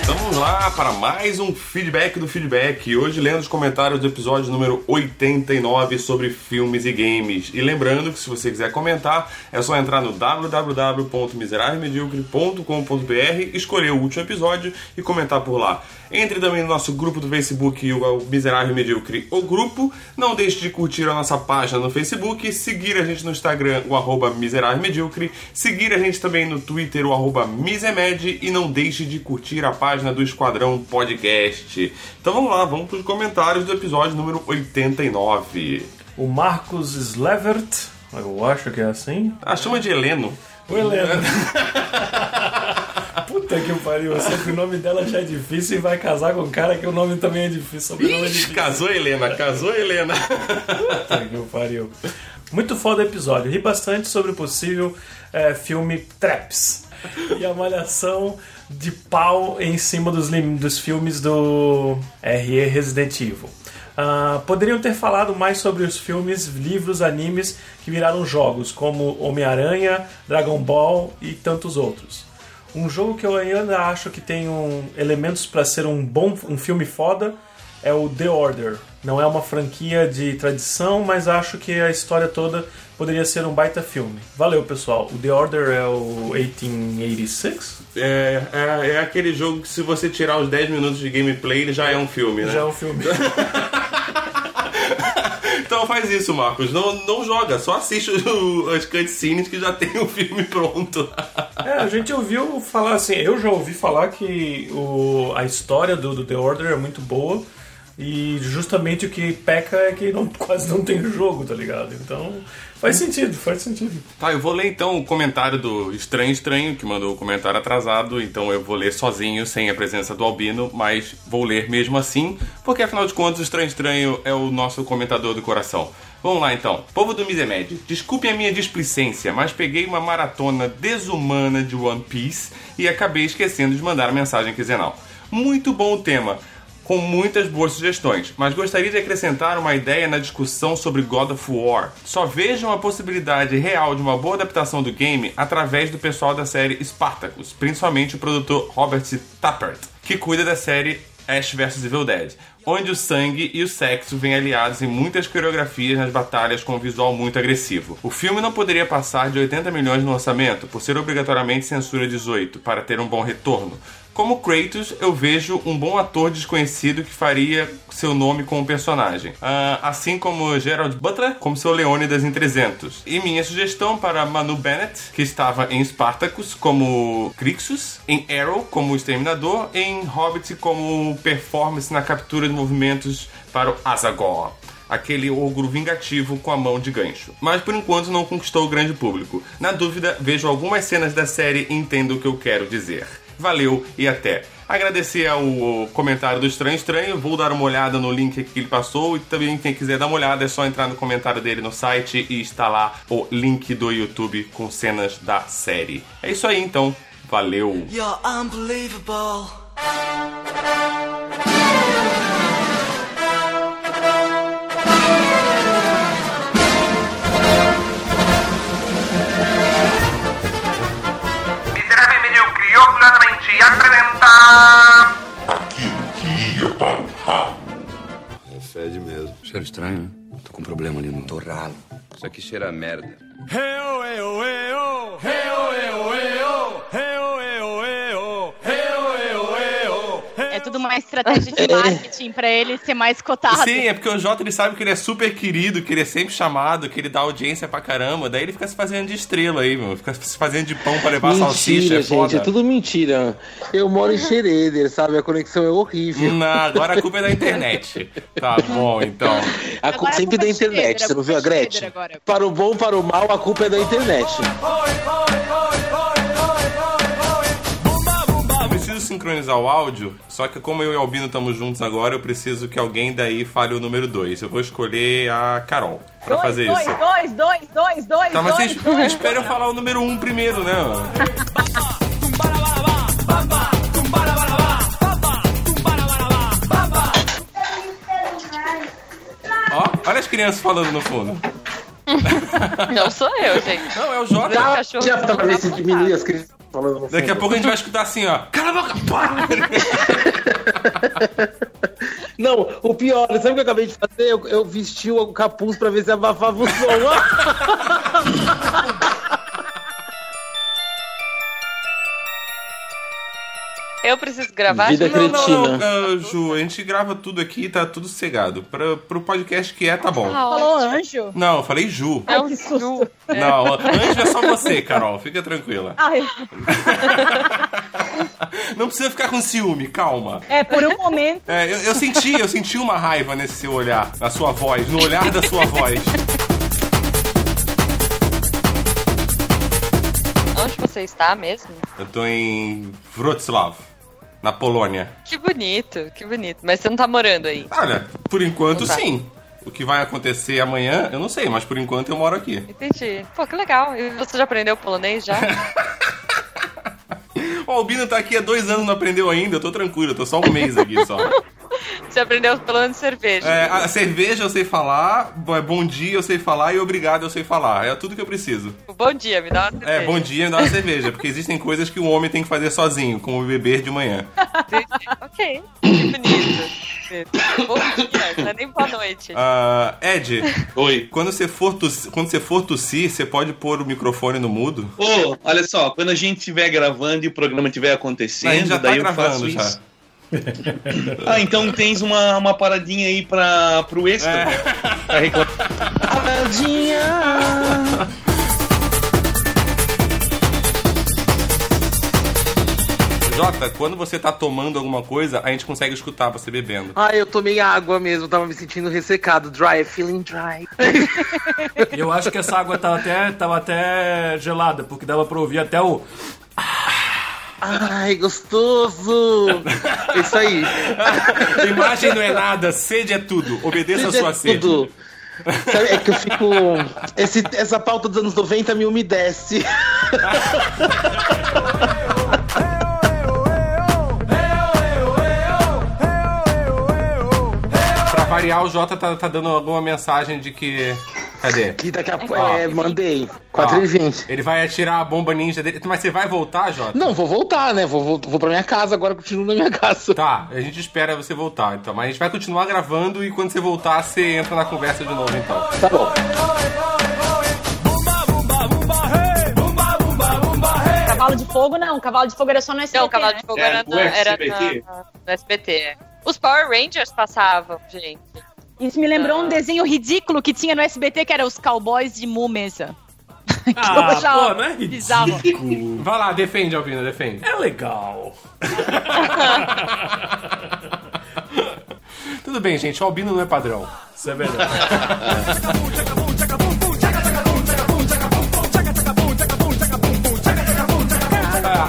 Vamos lá para mais um feedback do feedback. Hoje lendo os comentários do episódio número 89 sobre filmes e games. E lembrando que se você quiser comentar, é só entrar no www.miserávelmedíocre.com.br, escolher o último episódio e comentar por lá. Entre também no nosso grupo do Facebook, o Miserável Medíocre, o grupo. Não deixe de curtir a nossa página no Facebook, seguir a gente no Instagram, o arroba Miserável Medíocre, seguir a gente também no Twitter, o arroba Misemed, e não deixe de curtir a página do Esquadrão Podcast. Então vamos lá, vamos para os comentários do episódio número 89. O Marcos Slevert, eu acho que é assim. Ah, chama de Heleno. O Helena. [LAUGHS] Puta que pariu, o nome dela já é difícil e vai casar com um cara que o nome também é difícil. Sobrenome é Ixi, difícil. casou Helena, casou Helena. Puta que pariu. Muito foda o episódio. Ri bastante sobre o possível é, filme Traps. E a malhação de pau em cima dos, dos filmes do RE Resident Evil. Ah, poderiam ter falado mais sobre os filmes, livros, animes que viraram jogos, como Homem-Aranha, Dragon Ball e tantos outros. Um jogo que eu ainda acho que tem um, elementos para ser um bom um filme foda é o The Order. Não é uma franquia de tradição, mas acho que a história toda poderia ser um baita filme. Valeu, pessoal. O The Order é o 1886? É, é, é aquele jogo que se você tirar os 10 minutos de gameplay, ele já é um filme, né? Já é um filme. [LAUGHS] Então faz isso, Marcos. Não, não joga, só assiste o- as cutscenes que já tem o filme pronto. É, a gente ouviu falar assim, eu já ouvi falar que o, a história do, do The Order é muito boa e justamente o que peca é que não, [LAUGHS] quase não tem jogo, tá ligado? Então faz sentido, faz sentido. Tá, eu vou ler então o comentário do Estranho Estranho, que mandou o comentário atrasado, então eu vou ler sozinho, sem a presença do Albino, mas vou ler mesmo assim, porque afinal de contas o Estranho Estranho é o nosso comentador do coração. Vamos lá então. Povo do Misemed, desculpe a minha displicência, mas peguei uma maratona desumana de One Piece e acabei esquecendo de mandar a mensagem quinzenal. Muito bom o tema com muitas boas sugestões, mas gostaria de acrescentar uma ideia na discussão sobre God of War. Só vejo uma possibilidade real de uma boa adaptação do game através do pessoal da série Spartacus, principalmente o produtor Robert Tappert, que cuida da série Ash vs Evil Dead, onde o sangue e o sexo vêm aliados em muitas coreografias nas batalhas com um visual muito agressivo. O filme não poderia passar de 80 milhões no orçamento, por ser obrigatoriamente censura 18, para ter um bom retorno. Como Kratos, eu vejo um bom ator desconhecido que faria seu nome com o personagem. Ah, assim como Gerald Butler, como seu Leônidas em 300. E minha sugestão para Manu Bennett, que estava em Spartacus como Crixus, em Arrow como Exterminador, em Hobbit como performance na captura de movimentos para o Azagor aquele ogro vingativo com a mão de gancho. Mas por enquanto não conquistou o grande público. Na dúvida, vejo algumas cenas da série e entendo o que eu quero dizer. Valeu e até. Agradecer ao comentário do Estranho Estranho, vou dar uma olhada no link que ele passou e também quem quiser dar uma olhada é só entrar no comentário dele no site e lá o link do YouTube com cenas da série. É isso aí então, valeu! You're unbelievable. Apresenta... É fede mesmo. Cheiro estranho, né? Tô com um problema ali no torralo. Isso aqui cheira a merda. É tudo uma estratégia de [LAUGHS] marketing pra ele ser mais cotado. Sim, é porque o Jota ele sabe que ele é super querido, que ele é sempre chamado, que ele dá audiência pra caramba, daí ele fica se fazendo de estrela aí, meu. Fica se fazendo de pão pra levar salsicha, é Mentira, foda. gente, é tudo mentira. Eu moro em Xereder, sabe? A conexão é horrível. Não, agora a culpa é da internet. Tá bom, então. A culpa sempre da internet, você não viu a Gretchen? Para o bom, para o mal, a culpa é da internet. Eu preciso sincronizar o áudio, só que como eu e o Albino estamos juntos agora, eu preciso que alguém daí fale o número 2. Eu vou escolher a Carol pra Dois, fazer dois, isso. dois, dois, dois, dois, Tá, mas dois, vocês dois. esperam eu falar o número 1 um primeiro, né? Ó, olha as crianças falando no fundo. Não sou eu, gente. Não, é o Jota. Meu cachorro. Já pra ver se diminui as crianças falando no Daqui a fundo. pouco a gente vai escutar assim, ó. Cala a boca! pá! [LAUGHS] Não, o pior, sabe o que eu acabei de fazer? Eu, eu vesti o capuz pra ver se abafava o som. [LAUGHS] Eu preciso gravar. Vida? Não, não, não, ah, Ju, a gente grava tudo aqui tá tudo cegado. Pra, pro podcast que é, tá bom. Falou anjo? Não, eu falei Ju. Ai, que susto. Não, anjo é só você, Carol. Fica tranquila. Ai, [LAUGHS] Não precisa ficar com ciúme, calma. é, por um momento. É, eu, eu senti, eu senti uma raiva nesse seu olhar, na sua voz, no olhar da sua voz. Onde você está mesmo? Eu tô em Wrocław, na Polônia. Que bonito, que bonito. Mas você não tá morando aí. Olha, por enquanto Não tá. sim. O que vai acontecer amanhã, eu não sei, mas por enquanto eu moro aqui. Entendi. Pô, que legal. E você já aprendeu polonês já? [LAUGHS] O Albino tá aqui há dois anos, não aprendeu ainda. Eu tô tranquilo, eu tô só um mês aqui só. [LAUGHS] Você aprendeu pelo menos cerveja. É, a cerveja eu sei falar, bo- bom dia eu sei falar e obrigado eu sei falar. É tudo que eu preciso. Bom dia, me dá uma cerveja. É, bom dia me dá uma cerveja, porque existem coisas que o homem tem que fazer sozinho, como beber de manhã. [LAUGHS] ok, que bonito. Bom dia, não é nem boa noite. Ah, Ed. Oi. Quando você, for tossir, quando você for tossir, você pode pôr o microfone no mudo? Ô, olha só, quando a gente estiver gravando e o programa estiver acontecendo, A gente já tá daí eu gravando faço já. isso. Ah, então tens uma, uma paradinha aí pra, pro extra. É. Pra reclamar. Paradinha. Jota, quando você tá tomando alguma coisa, a gente consegue escutar você bebendo. Ah, eu tomei água mesmo, tava me sentindo ressecado. Dry, feeling dry. Eu acho que essa água tava até, tava até gelada, porque dava pra ouvir até o. Ai, gostoso! Isso aí. [LAUGHS] Imagem não é nada, sede é tudo. Obedeça a Sede é sua sede. tudo. Sabe, é que eu fico. esse- essa pauta dos anos 90 me umedece. [LAUGHS] variar, o Jota tá, tá dando alguma mensagem de que. Cadê? Que daqui a pouco. Ó. É, mandei. Ó, 4h20. Ele vai atirar a bomba ninja dele. Mas você vai voltar, Jota? Não, vou voltar, né? Vou, vou, vou pra minha casa agora, continuo na minha casa. Tá, a gente espera você voltar, então. Mas a gente vai continuar gravando e quando você voltar, você entra na conversa de novo, então. Tá bom. Cavalo de fogo, não. Cavalo de fogo era só no SBT. Não, Cavalo né? de Fogo É, era, no na, era SBT? na- no SBT. Os Power Rangers passavam, gente. Isso me lembrou um desenho ridículo que tinha no SBT, que era os cowboys de Mumesa. [LAUGHS] Ah, pô, não é ridículo. Vai lá, defende, Albina, defende. É legal. [LAUGHS] Tudo bem, gente, o Albino não é padrão. Isso é verdade. [LAUGHS]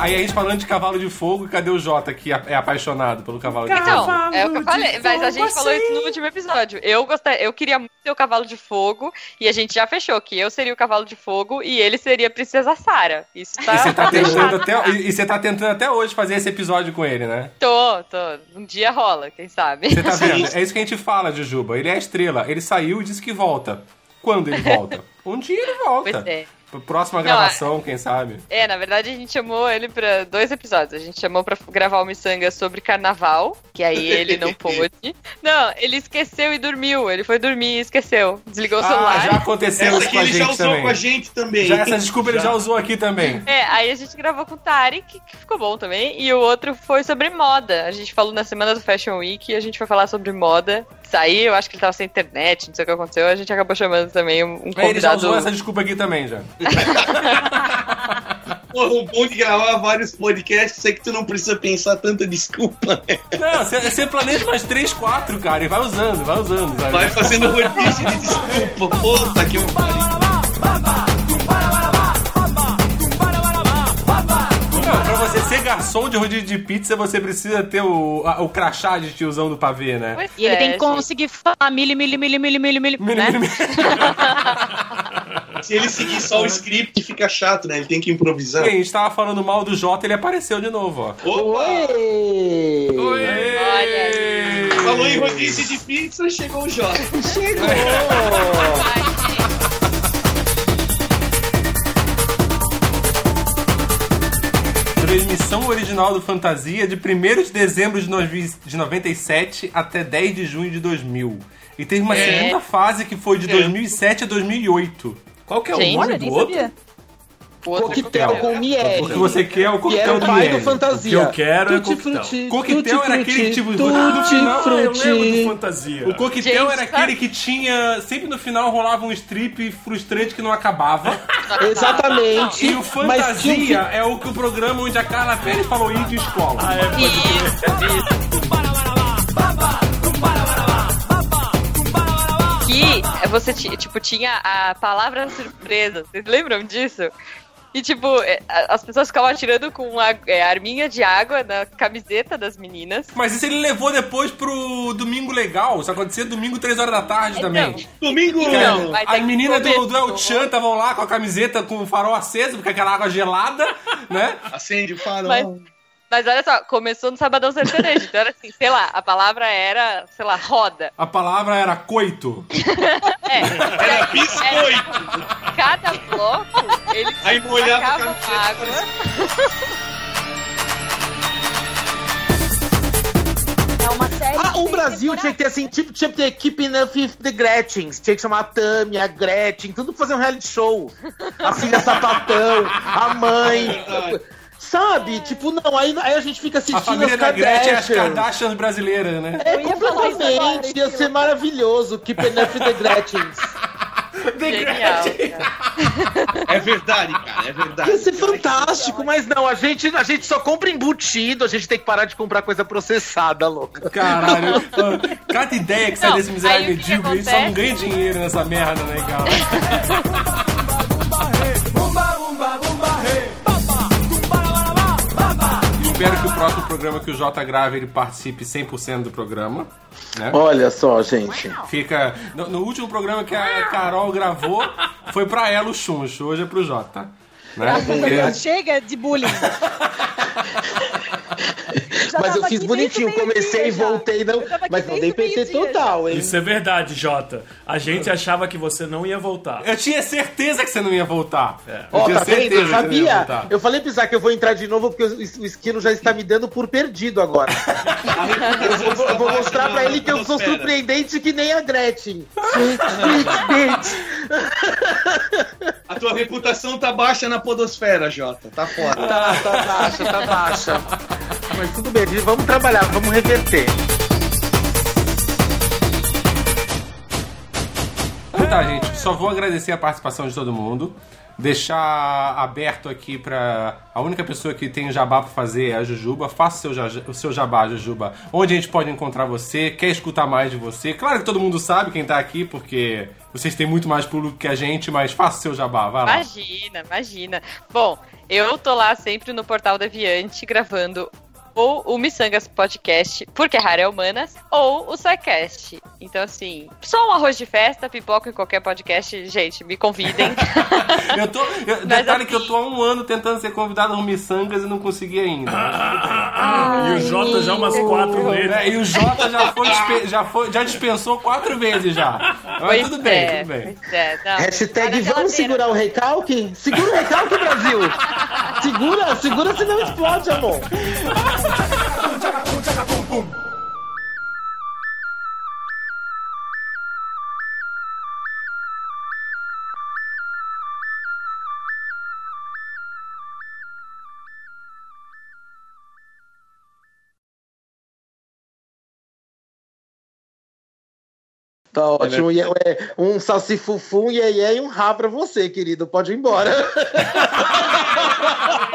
aí a gente falando de cavalo de fogo, cadê o Jota que é apaixonado pelo cavalo de fogo? Então, é o que eu falei, mas a gente falou isso no último episódio. Eu gostei, eu queria muito ser o cavalo de fogo e a gente já fechou que eu seria o cavalo de fogo e ele seria a princesa Sara. Isso tá. E você tá tentando até, e- e você tá tentando até hoje fazer esse episódio com ele, né? Tô, tô. Um dia rola, quem sabe? Você tá vendo? [LAUGHS] É isso que a gente fala, Jujuba. Ele é a estrela. Ele saiu e disse que volta. Quando ele volta? [LAUGHS] Um dia ele volta. Pois é. Próxima Não, gravação, quem sabe? É, na verdade a gente chamou ele pra dois episódios. A gente chamou pra gravar o Missanga sobre carnaval, que aí ele não [LAUGHS] pôde. Não, ele esqueceu e dormiu. Ele foi dormir e esqueceu. Desligou o Ah, celular. já aconteceu Essa isso aqui com a ele gente já usou também. com a gente também. Já essa desculpa ele já usou aqui também. É, aí a gente gravou com o Tarek, que ficou bom também. E o outro foi sobre moda. A gente falou na semana do Fashion Week e a gente foi falar sobre moda. Saiu, eu acho que ele tava sem internet, não sei o que aconteceu. A gente acabou chamando também um, um Aí ele já convidado. usou essa desculpa aqui também, já. [LAUGHS] Pô, o bom de gravar vários podcasts é que tu não precisa pensar tanta desculpa. né? Não, você, planeja umas 3, 4, cara, e vai usando, vai usando. sabe? Vai fazendo rodízio de desculpa. Puta que eu Não, pra ser garçom de rodízio de pizza, você precisa ter o, a- o crachá de tiozão do pavê, né? Pois E ele é, tem que gente. conseguir falar milho, milho, milho, milho, milho, milho, Milho, né? milho, milho. [LAUGHS] Se ele seguir só o script, fica chato, né? Ele tem que improvisar. E a gente tava falando mal do Jota, ele apareceu de novo, ó. Opa! Oi! Olha. Falou em rodízio de pizza, chegou o Jota. Chegou! [LAUGHS] Transmissão original do Fantasia de 1 de dezembro de novi- de 97 até 10 de junho de 2000. E teve uma É. segunda fase que foi de 2007 a 2008. Qual que é o Gente, nome Olha, do outro? sabia. Coquetel com miel. O que você quer é o coquetel o do pai Miele. do fantasia. O que eu quero é coquetel. frutti, Coquetel era aquele que, frutti, tipo, tutti no final, Ah, eu lembro do frutti. Fantasia. O coquetel Gente, era aquele que tinha. Sempre no final rolava um strip frustrante que não acabava. [LAUGHS] Exatamente. E o Fantasia é o que o programa onde a Carla Pérez falou ir de escola. Ah, é, pode que você ti- tipo tinha a palavra surpresa. Vocês lembram disso? E, tipo, é, as pessoas ficavam atirando com a, é, arminha de água na camiseta das meninas. Mas isso ele levou depois pro Domingo Legal. Isso acontecia domingo, 3 horas da tarde também. Domingo Que Não, mas é As meninas do, do El. Chan estavam lá com a camiseta com o farol aceso, porque aquela água gelada, [LAUGHS] né? Acende o farol. Mas, mas olha só, começou no Sabadão Sertanejo. Então era assim, sei lá, a palavra era, sei lá, roda. A palavra era coito. [LAUGHS] É. Era biscoito. Cada bloco, eles Aí molhava água. É uma série. Ah, que o Brasil tinha que ter assim, tipo, tinha que ter Keeping Up with the Gretchens. Tinha que chamar a Tami, a Gretchen, tudo pra fazer um reality show. A filha sapatão, a mãe. Sabe? Tipo, não, aí, aí a gente fica A assistindo família as da Gretchen é as Kardashians. Kardashians brasileiras, né? É, Eu ia completamente. Ia ser maravilhoso. Up with the Gretchens. Genial. É verdade, cara, é verdade. Ia ser fantástico, mas não, a gente, a gente só compra embutido, a gente tem que parar de comprar coisa processada, louca. Caralho. [LAUGHS] Cada ideia que sai Não, desse miserável aí o que medíocre, a gente só não acontece? ganha dinheiro nessa merda, né, cara? [LAUGHS] Espero que o próximo programa que o Jota grave ele participe 100% do programa. Né? Olha só, gente. Fica. No, no último programa que a Carol gravou, foi pra ela o chuncho, hoje é pro Jota. Né? Porque- Chega de bullying. Já Mas eu fiz bonitinho, comecei e voltei, não, mas não dei PT total, hein? Isso é verdade, Jota. A gente achava que você não ia voltar. Eu tinha certeza que você não ia voltar. Eu Ó, tinha tá certeza Eu que você não ia sabia. voltar. Eu falei pro Isaac que eu vou entrar de novo porque o, o esquilo já está me dando por perdido agora. eu, vou, eu vou mostrar pra ele que eu sou surpreendente que nem a Gretchen. Surpreendente. A tua reputação tá baixa na podosfera, Jota. Tá fora. Tá, tá baixa, tá baixa. Mas tudo bem, vamos trabalhar, vamos reverter. Então tá, gente. Só vou agradecer a participação de todo mundo. Deixar aberto aqui pra. A única pessoa que tem jabá pra fazer é a Jujuba. Faça o seu, o seu jabá, Jujuba. Onde a gente pode encontrar você? Quer escutar mais de você? Claro que todo mundo sabe quem tá aqui, porque vocês têm muito mais público que a gente, mas faça seu jabá, vai lá. Imagina, imagina. Bom, eu tô lá sempre no Portal Deviante gravando ou o Missangas Podcast, porque Rara é Humanas, ou o SciCast. Então, assim, só um arroz de festa, pipoca em qualquer podcast, gente, me convidem. [LAUGHS] Eu tô. eu- detalhe que eu assim- tô há um ano tentando ser convidado no Missangas e não consegui ainda. e o Jota já umas quatro vezes. É, e o Jota já foi, já foi, já dispensou quatro vezes já. Mas Pois tudo bem, é, tudo bem. é, não. Hashtag vamos segurar o recalque? Segura o recalque, Brasil! Segura, segura senão explode, amor. [LAUGHS] Tá ótimo. E é, é, um salsifufu, um iê e um rá pra você, querido. Pode ir embora. [LAUGHS]